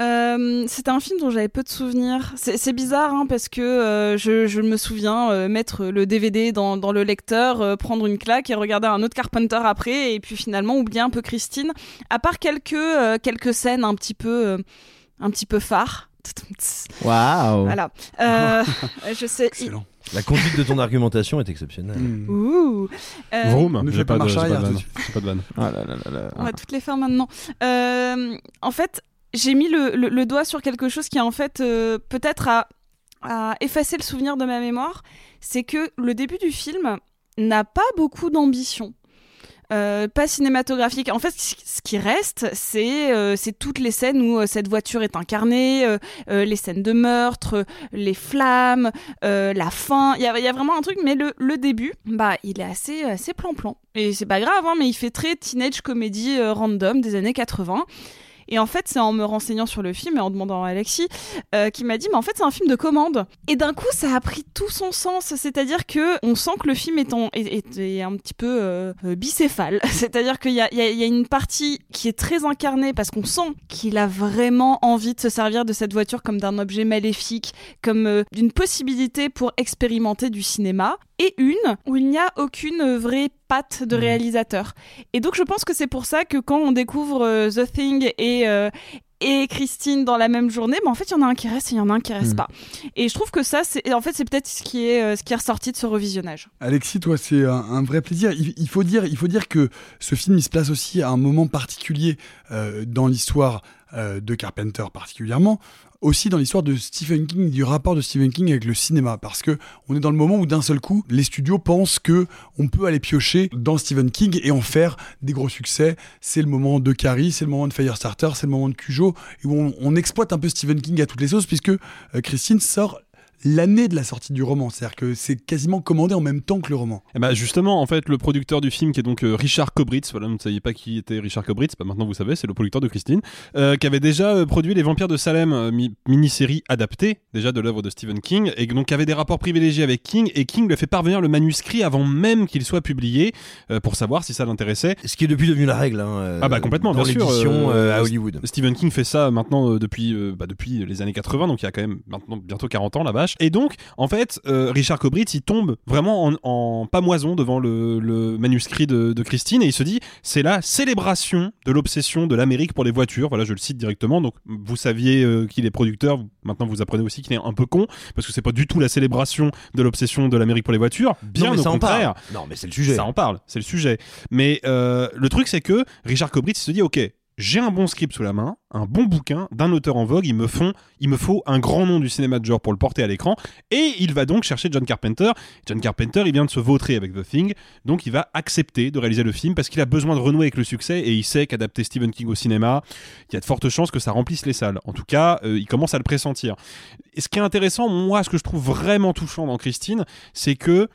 Euh, C'était un film dont j'avais peu de souvenirs. C'est bizarre hein, parce que euh, je, je me souviens euh, mettre le DVD dans, dans le lecteur, euh, prendre une claque et regarder un autre Carpenter après, et puis finalement oublier un peu Christine. À part quelques euh, quelques scènes un petit peu euh, un petit peu phares.
Waouh.
Voilà. Euh, je sais.
Excellent.
La conduite de ton argumentation est exceptionnelle.
Ouh. Euh,
Vroom,
ne
j'ai
fais
pas,
pas
de,
marche
j'ai pas de
arrière,
vanne.
tout de
J'ai pas de vanne.
Là là là là.
On va toutes les faire maintenant. Euh, en fait, j'ai mis le, le- le doigt sur quelque chose qui, en fait, euh, peut-être a, a effacé le souvenir de ma mémoire. C'est que le début du film n'a pas beaucoup d'ambition. Euh, pas cinématographique. En fait, ce qui reste, c'est euh, c'est toutes les scènes où euh, cette voiture est incarnée, les scènes de meurtre, les flammes, la fin. Il y a, vraiment un truc, mais le, début, bah, il est assez assez plan-plan. Et c'est pas grave, hein, mais il fait très teenage comédie random des années 80. Et en fait, c'est en me renseignant sur le film et en demandant à Alexis euh, qui m'a dit, mais en fait, c'est un film de commande. Et d'un coup, ça a pris tout son sens. C'est-à-dire que on sent que le film est, un petit peu euh, euh, bicéphale. C'est-à-dire qu'il y a une partie qui est très incarnée parce qu'on sent qu'il a vraiment envie de se servir de cette voiture comme d'un objet maléfique, comme euh, d'une possibilité pour expérimenter du cinéma. Et une où il n'y a aucune vraie patte de réalisateur. Et donc je pense que c'est pour ça que quand on découvre euh, The Thing et, euh, et Christine dans la même journée, bah, en fait il y en a un qui reste et il y en a un qui reste
Mm.
pas. Et je trouve que ça, c'est en fait c'est peut-être ce qui est euh, ce qui est ressorti de ce revisionnage.
Alexis, toi, c'est un, un vrai plaisir. Il, il faut dire, il faut dire que ce film, il se place aussi à un moment particulier euh, dans l'histoire euh, de Carpenter, particulièrement. Aussi dans l'histoire de Stephen King, du rapport de Stephen King avec le cinéma, parce que on est dans le moment où d'un seul coup, les studios pensent que on peut aller piocher dans Stephen King et en faire des gros succès. C'est le moment de Carrie, c'est le moment de Firestarter, c'est le moment de Cujo, où on, on exploite un peu Stephen King à toutes les sauces, puisque euh, Christine sort l'année de la sortie du roman, c'est-à-dire que c'est quasiment commandé en même temps que le roman.
Eh ben justement, en fait, le producteur du film, qui est donc euh, Richard Kobritz, voilà, vous ne saviez pas qui était Richard Kobritz, bah, maintenant vous savez, c'est le producteur de Christine, euh, qui avait déjà euh, produit Les Vampires de Salem, euh, mi- mini-série adaptée, déjà de l'œuvre de Stephen King, et donc qui avait des rapports privilégiés avec King, et King lui a fait parvenir le manuscrit avant même qu'il soit publié, euh, pour savoir si ça l'intéressait.
Ce qui est depuis devenu la règle. hein, euh,
Ah bah complètement,
dans
bien sûr. euh,
euh, à Hollywood.
Stephen King fait ça maintenant euh, depuis, euh, bah, depuis les années 80, donc il y a quand même maintenant bientôt 40 ans la vache. Et donc, en fait, euh, Richard Kobritz, il tombe vraiment en, en pamoison devant le, le manuscrit de, de Christine et il se dit, c'est la célébration de l'obsession de l'Amérique pour les voitures. Voilà, je le cite directement. Donc, vous saviez euh, qu'il est producteur, maintenant vous apprenez aussi qu'il est un peu con, parce que c'est pas du tout la célébration de l'obsession de l'Amérique pour les voitures. Bien
Non, mais
au
ça en
contraire.
parle. Non, mais c'est le sujet.
Ça en parle, c'est le sujet. Mais euh, le truc, c'est que Richard Kobritz se dit, ok, j'ai un bon script sous la main, un bon bouquin d'un auteur en vogue, il me, il me faut un grand nom du cinéma de genre pour le porter à l'écran, et il va donc chercher John Carpenter. John Carpenter, il vient de se vautrer avec The Thing, donc il va accepter de réaliser le film parce qu'il a besoin de renouer avec le succès, et il sait qu'adapter Stephen King au cinéma, il y a de fortes chances que ça remplisse les salles. En tout cas, euh, il commence à le pressentir. Et ce qui est intéressant, moi, ce que je trouve vraiment touchant dans Christine, c'est que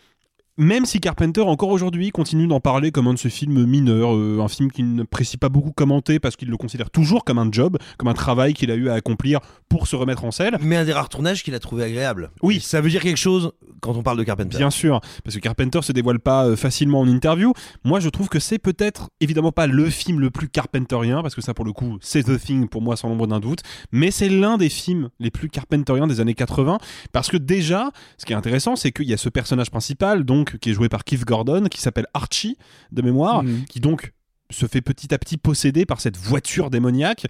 même si Carpenter encore aujourd'hui continue d'en parler comme un de ses films mineurs, euh, un film qu'il n'apprécie pas beaucoup commenter parce qu'il le considère toujours comme un job, comme un travail qu'il a eu à accomplir pour se remettre en selle.
Mais un des rares tournages qu'il a trouvé agréable.
Oui.
Ça veut dire quelque chose quand on parle de Carpenter.
Bien sûr, parce que Carpenter se dévoile pas euh, facilement en interview. Moi, je trouve que c'est peut-être évidemment pas le film le plus carpenterien, parce que ça, pour le coup, c'est The Thing pour moi, sans l'ombre d'un doute. Mais c'est l'un des films les plus carpenteriens des années 80, parce que déjà, ce qui est intéressant, c'est qu'il y a ce personnage principal, donc qui est joué par Keith Gordon, qui s'appelle Archie de mémoire,
Mhm.
qui donc se fait petit à petit posséder par cette voiture démoniaque.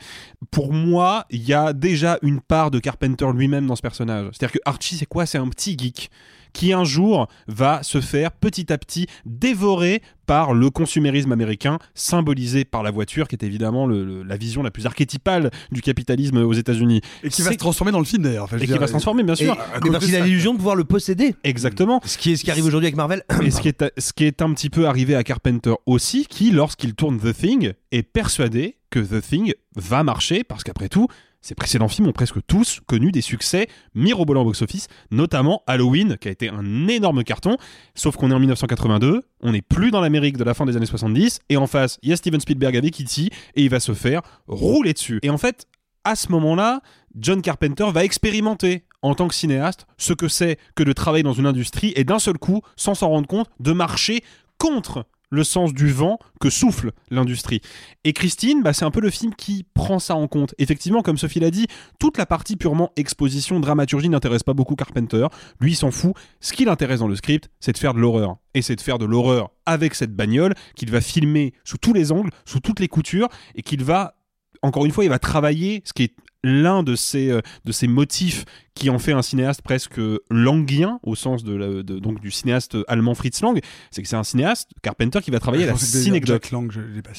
Pour moi, il y a déjà une part de Carpenter lui-même dans ce personnage. C'est-à-dire que Archie, c'est quoi? C'est un petit geek qui un jour va se faire petit à petit dévorer par le consumérisme américain, symbolisé par la voiture, qui est évidemment le- le- la vision la plus archétypale du capitalisme aux États-Unis.
Et qui va se transformer dans le film d'ailleurs. Enfin,
et qui
dire,
va se transformer, bien sûr.
cause
parce qu'il a l'illusion de pouvoir le posséder.
Exactement.
Ce qui est ce qui arrive aujourd'hui avec Marvel.
Et ce qui, est, ce qui est un petit peu arrivé à Carpenter aussi, qui, lorsqu'il tourne The Thing, est persuadé que The Thing va marcher, parce qu'après tout, ses précédents films ont presque tous connu des succès mirobolants au box-office, notamment Halloween, qui a été un énorme carton, sauf qu'on est en 1982, on n'est plus dans l'Amérique de la fin des années 70, et en face, il y a Steven Spielberg avec E.T., et il va se faire rouler dessus. Et en fait, à ce moment-là, John Carpenter va expérimenter en tant que cinéaste ce que c'est que de travailler dans une industrie et d'un seul coup, sans s'en rendre compte, de marcher contre le sens du vent que souffle l'industrie. Et Christine, bah, c'est un peu le film qui prend ça en compte. Effectivement, comme Sophie l'a dit, toute la partie purement exposition, dramaturgie n'intéresse pas beaucoup Carpenter. Lui, il s'en fout. Ce qui l'intéresse dans le script, c'est de faire de l'horreur. Et c'est de faire de l'horreur avec cette bagnole qu'il va filmer sous tous les angles, sous toutes les coutures, et qu'il va encore une fois, il va travailler ce qui est l'un de ces, euh, de ces motifs qui en fait un cinéaste presque languien, au sens de, la- de- donc du cinéaste allemand Fritz Lang, c'est que c'est un cinéaste, Carpenter, qui va travailler
Je
à la synecdoque.
Jack Lang, je l'ai pas.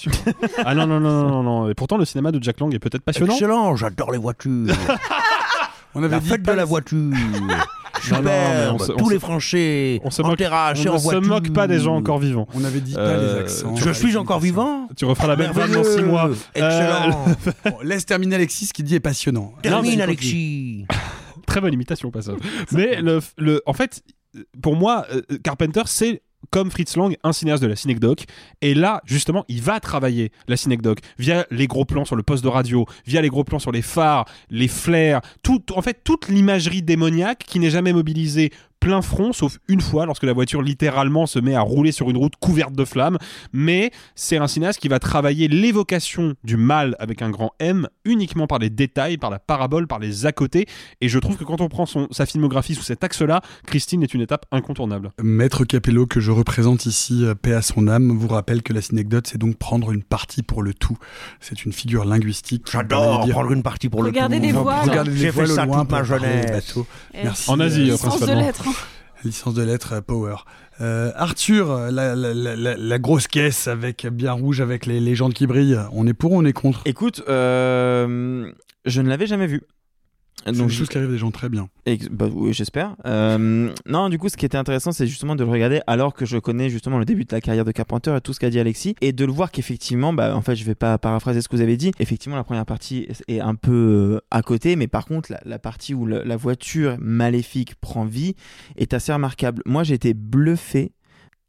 Ah non, non, non, non, non. Et pourtant, le cinéma de Jack Lang est peut-être passionnant.
Excellent, j'adore les voitures.
On avait
la
dit
fête
pas
de la voiture.
Non, non, mais on
Superbe. Tous les franchis.
On se
en
moque,
terrasse et
on se moque pas des gens encore vivants.
On avait dit pas
Euh,
les accents.
Je suis encore vivant.
Tu referas la même vanne dans
Merveilleux.
6 mois.
Excellent.
Euh,
Bon, laisse terminer Alexis, ce qu'il dit est passionnant.
Termine,
Non,
Alexis.
Très bonne imitation, pas ça. Mais le, le, en fait, pour moi, euh, Carpenter, c'est comme Fritz Lang, un cinéaste de la synecdoque. Et là, justement, il va travailler la synecdoque via les gros plans sur le poste de radio, via les gros plans sur les phares, les flares, tout, en fait, toute l'imagerie démoniaque qui n'est jamais mobilisée plein front, sauf une fois, lorsque la voiture littéralement se met à rouler sur une route couverte de flammes. Mais c'est un cinéaste qui va travailler l'évocation du mal avec un grand M uniquement par les détails, par la parabole, par les à côté. Et je trouve que quand on prend son, sa filmographie sous cet axe-là, Christine est une étape incontournable.
Maître Capello, que je représente ici, euh, paix à son âme, vous rappelle que la synecdote, c'est donc prendre une partie pour le tout. C'est une figure linguistique.
J'adore
dire-
prendre une partie pour le
Regardez
tout.
les voiles.
Regardez les
J'ai fait
voiles au
ça
loin
toute ma jeunesse.
bateau. Merci.
En Asie,
euh,
euh,
de
principalement.
Licence de lettres euh, Power. Euh, Arthur, la, la- grosse caisse avec bien rouge avec les légendes qui brillent. On est pour ou on est contre?
Écoute, euh, je ne l'avais jamais vu.
C'est une chose qui arrive des gens très bien.
Bah oui, j'espère. Euh, non, du coup, ce qui était intéressant, c'est justement de le regarder alors que je connais justement le début de la carrière de Carpenter et tout ce qu'a dit Alexis, et de le voir qu'effectivement, bah, en fait, je vais pas paraphraser ce que vous avez dit. Effectivement, la première partie est un peu euh, à côté, mais par contre, la, la partie où le- la voiture maléfique prend vie est assez remarquable. Moi, j'ai été bluffé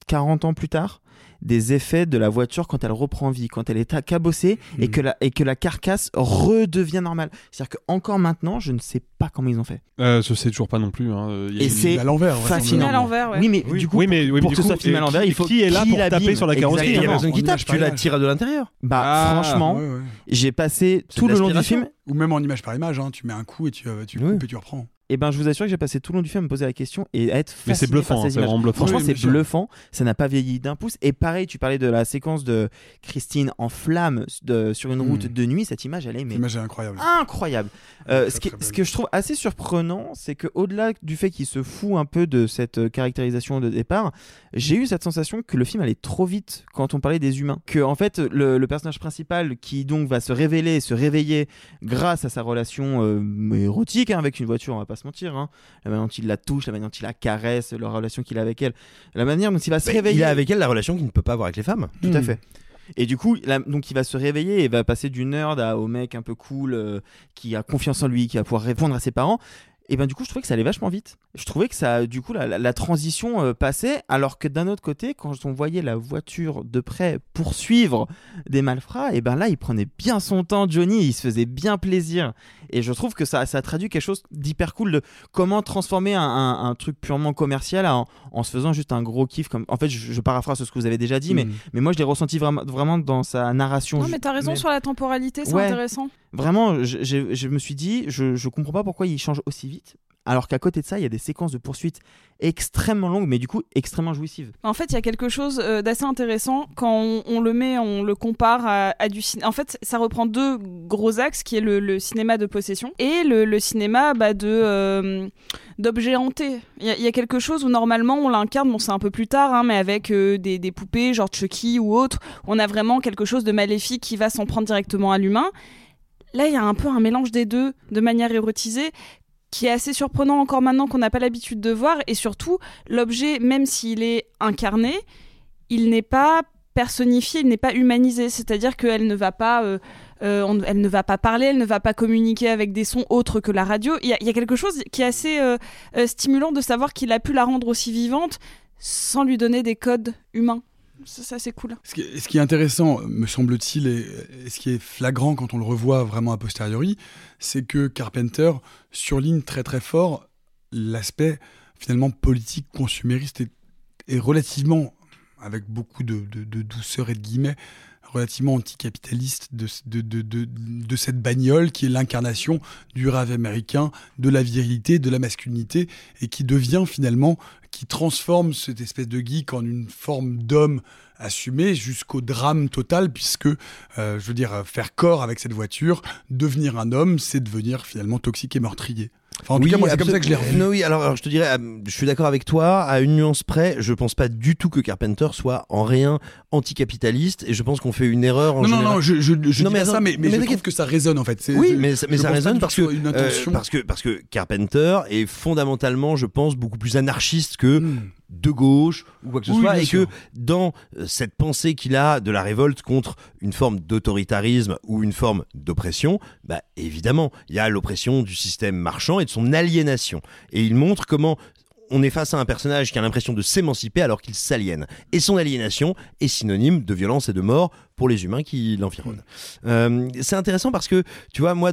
40 ans plus tard des effets de la voiture quand elle reprend vie, quand elle est à- cabossée et,
Mhm.
que la, et que la carcasse redevient normale. C'est-à-dire qu'encore maintenant, je ne sais pas comment ils ont fait.
Euh, je sais toujours pas non plus. hein. Il y a
Et
une-
c'est
à l'envers,
fascinant.
À l'envers, ouais.
Oui, mais
Oui,
du coup,
oui, mais, oui, mais
pour que
coup,
soit filmé à l'envers, il faut
qui est là
qui
pour taper sur la carrosserie
Il y a personne qui tape, tu la tires de l'intérieur.
Bah,
Ah,
franchement,
Ouais, ouais.
j'ai passé tout le long du film.
Ou même en image par image, hein, tu mets un coup et tu, euh, tu
Oui.
coupes et tu reprends.
Et ben, je vous assure que j'ai passé tout le long du film à me poser la question et à être
Mais c'est
fasciné
bluffant,
par
hein,
ces
c'est
images.
vraiment bluffant.
Franchement,
Oui,
c'est bluffant. Ça n'a pas vieilli d'un pouce. Et pareil, tu parlais de la séquence de Christine en flamme de- sur une
Hmm.
route de nuit. Cette image, elle est mais
L'image est incroyable.
incroyable. Euh,
Très,
ce, qui- ce que je trouve assez surprenant, c'est que au-delà du fait qu'il se fout un peu de cette euh, caractérisation de départ, j'ai eu cette sensation que le film allait trop vite quand on parlait des humains. Que en fait, le, le personnage principal qui donc va se révéler, se réveiller grâce à sa relation euh, érotique hein, avec une voiture, on va pas se mentir, hein. la manière dont il la touche, la manière dont il la caresse, la relation qu'il a avec elle, la manière dont il va se
Mais
réveiller.
Il a avec elle la relation qu'il ne peut pas avoir avec les femmes.
Tout à fait. Et du coup, là, donc il va se réveiller et va passer du nerd à- au mec un peu cool euh, qui a confiance en lui, qui va pouvoir répondre à ses parents. Et ben du coup, je trouvais que ça allait vachement vite. Je trouvais que ça, du coup, la, la- la transition euh, passait, alors que d'un autre côté, quand on voyait la voiture de près poursuivre des malfrats, et ben là, il prenait bien son temps, Johnny, il se faisait bien plaisir. Et je trouve que ça, ça traduit quelque chose d'hyper cool de comment transformer un, un- un truc purement commercial en, en se faisant juste un gros kiff. Comme... En fait, je, je paraphrase ce que vous avez déjà dit, mais,
Mm.
mais moi, je l'ai ressenti vraiment, vraiment dans sa narration.
Non, mais t'as raison
Mais-
sur la temporalité, c'est
Ouais.
intéressant.
Vraiment, je, je- je me suis dit, je, je comprends pas pourquoi il change aussi vite. Alors qu'à côté de ça, il y a des séquences de poursuite extrêmement longues, mais du coup extrêmement jouissives.
En fait, il y a quelque chose euh, d'assez intéressant quand on, le met, on le compare à, du cinéma. En fait, ça reprend deux gros axes, qui est le, cinéma de possession et le, cinéma bah, de euh, hantés. Il y, a- il y a quelque chose où normalement on l'incarne, bon c'est un peu plus tard, hein, mais avec euh, des, des poupées genre Chucky ou autre, on a vraiment quelque chose de maléfique qui va s'en prendre directement à l'humain. Là, il y a un peu un mélange des deux de manière érotisée qui est assez surprenant encore maintenant qu'on n'a pas l'habitude de voir. Et surtout l'objet même s'il est incarné il n'est pas personnifié il n'est pas humanisé. C'est-à-dire qu'elle ne va pas euh, euh, elle ne va pas parler elle ne va pas communiquer avec des sons autres que la radio. Il y a, quelque chose qui est assez euh, stimulant de savoir qu'il a pu la rendre aussi vivante sans lui donner des codes humains ça, c'est cool.
Ce qui, est, intéressant, me semble-t-il, et, ce qui est flagrant quand on le revoit vraiment a posteriori, c'est que Carpenter surligne très très fort l'aspect finalement politique consumériste et, relativement, avec beaucoup de- de douceur et de guillemets, relativement anticapitaliste de, de, de, de, cette bagnole qui est l'incarnation du rêve américain, de la virilité, de la masculinité, et qui devient finalement, qui transforme cette espèce de geek en une forme d'homme assumé jusqu'au drame total, puisque, euh, je veux dire, faire corps avec cette voiture, devenir un homme, c'est devenir finalement toxique et meurtrier. Enfin, en tout cas, moi, c'est comme ça que je l'ai revu.
Non, oui, alors, alors, je te dirais, euh, je suis d'accord avec toi, à une nuance près, je pense pas du tout que Carpenter soit en rien anticapitaliste, et je pense qu'on fait une erreur en
Non, non,
général.
non, je, je, je
Non,
dis
mais
pas ça, mais, mais,
mais
je
t'inquiète.
trouve que ça résonne en fait.
Oui, mais, ça- mais ça résonne parce que, euh, parce que parce que Carpenter est fondamentalement, je pense, beaucoup plus anarchiste que de gauche ou quoi que ce
Hmm. Oui,
soit, et
sûr.
que dans euh, cette pensée qu'il a de la révolte contre une forme d'autoritarisme ou une forme d'oppression, bah évidemment, il y a l'oppression du système marchand et de son aliénation. Et il montre comment on est face à un personnage qui a l'impression de s'émanciper alors qu'il s'aliène. Et son aliénation est synonyme de violence et de mort pour les humains qui l'environnent. Euh, c'est intéressant parce que, tu vois, moi,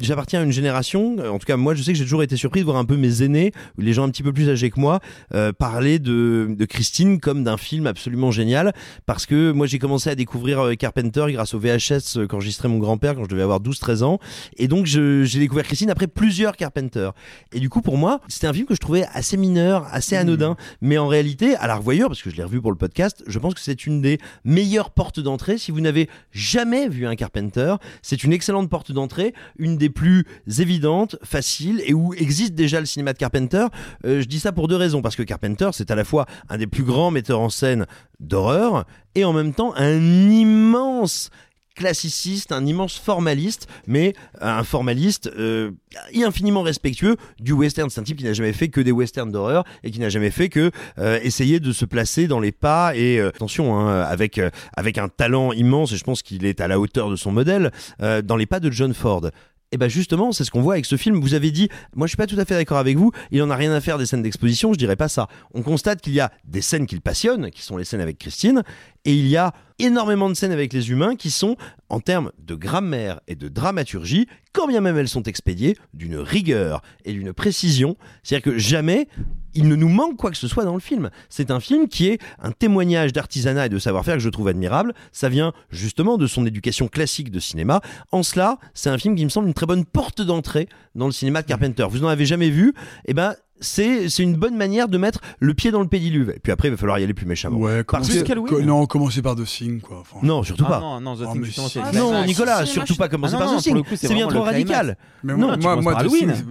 j'appartiens à une génération, euh, en tout cas moi je sais que j'ai toujours été surpris de voir un peu mes aînés, les gens un petit peu plus âgés que moi, euh, parler de, de Christine comme d'un film absolument génial, parce que moi j'ai commencé à découvrir euh, Carpenter grâce au VHS euh, qu'enregistrait mon grand-père quand je devais avoir 12-13 ans, et donc j'ai découvert Christine après plusieurs Carpenter. Et du coup pour moi c'était un film que je trouvais assez mineur, assez anodin, mais en réalité à la revoyure, parce que je l'ai revu pour le podcast, je pense que c'est une des meilleures portes d'entrée. Si vous n'avez jamais vu un Carpenter, c'est une excellente porte d'entrée, une des plus évidentes, faciles et où existe déjà le cinéma de Carpenter. Euh, je dis ça pour deux raisons, parce que Carpenter c'est à la fois un des plus grands metteurs en scène d'horreur et en même temps un immense classiciste, un immense formaliste, mais un formaliste euh, infiniment respectueux du western. C'est un type qui n'a jamais fait que des westerns d'horreur et qui n'a jamais fait que euh, essayer de se placer dans les pas et attention hein, avec avec un talent immense et je pense qu'il est à la hauteur de son modèle dans les pas de John Ford. Et ben justement, c'est ce qu'on voit avec ce film. Vous avez dit, moi je suis pas tout à fait d'accord avec vous, il en a rien à faire des scènes d'exposition, je dirais pas ça. On constate qu'il y a des scènes qu'il passionne, qui sont les scènes avec Christine, et il y a énormément de scènes avec les humains qui sont, en termes de grammaire et de dramaturgie, quand bien même elles sont expédiées, d'une rigueur et d'une précision. C'est-à-dire que jamais il ne nous manque quoi que ce soit dans le film. C'est un film qui est un témoignage d'artisanat et de savoir-faire que je trouve admirable. Ça vient justement de son éducation classique de cinéma. En cela, c'est un film qui me semble une très bonne porte d'entrée dans le cinéma de Carpenter. Vous n'en avez jamais vu? Eh ben, c'est c'est une bonne manière de mettre le pied dans le pédiluve. Et puis après, il va falloir y aller plus méchamment.
Ouais,
Parce
commencer-
que-
co- non, commencer par The Thing, quoi. Enfin,
non, surtout
Ah
pas.
non, non, The
Oh,
Thing,
si.
Ah non,
Non. Nicolas, surtout pas commencer
Ah
par
non,
The
non,
Thing.
c'est
bien trop radical.
Mais
Non,
moi,
tu
moi,
commences
moi,
par
The
Halloween.
Thing,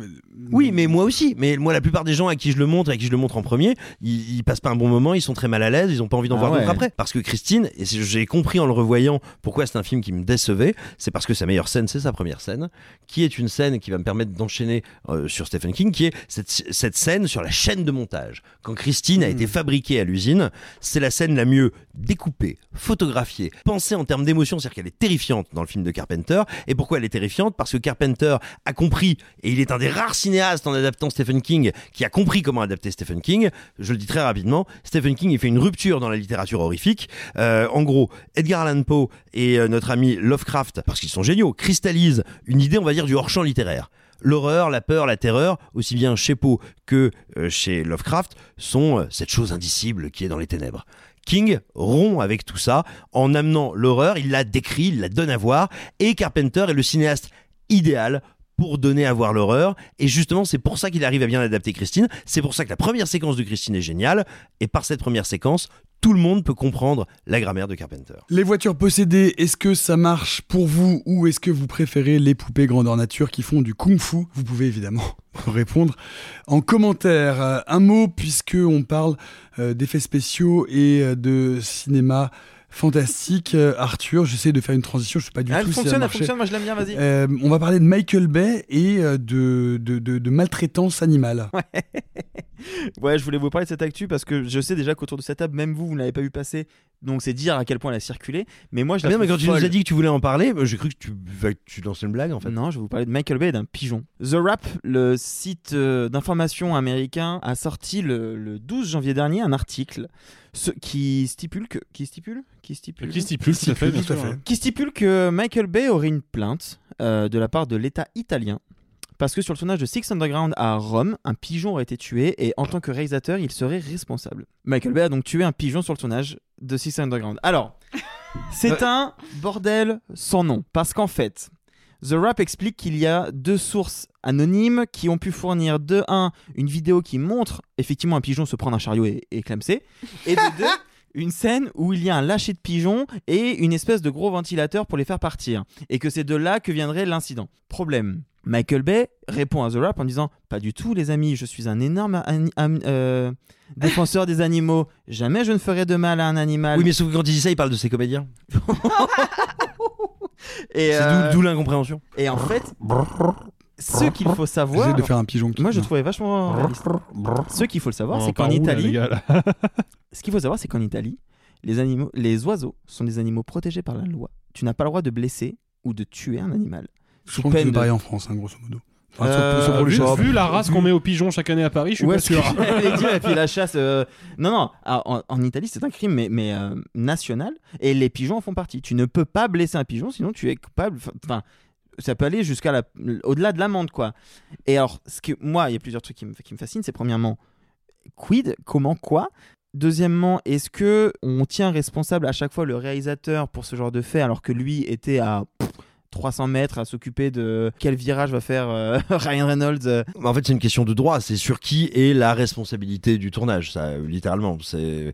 Oui, mais moi aussi. Mais moi, la plupart des gens à qui je le montre et à qui je le montre en premier, ils, ils passent pas un bon moment, ils sont très mal à l'aise, ils ont pas envie d'en
Ah
voir
ouais.
d'autres après. Parce que Christine, et j'ai compris en le revoyant pourquoi c'est un film qui me décevait, c'est parce que sa meilleure scène, c'est sa première scène, qui est une scène qui va me permettre d'enchaîner euh, sur Stephen King, qui est cette, cette scène sur la chaîne de montage. Quand Christine a été fabriquée à l'usine, c'est la scène la mieux découpée, photographiée, pensée en termes d'émotion, c'est-à-dire qu'elle est terrifiante dans le film de Carpenter. Et pourquoi elle est terrifiante? Parce que Carpenter a compris, et il est un des rares cinéastes en adaptant Stephen King qui a compris comment adapter Stephen King. Je le dis très rapidement, Stephen King il fait une rupture dans la littérature horrifique. Euh, en gros, Edgar Allan Poe et euh, notre ami Lovecraft, parce qu'ils sont géniaux, cristallisent une idée, on va dire, du hors-champ littéraire. L'horreur, la peur, la terreur, aussi bien chez Poe que euh, chez Lovecraft, sont cette chose indicible qui est dans les ténèbres. King rompt avec tout ça en amenant l'horreur, il la décrit, il la donne à voir, et Carpenter est le cinéaste idéal pour donner à voir l'horreur. Et justement, c'est pour ça qu'il arrive à bien adapter Christine. C'est pour ça que la première séquence de Christine est géniale. Et par cette première séquence, tout le monde peut comprendre la grammaire de Carpenter.
Les voitures possédées, est-ce que ça marche pour vous ou est-ce que vous préférez les poupées grandeur nature qui font du kung-fu Vous pouvez évidemment répondre en commentaire. Euh, Un mot puisque on parle euh, d'effets spéciaux et euh, de cinéma fantastique. Euh, Arthur, j'essaie de faire une transition, je sais pas du
Ah,
tout
elle
si
fonctionne,
ça
elle fonctionne, moi je l'aime bien, vas-y.
Euh, on va parler de Michael Bay et euh, de, de, de- de maltraitance animale.
Ouais, je voulais vous parler de cette actu parce que je sais déjà qu'autour de cette table, même vous, vous ne l'avez pas vu passer. Donc c'est dire à quel point elle a circulé. Mais moi, je
Ah
la
bien, mais quand tu nous as dit que tu voulais en parler, j'ai cru que tu, bah, que tu lançais une blague en fait.
Non, je vais vous parler de Michael Bay et d'un pigeon. The Wrap, le site d'information américain, a sorti le, le 12 janvier dernier un article ce- qui stipule que qui stipule qui stipule
Qui stipule, tout à fait, bien sûr,
qui stipule que Michael Bay aurait une plainte euh, de la part de l'État italien. Parce que sur le tournage de Six Underground à Rome, un pigeon aurait été tué et en tant que réalisateur, il serait responsable. Michael Bay a donc tué un pigeon sur le tournage de Six Underground. Alors, c'est un bordel sans nom. Parce qu'en fait, The Rap explique qu'il y a deux sources anonymes qui ont pu fournir de un une vidéo qui montre effectivement un pigeon se prendre un chariot et, et clamser, et de deux une scène où il y a un lâcher de pigeons et une espèce de gros ventilateur pour les faire partir, et que c'est de là que viendrait l'incident. Problème. Michael Bay répond à The Rap en disant Pas du tout, les amis, je suis un énorme euh, défenseur des animaux. Jamais je ne ferai de mal à un animal.
Oui, mais sauf que quand il dit ça, il parle de ses comédiens.
Et,
C'est
euh,
d'où- l'incompréhension.
Et en fait, ce qu'il faut savoir.
J'essaie de faire un pigeon
Moi, je trouvais vachement réaliste. Ce qu'il faut le savoir, c'est qu'en Italie.
là
ce qu'il faut savoir, c'est qu'en Italie, les, animaux, les oiseaux sont des animaux protégés par la loi. Tu n'as pas le droit de blesser ou de tuer un animal.
Je pense que c'est pareil en France, hein, grosso modo. Enfin,
Euh,
pour
vu, la race qu'on met aux pigeons chaque année à Paris, je suis
Ouais,
pas sûr.
et puis la chasse. euh, Non, non, en, en Italie, c'est un crime, mais, mais euh, national, et les pigeons en font partie. Tu ne peux pas blesser un pigeon, sinon tu es coupable. Enfin, ça peut aller jusqu'à la... au-delà de l'amende, quoi. Et alors, ce que moi, il y a plusieurs trucs qui me, qui me fascinent. C'est premièrement, quid, comment, quoi? Deuxièmement, est-ce que on tient responsable à chaque fois le réalisateur pour ce genre de fait, alors que lui était à 300 mètres à s'occuper de quel virage va faire euh, Ryan Reynolds euh,
En fait, c'est une question de droit. C'est sur qui est la responsabilité du tournage. Ça, littéralement, c'est.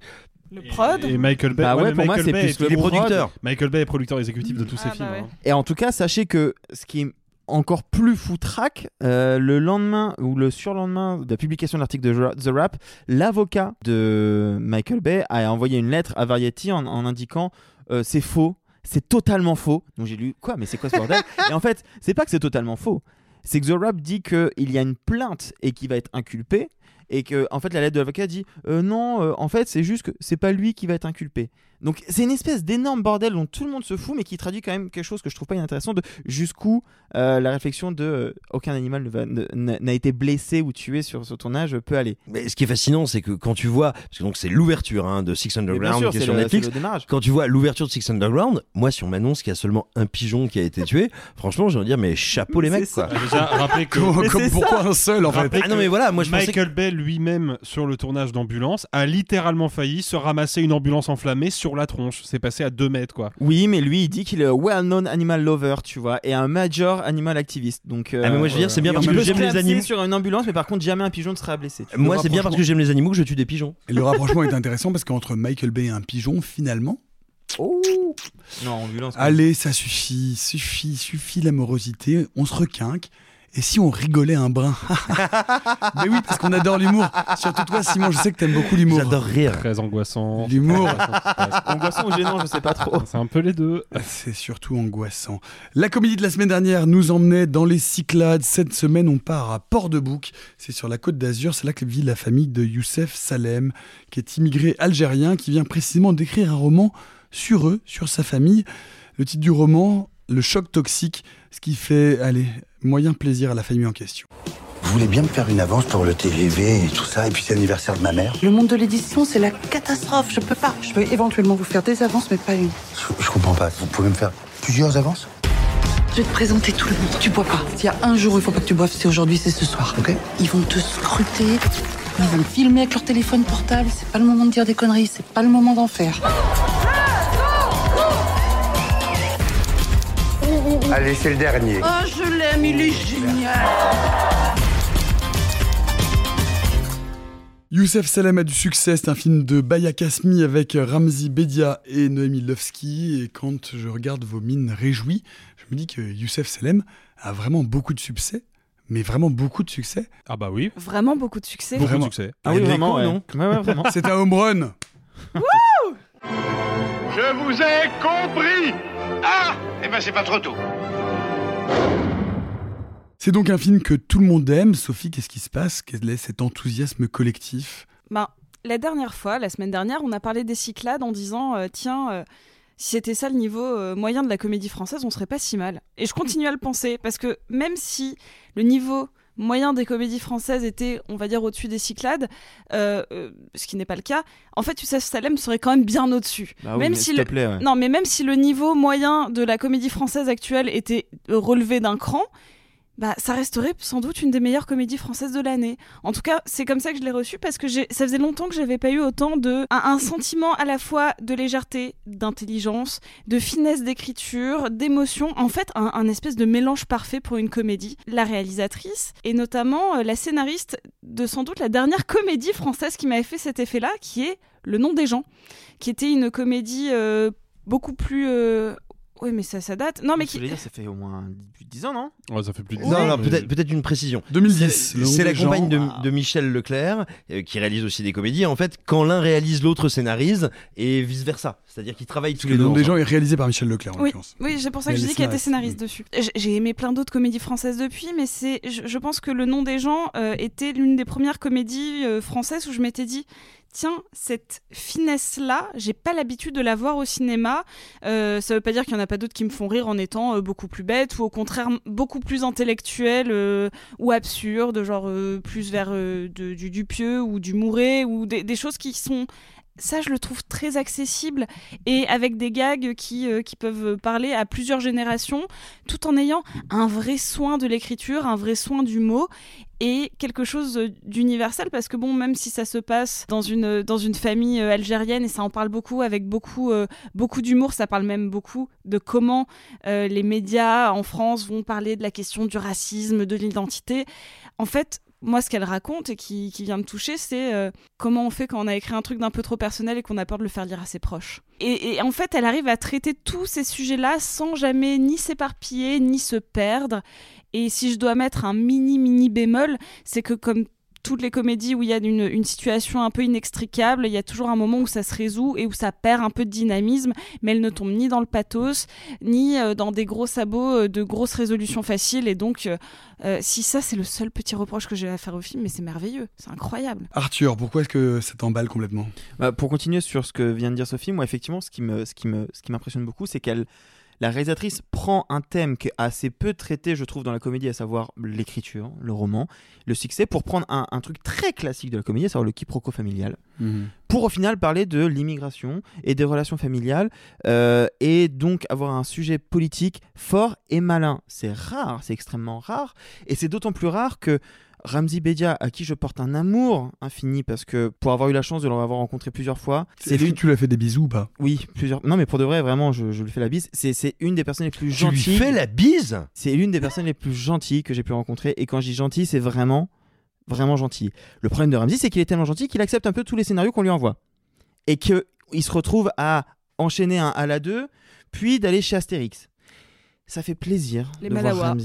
Le prod
Et Michael Bay,
Bah ouais, pour moi,
Michael
c'est
Bay
plus
est-
le prod.
producteur. Michael Bay est producteur exécutif de tous
Ah,
ses
bah
films.
ouais.
hein.
Et en tout cas, sachez que ce qui est encore plus foutraque, euh, le lendemain ou le surlendemain de la publication de l'article de The Rap, l'avocat de Michael Bay a envoyé une lettre à Variety en, en indiquant euh, c'est faux, c'est totalement faux. Donc j'ai lu quoi, mais c'est quoi ce bordel Et en fait, c'est pas que c'est totalement faux. C'est que The Rap dit qu'il y a une plainte et qu'il va être inculpé. Et que, en fait, la lettre de l'avocat dit euh, non, euh, en fait, c'est juste que c'est pas lui qui va être inculpé. Donc, c'est une espèce d'énorme bordel dont tout le monde se fout, mais qui traduit quand même quelque chose que je trouve pas inintéressant de jusqu'où euh, la réflexion de euh, aucun animal n'a été blessé ou tué sur ce tournage peut aller.
Mais ce qui est fascinant, c'est que quand tu vois, parce que donc c'est l'ouverture hein, de Six Underground
sûr,
qui est sur
le-
Netflix. Quand tu vois l'ouverture de Six Underground, moi, si on m'annonce qu'il y a seulement un pigeon qui a été tué, franchement, je vais dire mais chapeau les mecs quoi.
Ah, Déjà, rappelez que.
Comme- comme pourquoi un seul en fait
Ah non, mais voilà, moi, je pensais
Michael Lui-même sur le tournage d'ambulance a littéralement failli se ramasser une ambulance enflammée sur la tronche. C'est passé à 2 mètres quoi.
Oui, mais lui, il dit qu'il est un well-known animal lover, tu vois, et un major animal activiste. Donc, euh,
Ah, mais moi, je veux dire, c'est bien parce que j'aime les animaux.
sur une ambulance, mais par contre, jamais un pigeon ne sera blessé. Tu
Moi, c'est bien parce que j'aime les animaux que je tue des pigeons.
Et le rapprochement est intéressant parce qu'entre Michael Bay et un pigeon, finalement,
Oh Non, ambulance.
allez, ça suffit, suffit, suffit l'amorosité, on se requinque. Et si on rigolait un brin Mais oui, parce qu'on adore l'humour. Surtout toi, Simon, je sais que t'aimes beaucoup l'humour.
J'adore rire.
Très angoissant.
L'humour.
Angoissant ou gênant, je sais pas trop.
C'est un peu les deux.
C'est surtout angoissant. La comédie de la semaine dernière nous emmenait dans les Cyclades. Cette semaine, on part à Port-de-Bouc. C'est sur la côte d'Azur. C'est là que vit la famille de Youssef Salem, qui est immigré algérien, qui vient précisément d'écrire un roman sur eux, sur sa famille. Le titre du roman, Le choc toxique, ce qui fait, allez, moyen plaisir à la famille en question.
Vous voulez bien me faire une avance pour le TGV et tout ça, et puis c'est l'anniversaire de ma mère?
Le monde de l'édition, c'est la catastrophe. Je peux pas. Je peux éventuellement vous faire des avances, mais pas une.
je, je comprends pas. Vous pouvez me faire plusieurs avances?
Je vais te présenter tout le monde. Tu bois pas. S'il y a un jour où il faut pas que tu boives, c'est aujourd'hui, c'est ce soir.
Ok.
Ils vont te scruter. Ils vont te filmer avec leur téléphone portable. C'est pas le moment de dire des conneries. C'est pas le moment d'en faire.
Allez, c'est le dernier.
Oh, je l'aime, il est génial.
Youssef Salem a du succès, c'est un film de Baya Kasmi avec Ramzi Bedia et Noémie Lovski. Et quand je regarde vos mines réjouies, je me dis que Youssef Salem a vraiment beaucoup de succès, mais vraiment beaucoup de succès.
Ah bah oui.
Vraiment beaucoup de succès.
Beaucoup
Vraiment.
de succès.
Ah oui, vraiment, ouais.
non
Ouais, ouais, vraiment.
C'est un home run.
Je vous ai compris Ah Eh ben c'est pas trop tôt.
C'est donc un film que tout le monde aime. Sophie, qu'est-ce qui se passe? Quel est cet enthousiasme collectif?
Ben, la dernière fois, la semaine dernière, on a parlé des Cyclades en disant euh, tiens, euh, si c'était ça le niveau euh, moyen de la comédie française, on serait pas si mal. Et je continue à le penser parce que même si le niveau moyen des comédies françaises était, on va dire, au-dessus des Cyclades, euh, euh, ce qui n'est pas le cas, en fait, Youssef Salem serait quand même bien au-dessus.
Bah oui,
même
mais
si
s'il
le...
te plaît, ouais.
Non, mais même si le niveau moyen de la comédie française actuelle était relevé d'un cran, bah, ça resterait sans doute une des meilleures comédies françaises de l'année. En tout cas, c'est comme ça que je l'ai reçu parce que ça faisait longtemps que j'avais pas eu autant de un, un sentiment à la fois de légèreté, d'intelligence, de finesse d'écriture, d'émotion. En fait, un, un espèce de mélange parfait pour une comédie. La réalisatrice et notamment euh, la scénariste de sans doute la dernière comédie française qui m'avait fait cet effet-là, qui est Le nom des gens, qui était une comédie euh, beaucoup plus euh, oui, mais ça, ça date. Non, mais
Je
qui.
voulais dire, ça fait au moins 10 ans, non
Ouais, ça fait plus de
Non, non, peut-être peut-être une précision.
2010,
C'est-
Le
la compagne de, de Michel Leclerc, euh, qui réalise aussi des comédies. En fait, quand l'un réalise, l'autre scénarise, et vice-versa. C'est-à-dire qu'ils travaillent tous
Le
les deux
nom des gens est réalisé par Michel Leclerc, en
Oui,
l'occurrence.
oui c'est pour ça
Mais
que je dis qu'elle était
scénariste,
scénariste dessus. J'ai aimé plein d'autres comédies françaises depuis, mais c'est, je, je pense que Le nom des gens euh, était l'une des premières comédies euh, françaises où je m'étais dit. Tiens, cette finesse-là, j'ai pas l'habitude de la voir au cinéma. Euh, ça veut pas dire qu'il y en a pas d'autres qui me font rire en étant euh, beaucoup plus bêtes ou au contraire beaucoup plus intellectuelles euh, ou absurdes, genre euh, plus vers du Dupieux ou du Mouret ou des choses qui sont ça, je le trouve très accessible et avec des gags qui, euh, qui peuvent parler à plusieurs générations, tout en ayant un vrai soin de l'écriture, un vrai soin du mot et quelque chose d'universel parce que bon, même si ça se passe dans une, dans une famille euh, algérienne et ça en parle beaucoup avec beaucoup, euh, beaucoup d'humour, ça parle même beaucoup de comment les médias en France vont parler de la question du racisme, de l'identité. En fait, moi, ce qu'elle raconte et qui, vient me toucher, c'est euh, comment on fait quand on a écrit un truc d'un peu trop personnel et qu'on a peur de le faire lire à ses proches. Et, et en fait, elle arrive à traiter tous ces sujets-là sans jamais ni s'éparpiller, ni se perdre. Et si je dois mettre un mini, mini bémol, c'est que comme toutes les comédies où il y a une, une situation un peu inextricable, il y a toujours un moment où ça se résout et où ça perd un peu de dynamisme, mais elle ne tombe ni dans le pathos, ni euh, dans des gros sabots euh, de grosses résolutions faciles. Et donc, euh, euh, si ça, c'est le seul petit reproche que j'ai à faire au film, mais c'est merveilleux, c'est incroyable.
Arthur, pourquoi est-ce que ça t'emballe complètement?
Bah, pour continuer sur ce que vient de dire Sophie, moi effectivement, ce qui me, ce qui me, ce qui m'impressionne beaucoup, c'est qu'elle, la réalisatrice prend un thème qui est assez peu traité, je trouve, dans la comédie, à savoir l'écriture, le roman, le succès, pour prendre un, un truc très classique de la comédie, à savoir le quiproquo familial, pour au final parler de l'immigration et des relations familiales, euh, et donc avoir un sujet politique fort et malin. C'est rare, c'est extrêmement rare, et c'est d'autant plus rare que Ramzi Bedia, à qui je porte un amour infini, parce que pour avoir eu la chance de l'avoir rencontré plusieurs fois,
C'est lui tu lui as fait des bisous ou pas?
Oui, plusieurs. Non, mais pour de vrai, vraiment, je, je lui fais la bise. C'est, une des personnes les plus
Tu lui
gentilles.
fais la bise?
C'est l'une des personnes les plus gentilles que j'ai pu rencontrer. Et quand je dis gentil, c'est vraiment, vraiment gentil. Le problème de Ramsey, c'est qu'il est tellement gentil qu'il accepte un peu tous les scénarios qu'on lui envoie. Et qu'il se retrouve à enchaîner un à la 2, puis d'aller chez Astérix. Ça fait plaisir
Les
de
Malawa.
voir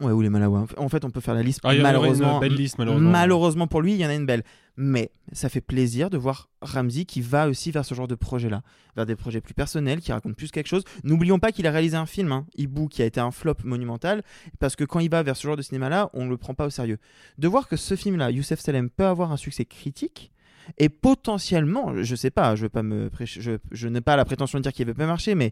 Ouais, ou les Malawa. En fait, on peut faire la liste.
Ah,
malheureusement,
une belle liste, malheureusement.
malheureusement pour lui, il y en a une belle. Mais ça fait plaisir de voir Ramsey qui va aussi vers ce genre de projet-là, vers des projets plus personnels, qui racontent plus quelque chose. N'oublions pas qu'il a réalisé un film, hein, Ibu, qui a été un flop monumental, parce que quand il va vers ce genre de cinéma-là, on ne le prend pas au sérieux. De voir que ce film-là, Youssef Salem, peut avoir un succès critique, et potentiellement, je sais pas, je veux pas me prêcher- je, je n'ai pas la prétention de dire qu'il ne va pas marcher, mais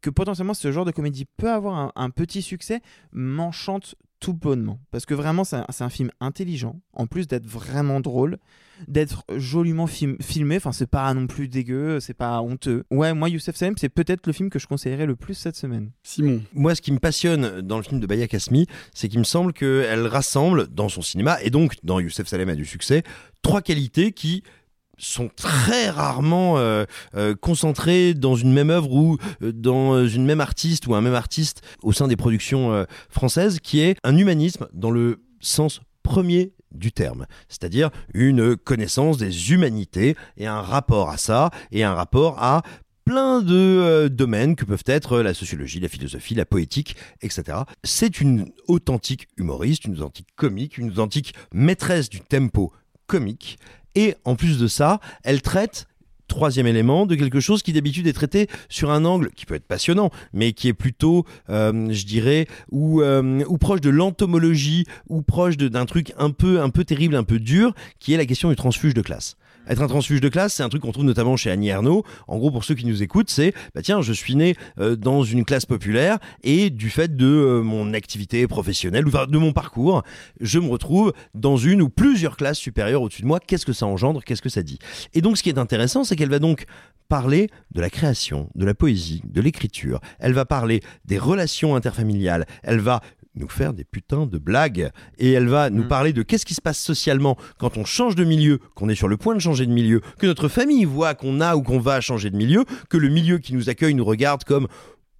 que potentiellement ce genre de comédie peut avoir un, un petit succès m'enchante tout bonnement. Parce que vraiment, c'est un, film intelligent, en plus d'être vraiment drôle, d'être joliment film- filmé, enfin, c'est pas non plus dégueu, c'est pas honteux. Ouais, moi, Youssef Salem, c'est peut-être le film que je conseillerais le plus cette semaine.
Simon.
Moi, ce qui me passionne dans le film de Baya Kasmi, c'est qu'il me semble qu'elle rassemble dans son cinéma, et donc dans Youssef Salem a du succès, trois qualités qui sont très rarement euh, euh, concentrées dans une même œuvre ou euh, dans une même artiste ou un même artiste au sein des productions françaises, qui est un humanisme dans le sens premier du terme, c'est-à-dire une connaissance des humanités et un rapport à ça et un rapport à plein de domaines que peuvent être la sociologie, la philosophie, la poétique, etc. C'est une authentique humoriste, une authentique comique, une authentique maîtresse du tempo comique. Et en plus de ça, elle traite troisième élément de quelque chose qui d'habitude est traité sur un angle qui peut être passionnant, mais qui est plutôt, euh, je dirais, ou, euh, ou proche de l'entomologie, ou proche d'un truc un peu, un peu terrible, un peu dur, qui est la question du transfuge de classe. Être un transfuge de classe, c'est un truc qu'on trouve notamment chez Annie Ernaux. En gros, pour ceux qui nous écoutent, c'est bah tiens, je suis né euh, dans une classe populaire et du fait de euh, mon activité professionnelle ou enfin, de mon parcours, je me retrouve dans une ou plusieurs classes supérieures au-dessus de moi. Qu'est-ce que ça engendre? Qu'est-ce que ça dit? Et donc, ce qui est intéressant, c'est qu'elle va donc parler de la création, de la poésie, de l'écriture. Elle va parler des relations interfamiliales. Elle va nous faire des putains de blagues. Et elle va nous parler de qu'est-ce qui se passe socialement quand on change de milieu, qu'on est sur le point de changer de milieu, que notre famille voit qu'on a ou qu'on va changer de milieu, que le milieu qui nous accueille nous regarde comme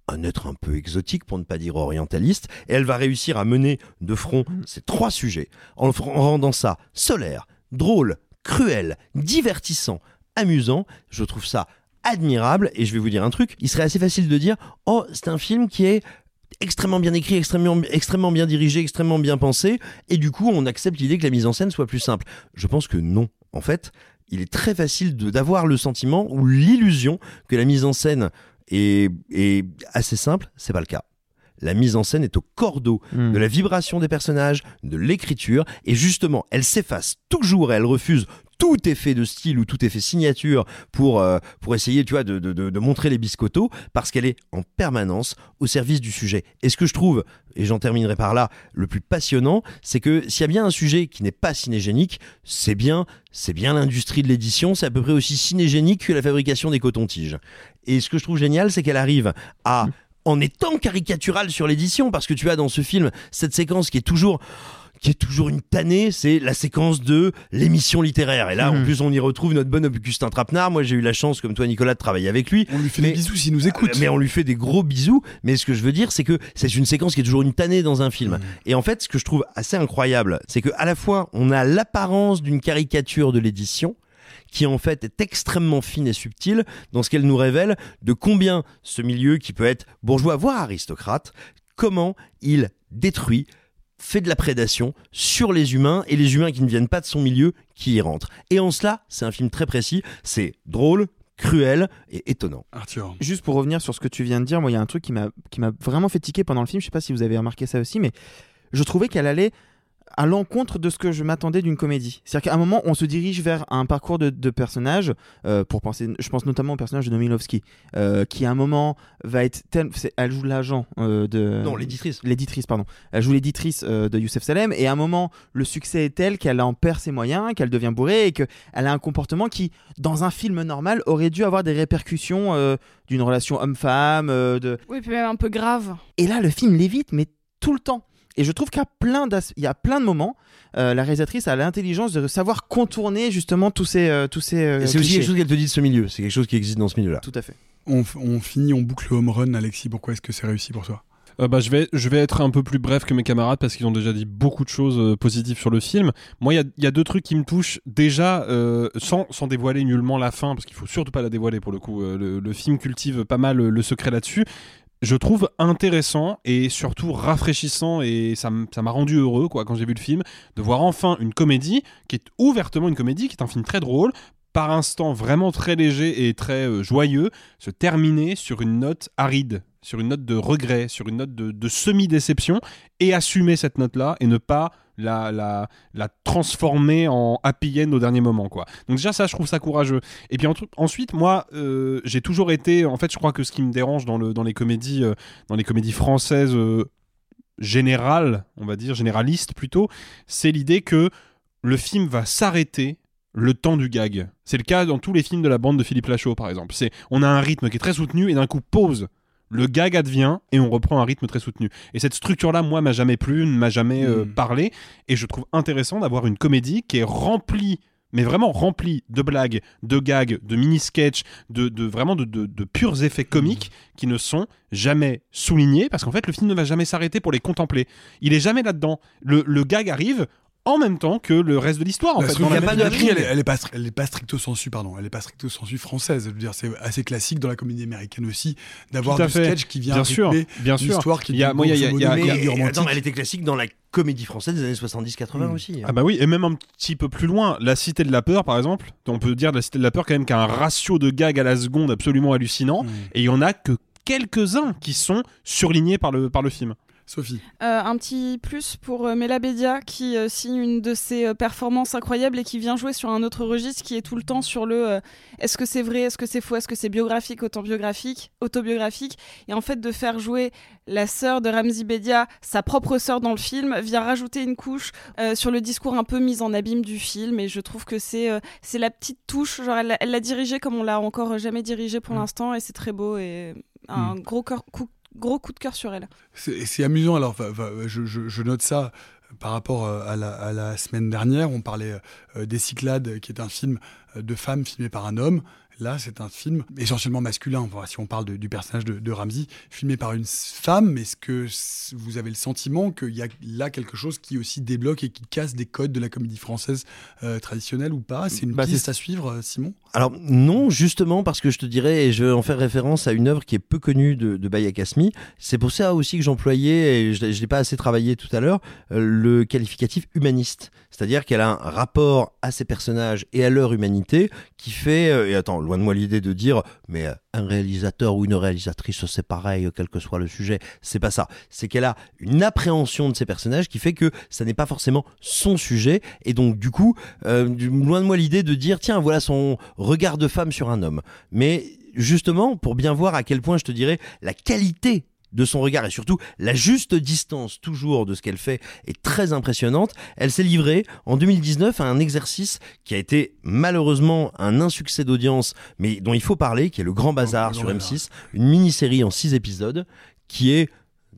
un être un peu exotique pour ne pas dire orientaliste. Et elle va réussir à mener de front ces trois sujets en, en rendant ça solaire, drôle, cruel, divertissant, amusant. Je trouve ça admirable. Et je vais vous dire un truc, il serait assez facile de dire "Oh, c'est un film qui est extrêmement bien écrit, extrêmement, extrêmement bien dirigé, extrêmement bien pensé, et du coup on accepte l'idée que la mise en scène soit plus simple. Je pense que non. En fait, il est très facile d'avoir le sentiment ou l'illusion que la mise en scène est, est assez simple, c'est pas le cas. La mise en scène est au cordeau
Hmm.
de la vibration des personnages, de l'écriture, et justement, elle s'efface toujours et elle refuse tout effet de style ou tout effet signature pour, euh, pour essayer tu vois, de, de- de- de montrer les biscottos, parce qu'elle est en permanence au service du sujet. Et ce que je trouve, et j'en terminerai par là, le plus passionnant, c'est que s'il y a bien un sujet qui n'est pas cinégénique, c'est bien, c'est bien l'industrie de l'édition, c'est à peu près aussi cinégénique que la fabrication des cotons-tiges. Et ce que je trouve génial, c'est qu'elle arrive à en étant caricaturale sur l'édition, parce que tu as dans ce film cette séquence qui est toujours qui est toujours une tannée, c'est la séquence de l'émission littéraire. Et là, en
Mhm.
plus, on y retrouve notre bon Augustin Trapenard. Moi, j'ai eu la chance, comme toi, Nicolas, de travailler avec lui.
On lui fait des bisous s'il nous écoute.
Mais on lui fait des gros bisous. Mais ce que je veux dire, c'est que c'est une séquence qui est toujours une tannée dans un film. Et en fait, ce que je trouve assez incroyable, c'est que à la fois, on a l'apparence d'une caricature de l'édition, qui en fait est extrêmement fine et subtile dans ce qu'elle nous révèle de combien ce milieu qui peut être bourgeois voire aristocrate, comment il détruit fait de la prédation sur les humains et les humains qui ne viennent pas de son milieu qui y rentrent. Et en cela, c'est un film très précis, c'est drôle, cruel et étonnant.
Arthur.
Juste pour revenir sur ce que tu viens de dire, moi il y a un truc qui m'a qui m'a vraiment fait tiquer pendant le film. Je sais pas si vous avez remarqué ça aussi, mais je trouvais qu'elle allait à l'encontre de ce que je m'attendais d'une comédie. C'est-à-dire qu'à un moment, on se dirige vers un parcours de, de personnages, euh, pour penser, je pense notamment au personnage de Nomilovski, euh, qui à un moment va être tel, elle joue l'agent euh, de...
Non, l'éditrice.
L'éditrice, pardon. Elle joue l'éditrice euh, de Youssef Salem, et à un moment, le succès est tel qu'elle en perd ses moyens, qu'elle devient bourrée, et qu'elle a un comportement qui, dans un film normal, aurait dû avoir des répercussions euh, d'une relation homme-femme, euh, de...
Oui, puis même un peu grave.
Et là, le film l'évite, mais tout le temps. Et je trouve qu'il y a plein, d'as- il y a plein de moments, euh, la réalisatrice a l'intelligence de savoir contourner justement tous ces, euh, tous ces. euh,
c'est aussi quelque chose qu'elle te dit de ce milieu, c'est quelque chose qui existe dans ce milieu-là.
Tout à fait.
On, finit, on boucle le home run, Alexis. Pourquoi est-ce que c'est réussi pour toi?
Euh, bah, je, vais, je vais être un peu plus bref que mes camarades parce qu'ils ont déjà dit beaucoup de choses euh, positives sur le film. Moi, il y a, il y a deux trucs qui me touchent. Déjà, euh, sans, sans dévoiler nullement la fin, parce qu'il faut surtout pas la dévoiler pour le coup. euh, le, le film cultive pas mal le secret là-dessus. Je trouve intéressant et surtout rafraîchissant et ça m'a rendu heureux quoi quand j'ai vu le film de voir enfin une comédie qui est ouvertement une comédie qui est un film très drôle par instant vraiment très léger et très euh, joyeux se terminer sur une note aride sur une note de regret sur une note de, semi-déception et assumer cette note là et ne pas la, la, la transformer en happy end au dernier moment quoi. Donc déjà ça je trouve ça courageux. Et puis en- ensuite moi euh, j'ai toujours été en fait je crois que ce qui me dérange dans, le, dans les comédies euh, dans les comédies françaises générales on va dire généralistes plutôt c'est l'idée que le film va s'arrêter le temps du gag. C'est le cas dans tous les films de la bande de Philippe Lachaud, par exemple. C'est, on a un rythme qui est très soutenu et d'un coup pause. Le gag advient et on reprend un rythme très soutenu. Et cette structure-là, moi, m'a jamais plu, ne m'a jamais euh,
Mm.
parlé. Et je trouve intéressant d'avoir une comédie qui est remplie, mais vraiment remplie de blagues, de gags, de mini-sketchs, de, de vraiment de, de- de purs effets comiques qui ne sont jamais soulignés parce qu'en fait, le film ne va jamais s'arrêter pour les contempler. Il est jamais là-dedans. Le, le gag arrive en même temps que le reste de l'histoire. En fait, dans la
elle, est- elle est pas, stri- elle est pas stricto sensu, pardon. Elle est pas stricto sensu française. Je veux dire, c'est assez classique dans la comédie américaine aussi d'avoir du
fait.
sketch qui vient
Bien sûr,
rythmer
bien sûr.
l'histoire qui
Il y a- moi, y a- y a- y a-
Et, attends, elle était classique dans la comédie française des années 70-80 aussi. hein.
Ah bah oui, et même un petit peu plus loin, La Cité de la Peur, par exemple, on peut dire de La Cité de la Peur quand même qu'un ratio de gags à la seconde absolument hallucinant,
Mm.
et il y en a que quelques-uns qui sont surlignés par le, par le film.
Sophie.
Euh, un petit plus pour euh, Mela Bédia qui euh, signe une de ses euh, performances incroyables et qui vient jouer sur un autre registre qui est tout le temps sur le est-ce que c'est vrai, est-ce que c'est faux, est-ce que c'est biographique, autobiographique, autobiographique et en fait de faire jouer la sœur de Ramzi Bédia, sa propre sœur dans le film, vient rajouter une couche sur le discours un peu mis en abîme du film et je trouve que c'est c'est la petite touche, genre elle l'a- dirigé comme on l'a encore jamais dirigé pour l'instant et c'est très beau et un
Mm.
gros, cœur- coup, gros coup de cœur sur elle.
C'est amusant, alors je, note ça par rapport euh, à la, à la semaine dernière. On parlait euh, des Cyclades, qui est un film euh, de femmes filmé par un homme. Là, c'est un film essentiellement masculin. Si on parle de- du personnage de, de Ramsey, filmé par une femme, est-ce que vous avez le sentiment qu'il y a là quelque chose qui aussi débloque et qui casse des codes de la comédie française euh, traditionnelle ou pas? C'est une
Bah,
piste à suivre, euh, Simon?
Alors non, justement parce que je te dirais, et je vais en faire référence à une œuvre qui est peu connue de, de Baya Kasmi, c'est pour ça aussi que j'employais, et je ne l'ai pas assez travaillé tout à l'heure, euh, le qualificatif humaniste. C'est-à-dire qu'elle a un rapport à ses personnages et à leur humanité qui fait, euh, et attends, loin de moi l'idée de dire, mais euh, un réalisateur ou une réalisatrice, c'est pareil, quel que soit le sujet, c'est pas ça. C'est qu'elle a une appréhension de ses personnages qui fait que ça n'est pas forcément son sujet, et donc du coup, euh, loin de moi l'idée de dire, tiens, voilà son regard de femme sur un homme. Mais justement, pour bien voir à quel point je te dirais la qualité de son regard et surtout la juste distance toujours de ce qu'elle fait est très impressionnante. Elle s'est livrée en 2019 à un exercice qui a été malheureusement un insuccès d'audience, mais dont il faut parler, qui est le Grand Bazar sur M6, une mini-série en six épisodes qui est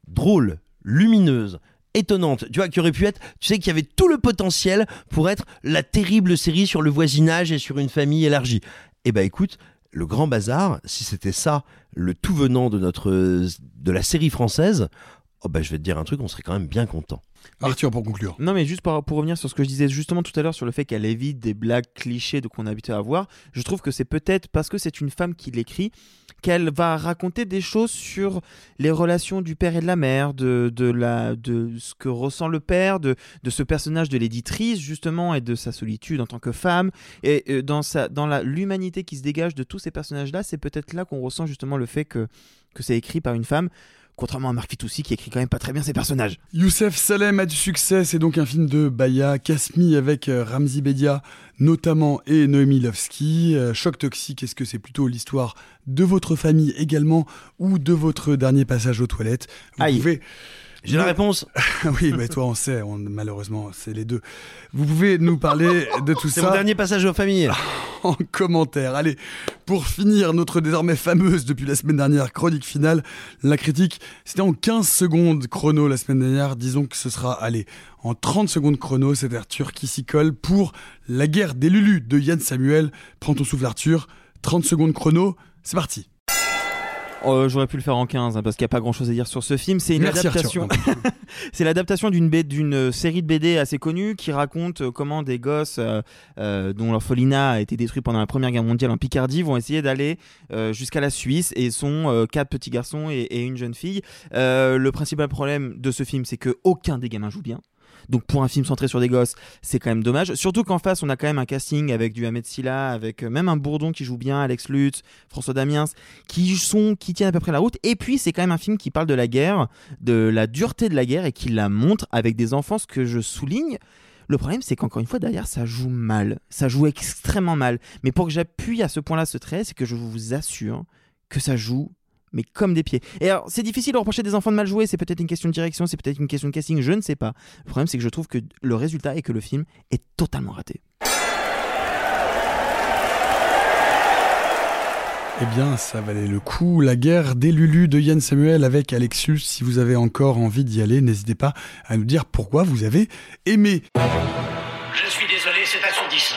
drôle, lumineuse, étonnante, tu vois, qui aurait pu être, tu sais, qu'il y avait tout le potentiel pour être la terrible série sur le voisinage et sur une famille élargie. Eh ben écoute, le Grand Bazar, si c'était ça, le tout venant de notre, de la série française, oh ben je vais te dire un truc, on serait quand même bien content.
Arthur, pour conclure.
Non, mais juste pour, pour revenir sur ce que je disais justement tout à l'heure sur le fait qu'elle évite des blagues clichés de qu'on a habitué à voir, je trouve que c'est peut-être parce que c'est une femme qui l'écrit qu'elle va raconter des choses sur les relations du père et de la mère, de, de, la, de ce que ressent le père, de, de ce personnage de l'éditrice justement et de sa solitude en tant que femme. Et euh, dans, sa, dans la, l'humanité qui se dégage de tous ces personnages-là, c'est peut-être là qu'on ressent justement le fait que, que c'est écrit par une femme. Contrairement à Marc Fitoussi qui écrit quand même pas très bien ses personnages.
Youssef Salem a du succès, c'est donc un film de Baya Kasmi avec euh, Ramzi Bedia notamment et Noémie Lovski. Euh, Choc toxique, est-ce que c'est plutôt l'histoire de votre famille également ou de votre dernier passage aux toilettes? Vous
Aïe.
pouvez
J'ai la réponse.
oui, mais toi on sait, on- malheureusement c'est les deux. Vous pouvez nous parler de tout
C'est
ça
mon dernier passage aux familles.
en commentaire. Allez, pour finir notre désormais fameuse depuis la semaine dernière chronique finale, la critique, c'était en 15 secondes chrono la semaine dernière. Disons que ce sera, allez, en 30 secondes chrono, c'est Arthur qui s'y colle pour La guerre des Lulus de Yann Samuel. Prends ton souffle Arthur, 30 secondes chrono, c'est parti.
Oh, J'aurais pu le faire en 15 hein, parce qu'il n'y a pas grand chose à dire sur ce film. C'est une
Merci,
adaptation. c'est l'adaptation d'une euh, série de BD assez connue qui raconte euh, comment des gosses euh, dont l'orphelinat a été détruit pendant la Première Guerre mondiale en Picardie vont essayer d'aller euh, jusqu'à la Suisse et sont quatre petits garçons et, et une jeune fille. Le principal problème de ce film, c'est que aucun des gamins joue bien. Donc pour un film centré sur des gosses, c'est quand même dommage. Surtout qu'en face, on a quand même un casting avec du Ahmed Silla, avec euh, même un Bourdon qui joue bien, Alex Lutz, François Damiens, qui sont, qui tiennent à peu près la route. Et puis c'est quand même un film qui parle de la guerre, de la dureté de la guerre et qui la montre avec des enfants. Ce que je souligne, le problème, c'est qu'encore une fois, derrière, ça joue mal. Ça joue extrêmement mal. Mais pour que j'appuie à ce point-là ce trait, c'est que je vous assure que ça joue mais comme des pieds. Et alors, c'est difficile de reprocher des enfants de mal jouer, c'est peut-être une question de direction, c'est peut-être une question de casting, je ne sais pas. Le problème, c'est que je trouve que le résultat est que le film est totalement raté.
Eh bien, ça valait le coup. La guerre des Lulu de Yann Samuel avec Alexus. Si vous avez encore envie d'y aller, n'hésitez pas à nous dire pourquoi vous avez aimé.
Je suis désolé, c'est assourdissant.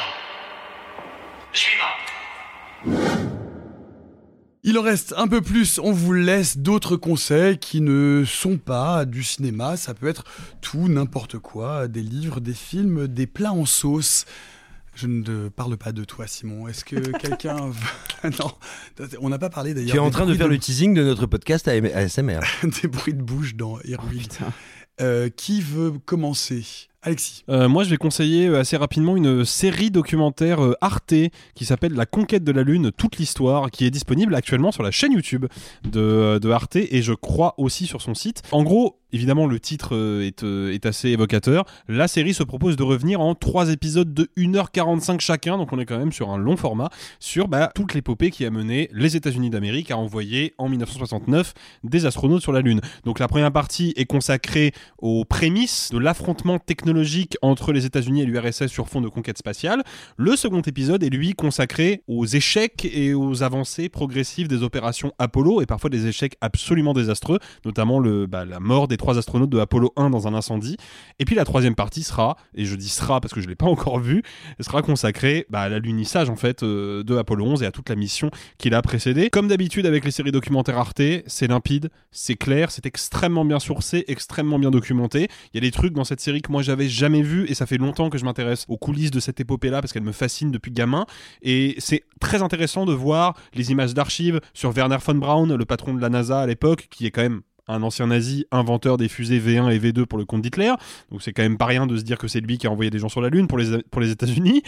Suivant.
Il en reste un peu plus, on vous laisse d'autres conseils qui ne sont pas du cinéma, ça peut être tout, n'importe quoi, des livres, des films, des plats en sauce. Je ne te parle pas de toi, Simon. Est-ce que quelqu'un... veut- non, on n'a pas parlé d'ailleurs...
Tu es en train de faire le teasing de notre podcast à ASMR.
des bruits de bouche dans Irwin. Euh, qui veut commencer? Alexis.
Euh, moi, je vais conseiller euh, assez rapidement une série documentaire euh, Arte qui s'appelle La conquête de la Lune, toute l'histoire, qui est disponible actuellement sur la chaîne YouTube de, de Arte et je crois aussi sur son site. En gros, évidemment, le titre euh, est, euh, est assez évocateur. La série se propose de revenir en trois épisodes de 1h45 chacun, donc on est quand même sur un long format, sur bah, toute l'épopée qui a mené les États-Unis d'Amérique à envoyer en 1969 des astronautes sur la Lune. Donc la première partie est consacrée aux prémices de l'affrontement technologique entre les États-Unis et l'URSS sur fond de conquête spatiale. Le second épisode est lui consacré aux échecs et aux avancées progressives des opérations Apollo et parfois des échecs absolument désastreux, notamment bah, la mort des trois astronautes de Apollo 1 dans un incendie. Et puis la troisième partie sera, et je dis sera parce que je l'ai pas encore vu, sera consacrée bah, à l'alunissage en fait euh, de Apollo 11 et à toute la mission qui l'a précédé. Comme d'habitude avec les séries documentaires Arte, c'est limpide, c'est clair, c'est extrêmement bien sourcé, extrêmement bien documenté. Il y a des trucs dans cette série que moi j'avais jamais vu et ça fait longtemps que je m'intéresse aux coulisses de cette épopée-là parce qu'elle me fascine depuis gamin. Et c'est très intéressant de voir les images d'archives sur Werner von Braun, le patron de la NASA à l'époque, qui est quand même un ancien nazi, inventeur des fusées V1 et V2 pour le compte d'Hitler. Donc c'est quand même pas rien de se dire que c'est lui qui a envoyé des gens sur la Lune pour les, pour les États-Unis.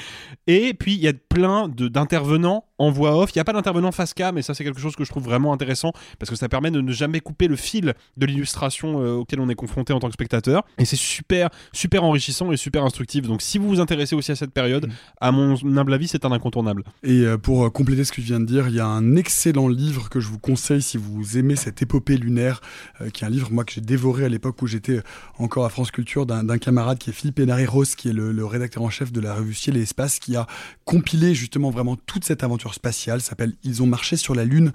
Et puis il y a plein d'intervenants en voix off. Il n'y a pas d'intervenant face cam, mais ça c'est quelque chose que je trouve vraiment intéressant parce que ça permet de ne jamais couper le fil de l'illustration euh, auquel on est confronté en tant que spectateur. Et c'est super, super enrichissant et super instructif. Donc si vous vous intéressez aussi à cette période, à mon humble avis, c'est un incontournable.
Et euh, pour euh, compléter ce que je viens de dire, il y a un excellent livre que je vous conseille si vous aimez cette épopée lunaire, qui est un livre moi que j'ai dévoré à l'époque où j'étais encore à France Culture d'un camarade qui est Philippe Hénaré-Ross, qui est le, le rédacteur en chef de la revue Ciel et Espace, qui a compilé justement vraiment toute cette aventure spatiale. S'appelle Ils ont marché sur la Lune.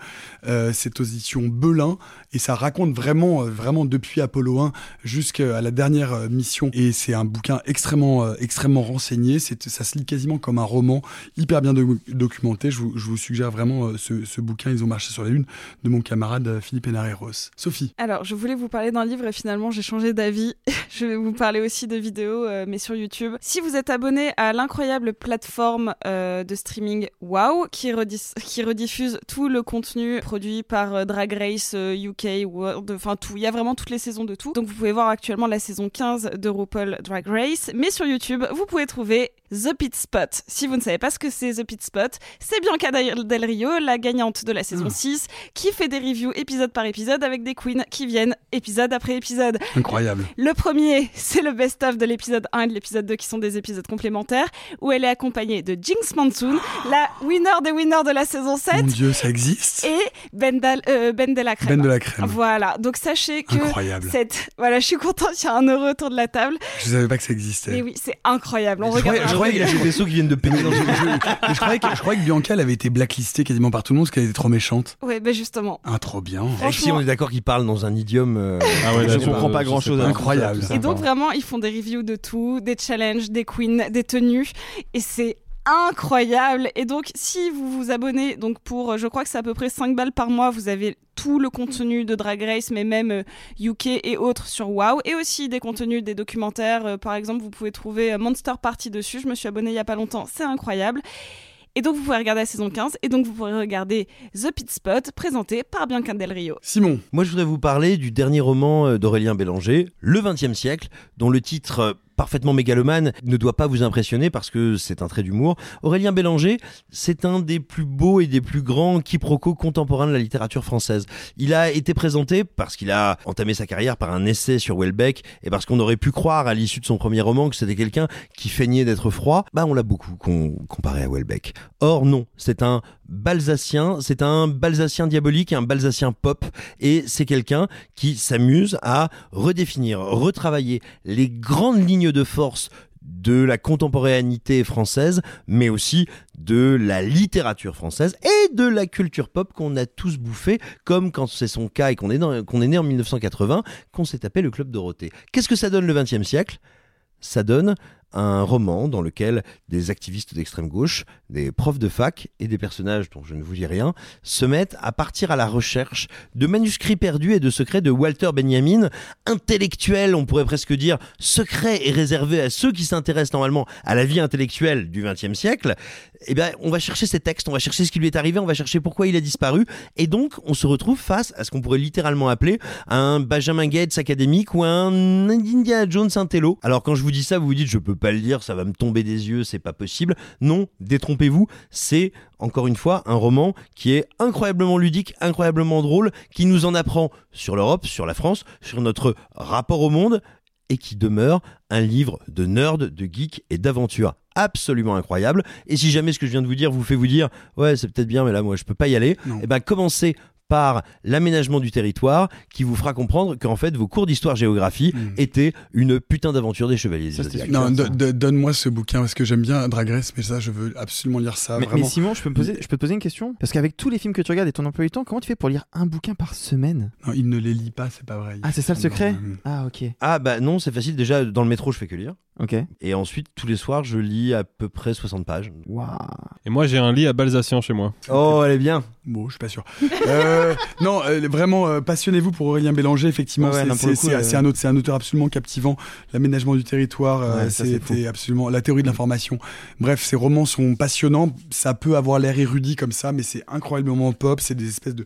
Euh, c'est aux éditions Belin et ça raconte vraiment, euh, vraiment depuis Apollo 1 jusqu'à la dernière euh, mission. Et c'est un bouquin extrêmement, euh, extrêmement renseigné. Ça se lit quasiment comme un roman, hyper bien do- documenté. Je vous, je vous suggère vraiment euh, ce, ce bouquin Ils ont marché sur la Lune de mon camarade euh, Philippe Hénaré-Ross. Sophie.
Alors, je voulais vous parler d'un livre et finalement j'ai changé d'avis. je vais vous parler aussi de vidéos, euh, mais sur YouTube. Si vous êtes abonné à l'incroyable plateforme euh, de streaming Wow, qui, rediffuse tout le contenu produit par euh, Drag Race UK, World, enfin tout, il y a vraiment toutes les saisons de tout. Donc vous pouvez voir actuellement la saison 15 de RuPaul Drag Race, mais sur YouTube, vous pouvez trouver The Pit Spot. Si vous ne savez pas ce que c'est The Pit Spot, c'est Bianca Del Rio, la gagnante de la saison 6, qui fait des reviews épisode par épisode avec des queens qui viennent épisode après épisode.
Incroyable.
Le premier, c'est le best-of de l'épisode 1 et de l'épisode 2 qui sont des épisodes complémentaires où elle est accompagnée de Jinx Monsoon, la winner des winners de la saison 7.
Mon Dieu, ça existe.
Et Ben, euh, ben de la crème.
Ben de la crème.
Voilà. Donc sachez que
Incroyable.
cette, voilà, je suis contente, il y a un heureux autour de la table.
Je savais pas que ça existait.
Mais oui, c'est incroyable. On
Je
regarde.
Croyais
Il y a des vaisseaux qui viennent de péter dans
je, je- je croyais que, je croyais que Bianca elle avait été blacklistée quasiment par tout le monde parce qu'elle était trop méchante.
Ouais, ben justement.
Ah, trop bien.
Alexis, on est d'accord qu'il parle dans un idiome. euh,
Ah ouais, là,
je
je
comprends pas
pas,
grand chose.
pas.
Incroyable.
Et donc vraiment, ils font des reviews de tout, des challenges, des queens, des tenues, et c'est incroyable. Et donc, si vous vous abonnez, donc pour, euh, je crois que c'est à peu près 5 balles par mois, vous avez tout le contenu de Drag Race, mais même euh, UK et autres sur WoW, et aussi des contenus, des documentaires. Euh, par exemple, vous pouvez trouver Monster Party dessus. Je me suis abonnée il y a pas longtemps, c'est incroyable. Et donc vous pouvez regarder la saison 15 et donc vous pourrez regarder The Pit Spot présenté par Bianca Del Rio.
Simon.
Moi je voudrais vous parler du dernier roman euh, d'Aurélien Bélanger, Le XXe siècle, dont le titre euh, parfaitement mégalomane ne doit pas vous impressionner parce que c'est un trait d'humour. Aurélien Bélanger, c'est un des plus beaux et des plus grands quiproquos contemporains de la littérature française. Il a été présenté parce qu'il a entamé sa carrière par un essai sur Welbeck et parce qu'on aurait pu croire à l'issue de son premier roman que c'était quelqu'un qui feignait d'être froid. Bah on l'a beaucoup comparé à Welbeck. Or non, c'est un balsacien, c'est un balsacien diabolique, un balsacien pop, et c'est quelqu'un qui s'amuse à redéfinir, retravailler les grandes lignes de force de la contemporanéité française, mais aussi de la littérature française et de la culture pop qu'on a tous bouffé, comme quand c'est son cas et qu'on est, né en 1980, qu'on s'est tapé le Club Dorothée. Qu'est-ce que ça donne le XXe siècle? Ça donne un roman dans lequel des activistes d'extrême gauche, des profs de fac et des personnages dont je ne vous dis rien se mettent à partir à la recherche de manuscrits perdus et de secrets de Walter Benjamin, intellectuel, on pourrait presque dire secret et réservé à ceux qui s'intéressent normalement à la vie intellectuelle du XXe siècle. Eh bien, on va chercher ces textes, on va chercher ce qui lui est arrivé, on va chercher pourquoi il a disparu, et donc on se retrouve face à ce qu'on pourrait littéralement appeler un Benjamin Gates académique ou un Indiana Jones intello. Alors quand je vous dis ça, vous vous dites je peux pas le dire, ça va me tomber des yeux, c'est pas possible. Non, détrompez-vous, c'est encore une fois un roman qui est incroyablement ludique, incroyablement drôle, qui nous en apprend sur l'Europe, sur la France, sur notre rapport au monde et qui demeure un livre de nerd, de geek et d'aventure absolument incroyable. Et si jamais ce que je viens de vous dire vous fait vous dire ouais c'est peut-être bien mais là moi je peux pas y aller, et eh ben commencez par l'aménagement du territoire qui vous fera comprendre qu'en fait vos cours d'histoire-géographie hmm. étaient une putain d'aventure des chevaliers.
non, donne-moi ce bouquin parce que j'aime bien Drag Race, mais ça je veux absolument lire ça.
Mais, Simon, je peux, me poser, je peux te poser une question? Parce qu'avec tous les films que tu regardes et ton emploi du temps, comment tu fais pour lire un bouquin par semaine?
Non, il ne les lit pas, c'est pas vrai.
ah, c'est ça le secret? Ah, ok.
Ah, bah non, c'est facile. Déjà, dans le métro, je fais que lire.
Ok.
Et ensuite, tous les soirs, je lis à peu près 60 pages.
Waouh.
Et moi, j'ai un lit à balsacien chez moi.
Oh, elle est bien.
Bon, je suis pas sûr. euh, non, euh, vraiment, euh, passionnez-vous pour Aurélien Bélanger. Effectivement, c'est un, auteur absolument captivant. L'aménagement du territoire, euh, c'était absolument la théorie de l'information. Bref, ces romans sont passionnants. Ça peut avoir l'air érudit comme ça, mais c'est incroyablement pop. C'est des espèces de,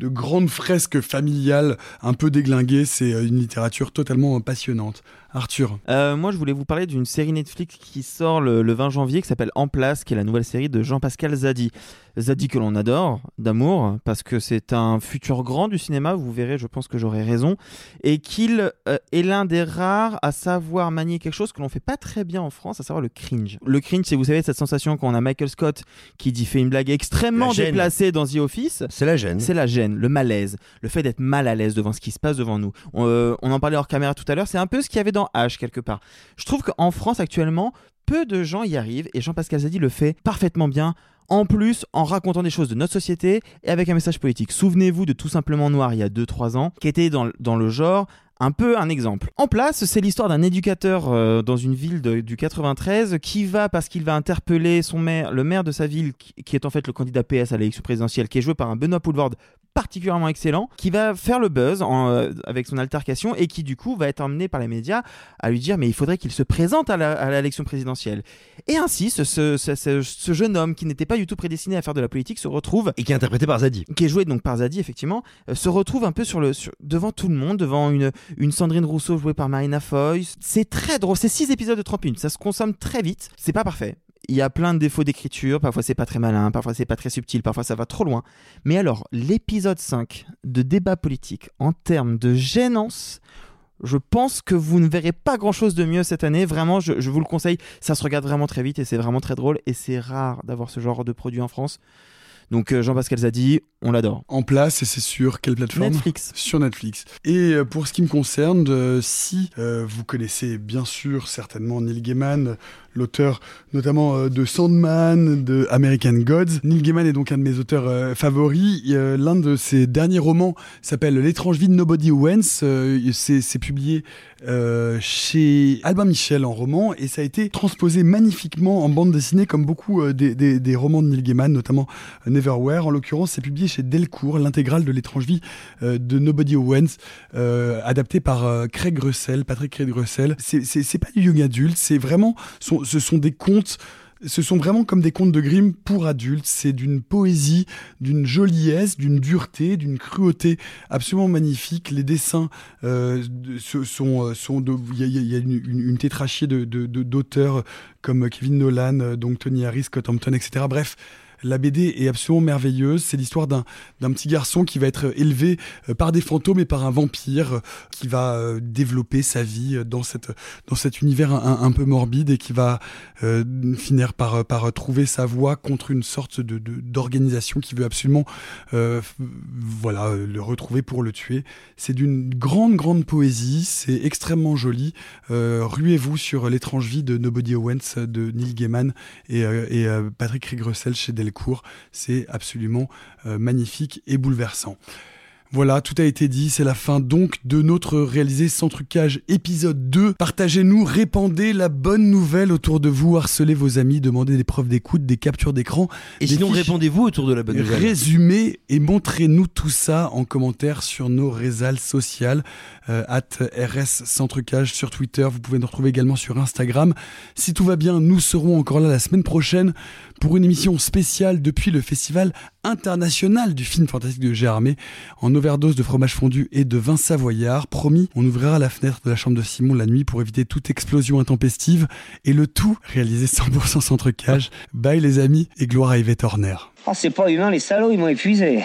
de grandes fresques familiales un peu déglinguées. C'est une littérature totalement passionnante. Arthur
euh, Moi, je voulais vous parler d'une série Netflix qui sort le, 20 janvier, qui s'appelle En Place, qui est la nouvelle série de Jean-Pascal Zadi. Zadi que l'on adore, d'amour, parce que c'est un futur grand du cinéma, vous verrez, je pense que j'aurai raison, et qu'il euh, est l'un des rares à savoir manier quelque chose que l'on fait pas très bien en France, à savoir le cringe. Le cringe, c'est, vous savez, cette sensation quand on a Michael Scott qui dit fait une blague extrêmement déplacée dans The Office.
C'est la gêne.
C'est la gêne, le malaise, le fait d'être mal à l'aise devant ce qui se passe devant nous. On, euh, on en parlait hors caméra tout à l'heure, c'est un peu ce qu'il y avait dans H quelque part. Je trouve qu'en France actuellement, peu de gens y arrivent et Jean-Pascal Zadi le fait parfaitement bien. En plus, en racontant des choses de notre société et avec un message politique. Souvenez-vous de Tout simplement Noir il y a 2-3 ans, qui était dans, dans le genre un peu un exemple. En place, c'est l'histoire d'un éducateur euh, dans une ville du 93 qui va, parce qu'il va interpeller son maire, le maire de sa ville, qui, est en fait le candidat PS à l'élection présidentielle, qui est joué par un Benoît Poulvord particulièrement excellent, qui va faire le buzz euh, avec son altercation et qui du coup va être emmené par les médias à lui dire mais il faudrait qu'il se présente à l'élection présidentielle. Et ainsi, ce, ce, jeune homme qui n'était pas du tout prédestiné à faire de la politique se retrouve...
Et qui est interprété par Zadi.
Qui est joué donc par Zadi, effectivement, euh, se retrouve un peu sur le, devant tout le monde, devant une, une Sandrine Rousseau jouée par Marina Foy. C'est très drôle, c'est six épisodes de 30 minutes, ça se consomme très vite, c'est pas parfait, il y a plein de défauts d'écriture, parfois c'est pas très malin, parfois c'est pas très subtil, parfois ça va trop loin. Mais alors, l'épisode 5 de débat politique en termes de gênance, je pense que vous ne verrez pas grand chose de mieux cette année. Vraiment, je, je vous le conseille. Ça se regarde vraiment très vite et c'est vraiment très drôle. Et c'est rare d'avoir ce genre de produit en France. Donc euh, Jean-Pascal Zadi, on l'adore.
En place et c'est sur quelle plateforme?
Netflix.
Sur Netflix. Et euh, pour ce qui me concerne, euh, si vous connaissez bien sûr certainement Neil Gaiman, l'auteur notamment euh, de Sandman, de American Gods. Neil Gaiman est donc un de mes auteurs euh, favoris. Euh, L'un de ses derniers romans s'appelle L'étrange vie de Nobody. Euh, c'est publié chez Albin Michel en roman et ça a été transposé magnifiquement en bande dessinée comme beaucoup des, des- romans de Neil Gaiman, notamment Neverwhere. En l'occurrence, c'est publié chez Delcourt, l'intégrale de l'étrange vie de Nobody Owens, adapté par Craig Russell, Patrick Craig Russell. C'est- pas du young adulte, c'est vraiment, ce sont des contes ce sont vraiment comme des contes de Grimm pour adultes. C'est d'une poésie, d'une joliesse, d'une dureté, d'une cruauté absolument magnifique. Les dessins sont, il y a, une, une- tétrachie de, d'auteurs comme Kevin Nolan, euh, donc Tony Harris, Scott etc. Bref. La BD est absolument merveilleuse. C'est l'histoire d'un, petit garçon qui va être élevé euh, par des fantômes et par un vampire euh, qui va euh, développer sa vie dans, cette, dans cet univers un, peu morbide et qui va finir par, par trouver sa voie contre une sorte de, d'organisation qui veut absolument voilà, le retrouver pour le tuer. C'est d'une grande, grande poésie. C'est extrêmement joli. Ruez-vous sur l'étrange vie de Nobody Owens de Neil Gaiman et, Patrick Craig Russell chez Delcourt. C'est absolument euh, magnifique et bouleversant. Voilà, tout a été dit, c'est la fin donc de notre réalisé sans trucage épisode 2. Partagez-nous, répandez la bonne nouvelle autour de vous, harcelez vos amis, demandez des preuves d'écoute, des captures d'écran.
Et sinon,
fiches
répondez-vous autour de la bonne nouvelle.
Résumez et montrez-nous tout ça en commentaire sur nos réseaux sociales, euh, at RS sans trucage sur Twitter. Vous pouvez nous retrouver également sur Instagram. Si tout va bien, nous serons encore là la semaine prochaine pour une émission spéciale depuis le Festival international du film fantastique de Gérardmer en overdose de fromage fondu et de vin savoyard. Promis, on ouvrira la fenêtre de la chambre de Simon la nuit pour éviter toute explosion intempestive et le tout réalisé 100% sans trucage. Bye les amis et gloire à Yvette Horner.
Oh, c'est pas humain, les salauds, ils m'ont épuisé.